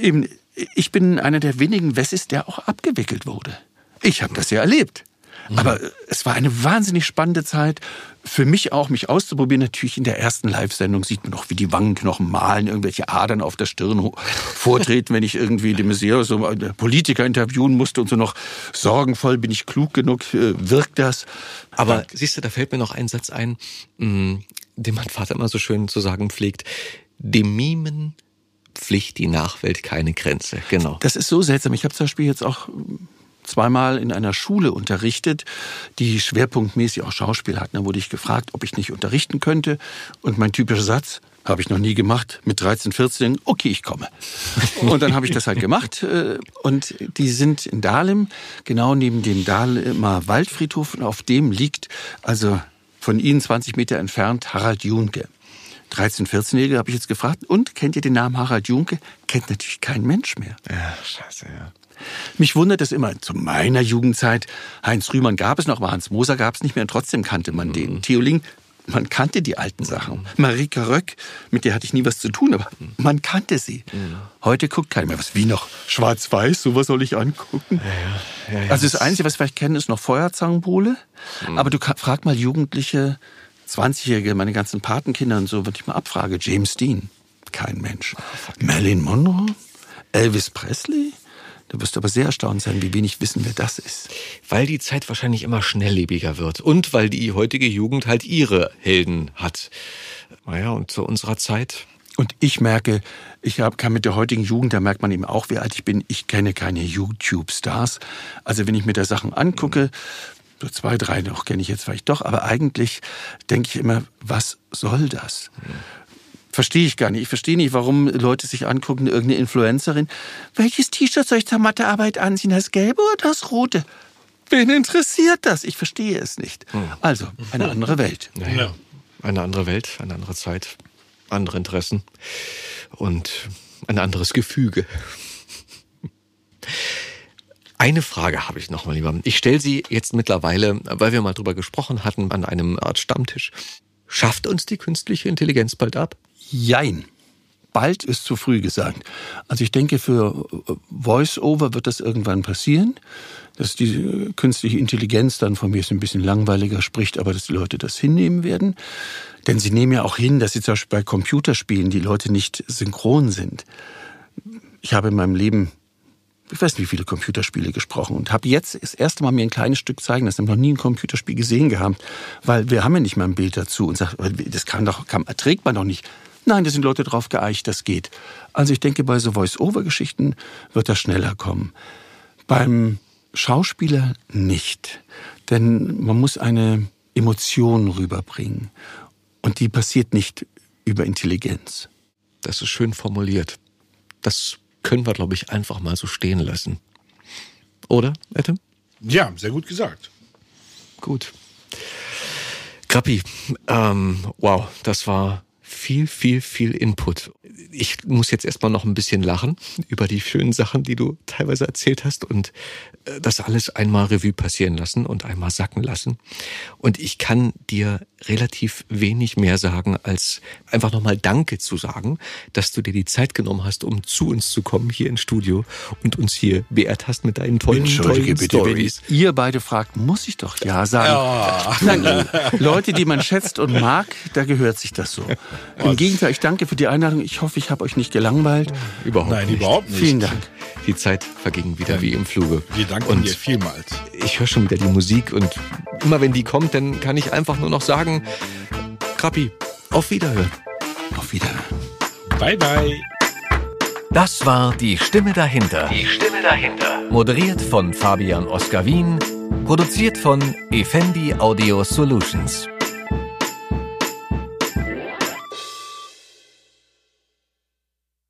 eben, ich bin einer der wenigen Wessis, der auch abgewickelt wurde. Ich habe das ja erlebt. Aber es war eine wahnsinnig spannende Zeit. Für mich auch, mich auszuprobieren. Natürlich in der ersten Live-Sendung sieht man noch, wie die Wangenknochen malen, irgendwelche Adern auf der Stirn [laughs] vortreten, wenn ich irgendwie die Museum so Politiker interviewen musste und so noch sorgenvoll, bin ich klug genug, äh, wirkt das. aber siehst du, da fällt mir noch ein Satz ein, mh, den mein Vater immer so schön zu sagen pflegt. Dem Mimen pflicht die Nachwelt keine Grenze. Genau. Das ist so seltsam. Ich habe zum Beispiel jetzt auch zweimal in einer Schule unterrichtet, die schwerpunktmäßig auch Schauspiel hatten. Da wurde ich gefragt, ob ich nicht unterrichten könnte. Und mein typischer Satz, habe ich noch nie gemacht, mit 13, 14, okay, ich komme. [laughs] Und dann habe ich das halt gemacht. äh, Und die sind in Dahlem, genau neben dem Dahlemer Waldfriedhof. Und auf dem liegt, also von Ihnen 20 Meter entfernt, Harald Junke. 13, 14-Jährige habe ich jetzt gefragt, und kennt ihr den Namen Harald Junke? Kennt natürlich kein Mensch mehr. Ja, scheiße, ja. Mich wundert es immer, zu meiner Jugendzeit, Heinz Rühmann gab es noch, aber Hans Moser gab es nicht mehr und trotzdem kannte man den. Theo Ling, man kannte die alten Sachen. Marika Röck, mit der hatte ich nie was zu tun, aber man kannte sie. Heute guckt keiner mehr. Was, wie noch? Schwarz-Weiß, sowas soll ich angucken? also das Einzige, was wir vielleicht kennen, ist noch Feuerzangenbowle. Aber du frag mal Jugendliche, 20-Jährige, meine ganzen Patenkinder und so, wenn ich mal abfrage, James Dean, kein Mensch. Marilyn Monroe? Elvis Presley? Du wirst aber sehr erstaunt sein, wie wenig wissen, wer das ist. Weil die Zeit wahrscheinlich immer schnelllebiger wird und weil die heutige Jugend halt ihre Helden hat. Naja, und zu unserer Zeit. Und ich merke, ich hab, kann mit der heutigen Jugend, da merkt man eben auch, wie alt ich bin, ich kenne keine YouTube-Stars. Also wenn ich mir da Sachen angucke, so zwei, drei noch kenne ich jetzt vielleicht doch, aber eigentlich denke ich immer, was soll das? Verstehe ich gar nicht. Ich verstehe nicht, warum Leute sich angucken, irgendeine Influencerin. Welches T-Shirt soll ich zur Mathearbeit anziehen? Das gelbe oder das rote? Wen interessiert das? Ich verstehe es nicht. Also, eine andere Welt. Naja, eine andere Welt, eine andere Zeit, andere Interessen und ein anderes Gefüge. Eine Frage habe ich noch mal lieber. Ich stelle sie jetzt mittlerweile, weil wir mal drüber gesprochen hatten, an einem Art Stammtisch. Schafft uns die künstliche Intelligenz bald ab? Jein. Bald ist zu früh gesagt. Also ich denke, für Voice-Over wird das irgendwann passieren, dass die künstliche Intelligenz dann von mir ein bisschen langweiliger spricht, aber dass die Leute das hinnehmen werden. Denn sie nehmen ja auch hin, dass sie zum Beispiel bei Computerspielen die Leute nicht synchron sind. Ich habe in meinem Leben ich weiß nicht, wie viele Computerspiele gesprochen und habe jetzt das erste Mal mir ein kleines Stück zeigen lassen. Ich noch nie ein Computerspiel gesehen gehabt, weil wir haben ja nicht mal ein Bild dazu und sagt, das kann doch, kann, trägt man doch nicht. Nein, da sind Leute drauf geeicht, das geht. Also ich denke, bei so Voice-Over-Geschichten wird das schneller kommen. Beim Schauspieler nicht. Denn man muss eine Emotion rüberbringen. Und die passiert nicht über Intelligenz. Das ist schön formuliert. Das können wir, glaube ich, einfach mal so stehen lassen. Oder, Adam? Ja, sehr gut gesagt. Gut. Krappi, ähm, wow, das war viel, viel, viel Input. Ich muss jetzt erstmal noch ein bisschen lachen über die schönen Sachen, die du teilweise erzählt hast und äh, das alles einmal Revue passieren lassen und einmal sacken lassen. Und ich kann dir relativ wenig mehr sagen, als einfach nochmal Danke zu sagen, dass du dir die Zeit genommen hast, um zu uns zu kommen hier ins Studio und uns hier beehrt hast mit deinen tollen, Entschuldige tollen bitte, Stories. wenn ihr beide fragt, muss ich doch ja sagen. Nein, Leute, die man schätzt und mag, da gehört sich das so. Im Gegenteil, ich danke für die Einladung. Ich hoffe, ich habe euch nicht gelangweilt. Überhaupt Nein, nicht. überhaupt nicht. Vielen Dank. Die Zeit verging wieder wie im Fluge. Wir danken und dir vielmals. ich höre schon wieder die Musik und immer wenn die kommt, dann kann ich einfach nur noch sagen, Krappi, auf Wiederhören. Auf Wiedersehen. Bye, bye. Das war die Stimme dahinter. Die Stimme dahinter. Moderiert von Fabian Oskar Wien. Produziert von Effendi Audio Solutions.